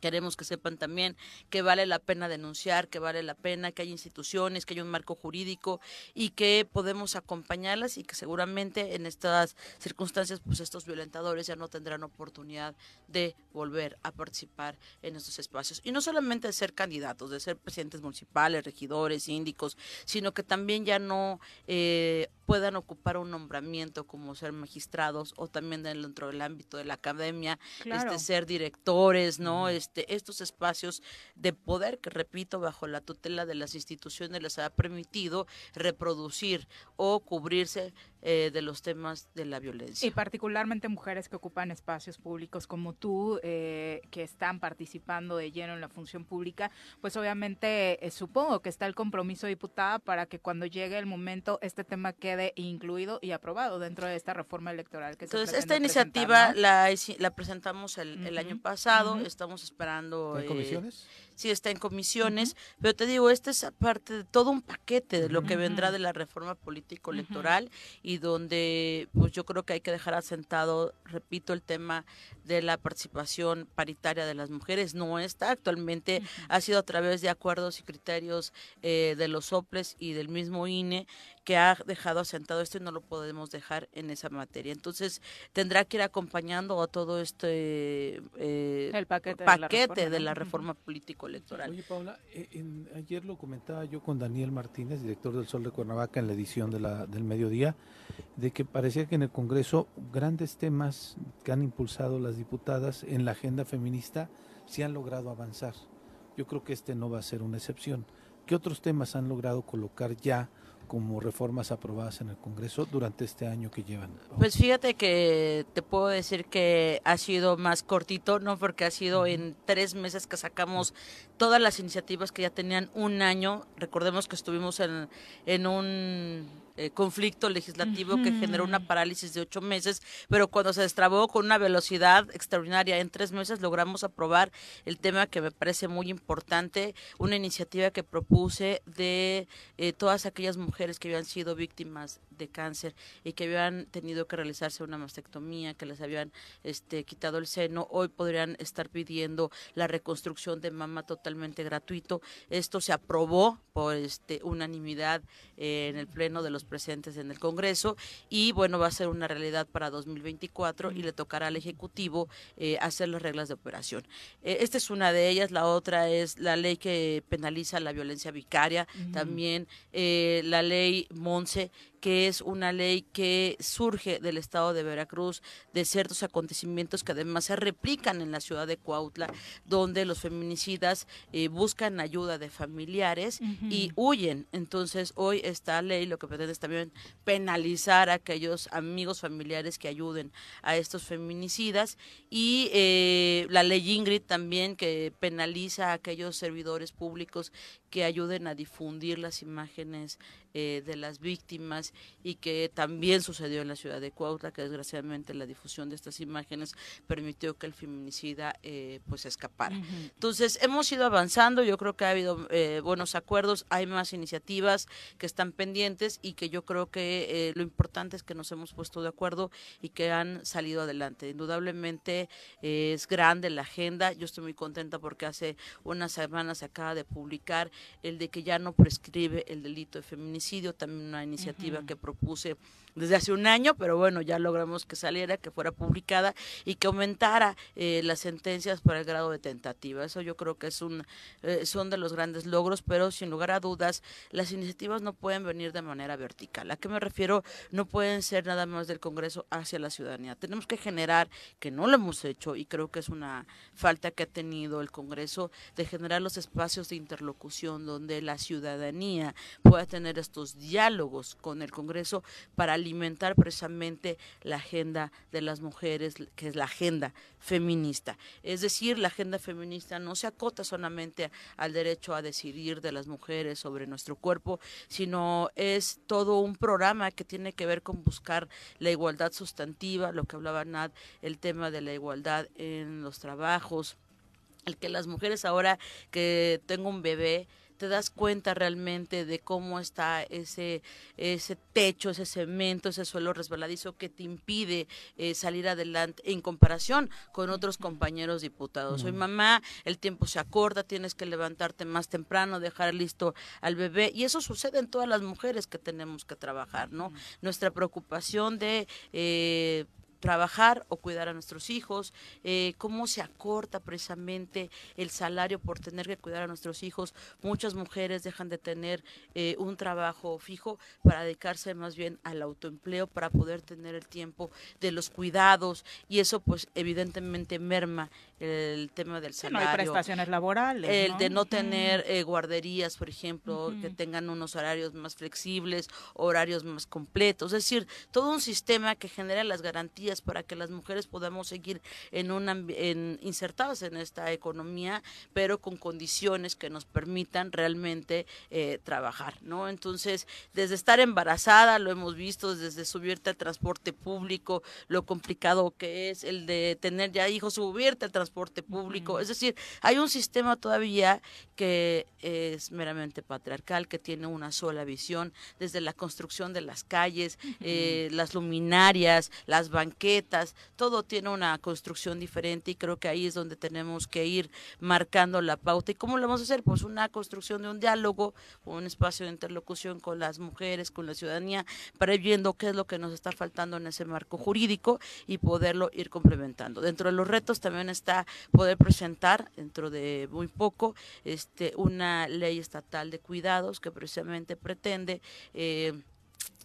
Queremos que sepan también que vale la pena denunciar, que vale la pena que hay instituciones, que hay un marco jurídico y que podemos acompañarlas y que seguramente en estas circunstancias pues estos violentadores ya no tendrán oportunidad de volver a participar en estos espacios. Y no solamente de ser candidatos, de ser presidentes municipales, regidores, síndicos, sino que también ya no eh, puedan ocupar un nombramiento como ser magistrados o también dentro del ámbito de la academia, Claro. este ser directores, ¿no? Este estos espacios de poder que repito bajo la tutela de las instituciones les ha permitido reproducir o cubrirse eh, de los temas de la violencia. Y particularmente mujeres que ocupan espacios públicos como tú, eh, que están participando de lleno en la función pública, pues obviamente eh, supongo que está el compromiso diputada para que cuando llegue el momento este tema quede incluido y aprobado dentro de esta reforma electoral que Entonces, se esta iniciativa la, presentamos el, el año pasado, estamos esperando... ¿Está en comisiones? Sí, está en comisiones, pero te digo, esta es parte de todo un paquete de lo que vendrá de la reforma político-electoral y donde pues yo creo que hay que dejar asentado, repito, el tema de la participación paritaria de las mujeres. No está actualmente, ha sido a través de acuerdos y criterios eh, de los soples y del mismo INE que ha dejado asentado esto y no lo podemos dejar en esa materia. Entonces tendrá que ir acompañando a todo este eh, El paquete de la paquete reforma, de ¿no? la Ujú. reforma político-electoral. Oye, Paula, eh, en- ayer lo comentaba yo con Daniel Martínez, director del Sol de Cuernavaca, en la edición de la, del mediodía, de que parecía que en el Congreso grandes temas que han impulsado las diputadas en la agenda feminista sí han logrado avanzar. Yo creo que este no va a ser una excepción. ¿Qué otros temas han logrado colocar ya como reformas aprobadas en el Congreso durante este año que llevan? Pues fíjate que te puedo decir que ha sido más cortito, no porque ha sido en tres meses que sacamos todas las iniciativas que ya tenían un año. Recordemos que estuvimos en, en un eh, conflicto legislativo que generó una parálisis de ocho meses, pero cuando se destrabó con una velocidad extraordinaria en tres meses logramos aprobar el tema que me parece muy importante, una iniciativa que propuse de eh, todas aquellas mujeres que habían sido víctimas de cáncer y que habían tenido que realizarse una mastectomía, que les habían este, quitado el seno, hoy podrían estar pidiendo la reconstrucción de mama totalmente gratuito. Esto se aprobó por este, unanimidad eh, en el pleno de los presentes en el Congreso y bueno, va a ser una realidad para 2024 y le tocará al Ejecutivo eh, hacer las reglas de operación. Eh, esta es una de ellas, la otra es la ley que penaliza la violencia vicaria, también la ley Monse que es una ley que surge del estado de Veracruz, de ciertos acontecimientos que además se replican en la ciudad de Cuautla, donde los feminicidas eh, buscan ayuda de familiares y huyen. Entonces, hoy esta ley lo que pretende es también penalizar a aquellos amigos familiares que ayuden a estos feminicidas y eh, la ley Ingrid también que penaliza a aquellos servidores públicos que ayuden a difundir las imágenes eh, de las víctimas y que también sucedió en la ciudad de Cuautla, que desgraciadamente la difusión de estas imágenes permitió que el feminicida eh, pues escapara. Entonces hemos ido avanzando, yo creo que ha habido eh, buenos acuerdos, hay más iniciativas que están pendientes y que yo creo que lo importante es que nos hemos puesto de acuerdo y que han salido adelante. Indudablemente es grande la agenda, yo estoy muy contenta porque hace unas semanas se acaba de publicar el de que ya no prescribe el delito de feminicidio, también una iniciativa que propuse desde hace un año, pero bueno, ya logramos que saliera, que fuera publicada y que aumentara eh, las sentencias por el grado de tentativa. Eso yo creo que es un, eh, son de los grandes logros, pero sin lugar a dudas, las iniciativas no pueden venir de manera vertical. ¿A qué me refiero? No pueden ser nada más del Congreso hacia la ciudadanía. Tenemos que generar, que no lo hemos hecho y creo que es una falta que ha tenido el Congreso, de generar los espacios de interlocución donde la ciudadanía pueda tener estos diálogos con el Congreso para alimentar precisamente la agenda de las mujeres, que es la agenda feminista. Es decir, la agenda feminista no se acota solamente al derecho a decidir de las mujeres sobre nuestro cuerpo, sino es todo un programa que tiene que ver con buscar la igualdad sustantiva, lo que hablaba Nad, el tema de la igualdad en los trabajos, el que las mujeres ahora que tengo un bebé, te das cuenta realmente de cómo está ese, ese techo, ese cemento, ese suelo resbaladizo que te impide eh, salir adelante en comparación con otros compañeros diputados. Soy mamá, el tiempo se acorta, tienes que levantarte más temprano, dejar listo al bebé y eso sucede en todas las mujeres que tenemos que trabajar, ¿no? Nuestra preocupación de... Eh, trabajar o cuidar a nuestros hijos, eh, cómo se acorta precisamente el salario por tener que cuidar a nuestros hijos. Muchas mujeres dejan de tener eh, un trabajo fijo para dedicarse más bien al autoempleo, para poder tener el tiempo de los cuidados y eso pues evidentemente merma el tema del salario. no hay prestaciones laborales. El de no tener eh, guarderías, por ejemplo, que tengan unos horarios más flexibles, horarios más completos. Es decir, todo un sistema que genera las garantías para que las mujeres podamos seguir en un en, insertadas en esta economía, pero con condiciones que nos permitan realmente eh, trabajar, ¿no? Entonces, desde estar embarazada, lo hemos visto, desde subirte al transporte público, lo complicado que es el de tener ya hijos, subirte al transporte transporte público. Es decir, hay un sistema todavía que es meramente patriarcal, que tiene una sola visión, desde la construcción de las calles, eh, las luminarias, las banquetas, todo tiene una construcción diferente y creo que ahí es donde tenemos que ir marcando la pauta. ¿Y cómo lo vamos a hacer? Pues una construcción de un diálogo, un espacio de interlocución con las mujeres, con la ciudadanía, para ir viendo qué es lo que nos está faltando en ese marco jurídico y poderlo ir complementando. Dentro de los retos también está poder presentar dentro de muy poco este una ley estatal de cuidados que precisamente pretende eh,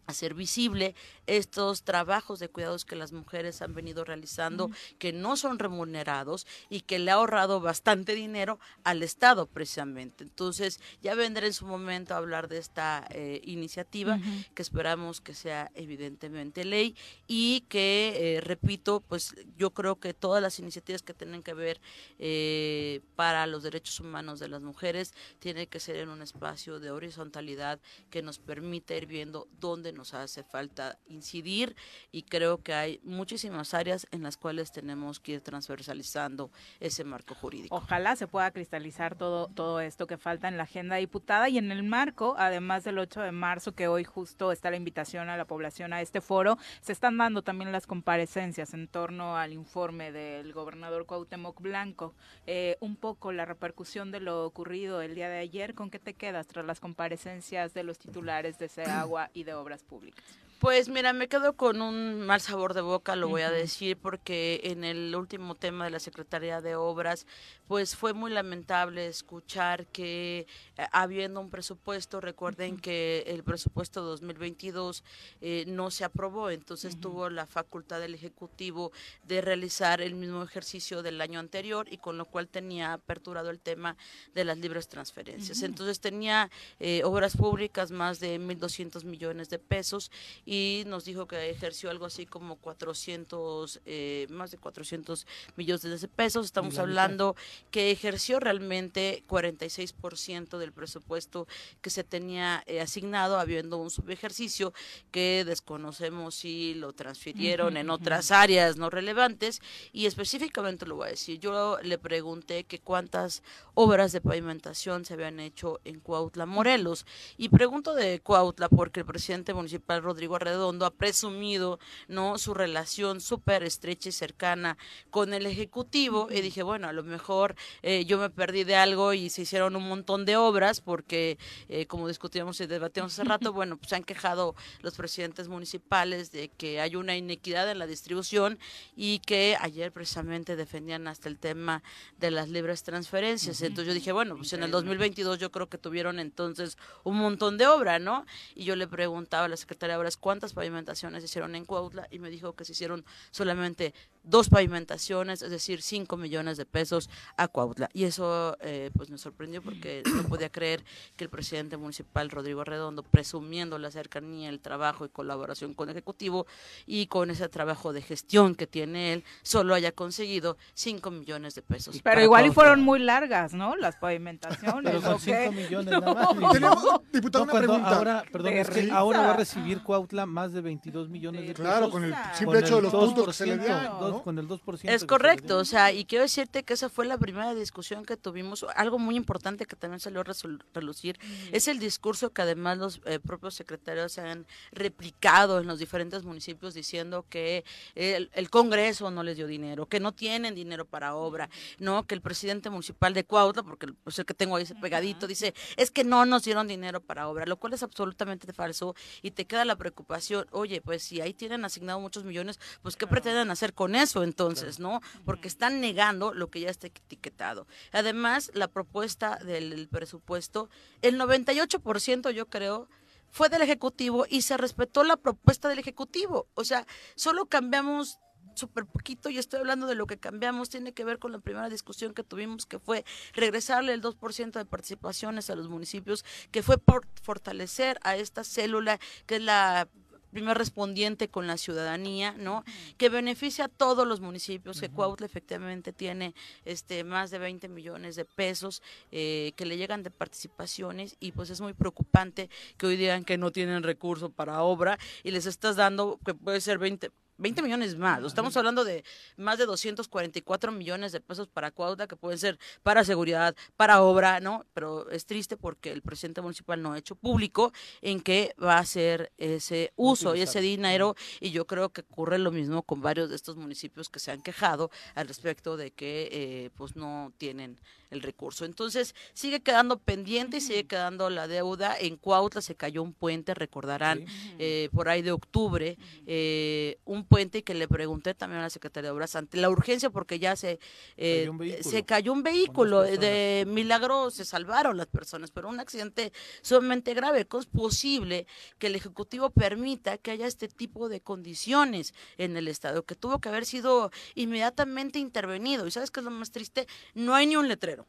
hacer visible estos trabajos de cuidados que las mujeres han venido realizando, que no son remunerados y que le ha ahorrado bastante dinero al Estado precisamente. Entonces, ya vendré en su momento a hablar de esta eh, iniciativa, que esperamos que sea evidentemente ley y que, eh, repito, pues yo creo que todas las iniciativas que tienen que ver eh, para los derechos humanos de las mujeres tienen que ser en un espacio de horizontalidad que nos permita ir viendo dónde nos hace falta incidir y creo que hay muchísimas áreas en las cuales tenemos que ir transversalizando ese marco jurídico. Ojalá se pueda cristalizar todo, todo esto que falta en la agenda diputada y en el marco, además del 8 de marzo, que hoy justo está la invitación a la población a este foro, se están dando también las comparecencias en torno al informe del gobernador Cuauhtémoc Blanco. Eh, un poco la repercusión de lo ocurrido el día de ayer, ¿con qué te quedas tras las comparecencias de los titulares de agua y de Obras Públicas? Pues mira, me quedo con un mal sabor de boca, lo voy a decir, porque en el último tema de la Secretaría de Obras, pues fue muy lamentable escuchar que eh, habiendo un presupuesto, recuerden que el presupuesto 2022 eh, no se aprobó, entonces tuvo la facultad del Ejecutivo de realizar el mismo ejercicio del año anterior y con lo cual tenía aperturado el tema de las libres transferencias. Entonces tenía eh, obras públicas más de 1.200 millones de pesos y nos dijo que ejerció algo así como 400, eh, más de 400 millones de pesos. Estamos hablando que ejerció realmente 46% del presupuesto que se tenía eh, asignado, habiendo un subejercicio que desconocemos si lo transfirieron en otras áreas no relevantes y específicamente lo voy a decir. Yo le pregunté que cuántas obras de pavimentación se habían hecho en Cuautla, Morelos. Y pregunto de Cuautla porque el presidente municipal Rodrigo Redondo ha presumido no su relación súper estrecha y cercana con el ejecutivo y dije bueno a lo mejor eh, yo me perdí de algo y se hicieron un montón de obras porque eh, como discutíamos y debatíamos hace rato bueno pues se han quejado los presidentes municipales de que hay una inequidad en la distribución y que ayer precisamente defendían hasta el tema de las libres transferencias entonces yo dije bueno pues en el 2022 yo creo que tuvieron entonces un montón de obra no y yo le preguntaba a la secretaria de obras cuántas pavimentaciones se hicieron en Cuautla y me dijo que se hicieron solamente dos pavimentaciones, es decir, cinco millones de pesos a Cuautla. Y eso eh, pues me sorprendió porque no podía creer que el presidente municipal Rodrigo Redondo, presumiendo la cercanía, el trabajo y colaboración con el Ejecutivo y con ese trabajo de gestión que tiene él, solo haya conseguido cinco millones de pesos. Pero igual y fueron muy largas, ¿no? Las pavimentaciones. Pero con cinco millones nada más. Tenemos, diputado, una pregunta. Ahora, perdón, es que ahora va a recibir Cuautla más de 22 millones de pesos. Claro, con el simple hecho de los puntos que se le dieron con el 2%. Es correcto, o sea, y quiero decirte que esa fue la primera discusión que tuvimos. Algo muy importante que también salió a relucir es el discurso que además los eh, propios secretarios se han replicado en los diferentes municipios diciendo que el, Congreso no les dio dinero, que no tienen dinero para obra, no, que el presidente municipal de Cuautla, porque pues, el que tengo ahí ese pegadito, dice, es que no nos dieron dinero para obra, lo cual es absolutamente falso y te queda la preocupación, oye, pues si ahí tienen asignado muchos millones, pues ¿qué pretenden hacer con eso? entonces, ¿no? Porque están negando lo que ya está etiquetado. Además, la propuesta del presupuesto, el 98% yo creo fue del Ejecutivo y se respetó la propuesta del Ejecutivo. O sea, solo cambiamos súper poquito y estoy hablando de lo que cambiamos, tiene que ver con la primera discusión que tuvimos, que fue regresarle el 2% de participaciones a los municipios, que fue por fortalecer a esta célula que es la primer respondiente con la ciudadanía, ¿no? Que beneficia a todos los municipios, que Cuautla efectivamente tiene este más de 20 millones de pesos eh, que le llegan de participaciones y pues es muy preocupante que hoy digan que no tienen recurso para obra y les estás dando que puede ser 20 20 millones más. Estamos hablando de más de 244 millones de pesos para Cuautla, que pueden ser para seguridad, para obra, ¿no? Pero es triste porque el presidente municipal no ha hecho público en qué va a hacer ese uso y ese dinero. Y yo creo que ocurre lo mismo con varios de estos municipios que se han quejado al respecto de que eh, pues no tienen el recurso. Entonces, sigue quedando pendiente y sigue quedando la deuda. En Cuautla se cayó un puente, recordarán, eh, por ahí de octubre, eh, un puente que le pregunté también a la Secretaría de Obras ante la urgencia porque ya se, eh, se cayó un vehículo. De milagro se salvaron las personas, pero un accidente sumamente grave. ¿Cómo es posible que el Ejecutivo permita que haya este tipo de condiciones en el Estado? Que tuvo que haber sido inmediatamente intervenido. ¿Y sabes qué es lo más triste? No hay ni un letrero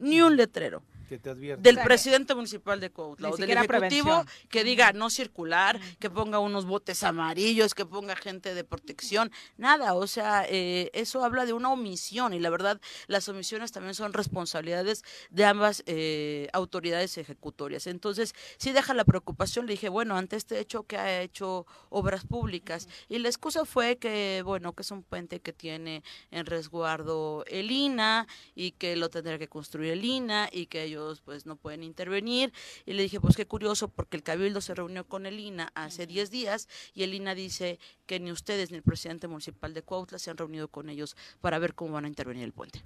ni un letrero. Que te advierte. del presidente municipal de Cuautla o del ejecutivo prevención. que diga no circular, que ponga unos botes amarillos, que ponga gente de protección, nada, o sea, eh, eso habla de una omisión y la verdad las omisiones también son responsabilidades de ambas eh, autoridades ejecutorias. Entonces, sí deja la preocupación, le dije, bueno, ante este hecho que ha hecho obras públicas y la excusa fue que, bueno, que es un puente que tiene en resguardo el INA y que lo tendrá que construir el INA y que ellos pues no pueden intervenir y le dije pues qué curioso porque el cabildo se reunió con el INA hace 10 días y el INA dice que ni ustedes ni el presidente municipal de Cuautla se han reunido con ellos para ver cómo van a intervenir el puente.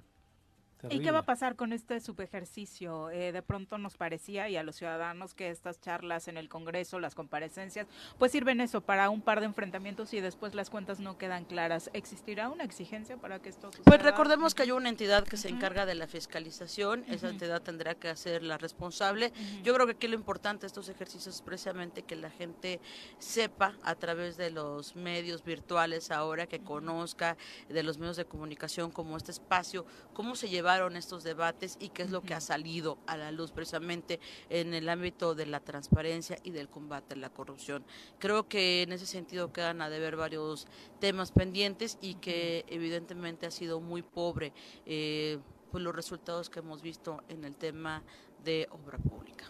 ¿Y qué va a pasar con este subejercicio? Eh, de pronto nos parecía y a los ciudadanos que estas charlas en el Congreso, las comparecencias, pues sirven eso para un par de enfrentamientos y después las cuentas no quedan claras. ¿Existirá una exigencia para que esto suceda? Pues recordemos que hay una entidad que se encarga de la fiscalización, esa entidad tendrá que hacer la responsable. Yo creo que aquí lo importante de estos ejercicios es precisamente que la gente sepa a través de los medios virtuales ahora, que conozca de los medios de comunicación como este espacio, cómo se llevaron estos debates y qué es lo que ha salido a la luz precisamente en el ámbito de la transparencia y del combate a la corrupción. Creo que en ese sentido quedan a deber varios temas pendientes y que evidentemente ha sido muy pobre eh, pues los resultados que hemos visto en el tema de obra pública.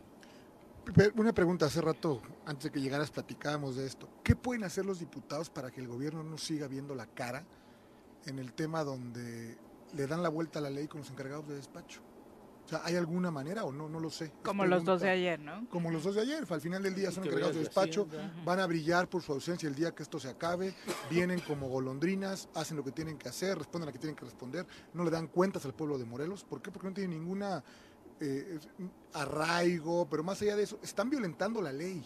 Una pregunta, hace rato, antes de que llegaras, platicábamos de esto. ¿Qué pueden hacer los diputados para que el gobierno no siga viendo la cara en el tema donde le dan la vuelta a la ley con los encargados de despacho? O sea, ¿hay alguna manera o no? No lo sé. Como los dos de ayer, ¿no? Como los dos de ayer. Al final del día son encargados de despacho, Hacienda. van a brillar por su ausencia el día que esto se acabe, vienen como golondrinas, hacen lo que tienen que hacer, responden a lo que tienen que responder, no le dan cuentas al pueblo de Morelos. ¿Por qué? Porque no tienen ninguna eh, arraigo, pero más allá de eso, están violentando la ley.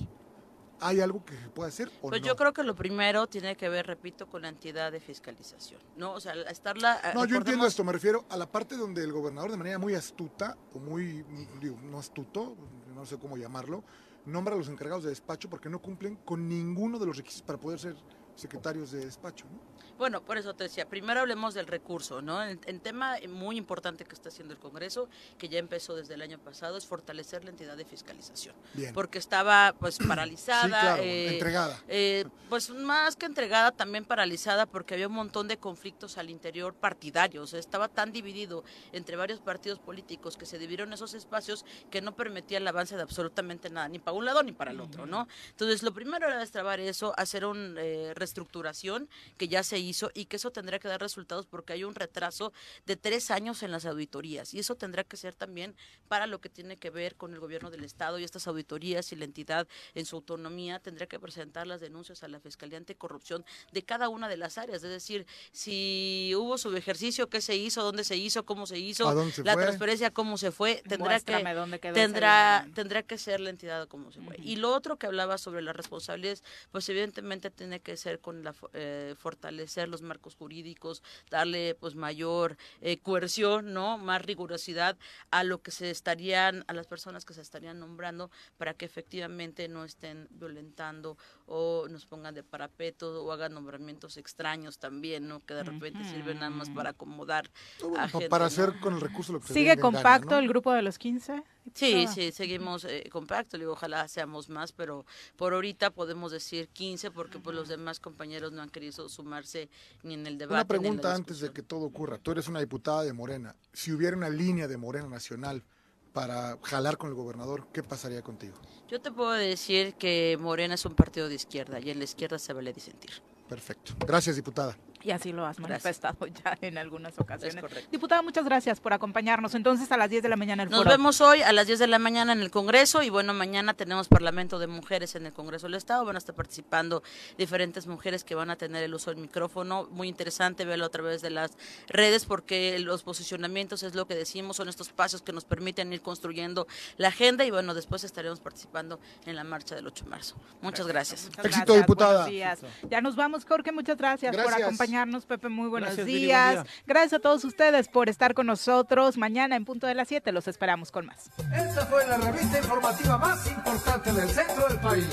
¿Hay algo que se pueda hacer o Pues no? yo creo que lo primero tiene que ver, repito, con la entidad de fiscalización, ¿no? O sea, estarla... eh, No, yo entiendo esto, me refiero a la parte donde el gobernador de manera muy astuta, o muy, digo, no astuto, no sé cómo llamarlo, nombra a los encargados de despacho porque no cumplen con ninguno de los requisitos para poder ser secretarios de despacho. ¿no? Bueno, por eso te decía, primero hablemos del recurso, ¿no? El, el tema muy importante que está haciendo el Congreso, que ya empezó desde el año pasado, es fortalecer la entidad de fiscalización. Bien. Porque estaba pues paralizada. Sí, claro, eh, entregada. eh, pues más que entregada, también paralizada porque había un montón de conflictos al interior partidario. O sea, estaba tan dividido entre varios partidos políticos que se dividieron esos espacios que no permitía el avance de absolutamente nada, ni para un lado ni para el otro, ¿no? Entonces, lo primero era destrabar eso, hacer una reestructuración que ya se hizo y que eso tendrá que dar resultados porque hay un retraso de tres años en las auditorías y eso tendrá que ser también para lo que tiene que ver con el gobierno del Estado y estas auditorías y la entidad en su autonomía tendrá que presentar las denuncias a la Fiscalía Anticorrupción de cada una de las áreas, es decir, si hubo su ejercicio, qué se hizo, dónde se hizo, cómo se hizo, ¿A dónde se la fue? transferencia, cómo se fue, tendrá Muéstrame que dónde quedó tendrá tendrá que ser la entidad como se fue. Y lo otro que hablaba sobre las responsabilidades, pues evidentemente tiene que ser con la eh, fortalecer los marcos jurídicos, darle pues mayor eh, coerción, ¿no? Más rigurosidad a lo que se estarían a las personas que se estarían nombrando para que efectivamente no estén violentando o nos pongan de parapeto o hagan nombramientos extraños también, ¿no? Que de repente sirven nada más para acomodar Bueno, a pa- gente, para ¿no? hacer con el recurso lo que se ¿Sigue gana, compacto ¿no? el grupo de los 15? Sí, Ah. sí, seguimos eh, compacto, digo, ojalá seamos más, pero por ahorita podemos decir 15 porque pues los demás compañeros no han querido sumarse ni en el debate. Una pregunta antes de que todo ocurra. Tú eres una diputada de Morena. Si hubiera una línea de Morena Nacional para jalar con el gobernador, ¿qué pasaría contigo? Yo te puedo decir que Morena es un partido de izquierda y en la izquierda se vale disentir. Perfecto. Gracias, diputada. Y así lo has Gracias. manifestado ya en algunas ocasiones. correcto. Diputada, muchas gracias por acompañarnos. Entonces, a las 10 de la mañana el Nos foro. vemos hoy a las 10 de la mañana en el Congreso y bueno, mañana tenemos Parlamento de Mujeres en el Congreso del Estado. Van a estar participando diferentes mujeres que van a tener el uso del micrófono. Muy interesante verlo a través de las redes porque los posicionamientos es lo que decimos, son estos pasos que nos permiten ir construyendo la agenda y bueno, después estaremos participando en la marcha del 8 de marzo. Muchas gracias. Muchas Éxito, gracias, diputada. buenos días. Ya nos vamos, Jorge. Muchas gracias, por Gracias acompañarnos, Pepe. Muy buenos Gracias, días. Buen día. Gracias a todos ustedes por estar con nosotros. Mañana en punto de las 7 los esperamos con más. Esta fue la revista informativa más importante del centro del país.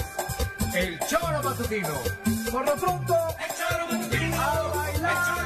El Choro Matutino. Por lo pronto, el Choro Matutino. A bailar.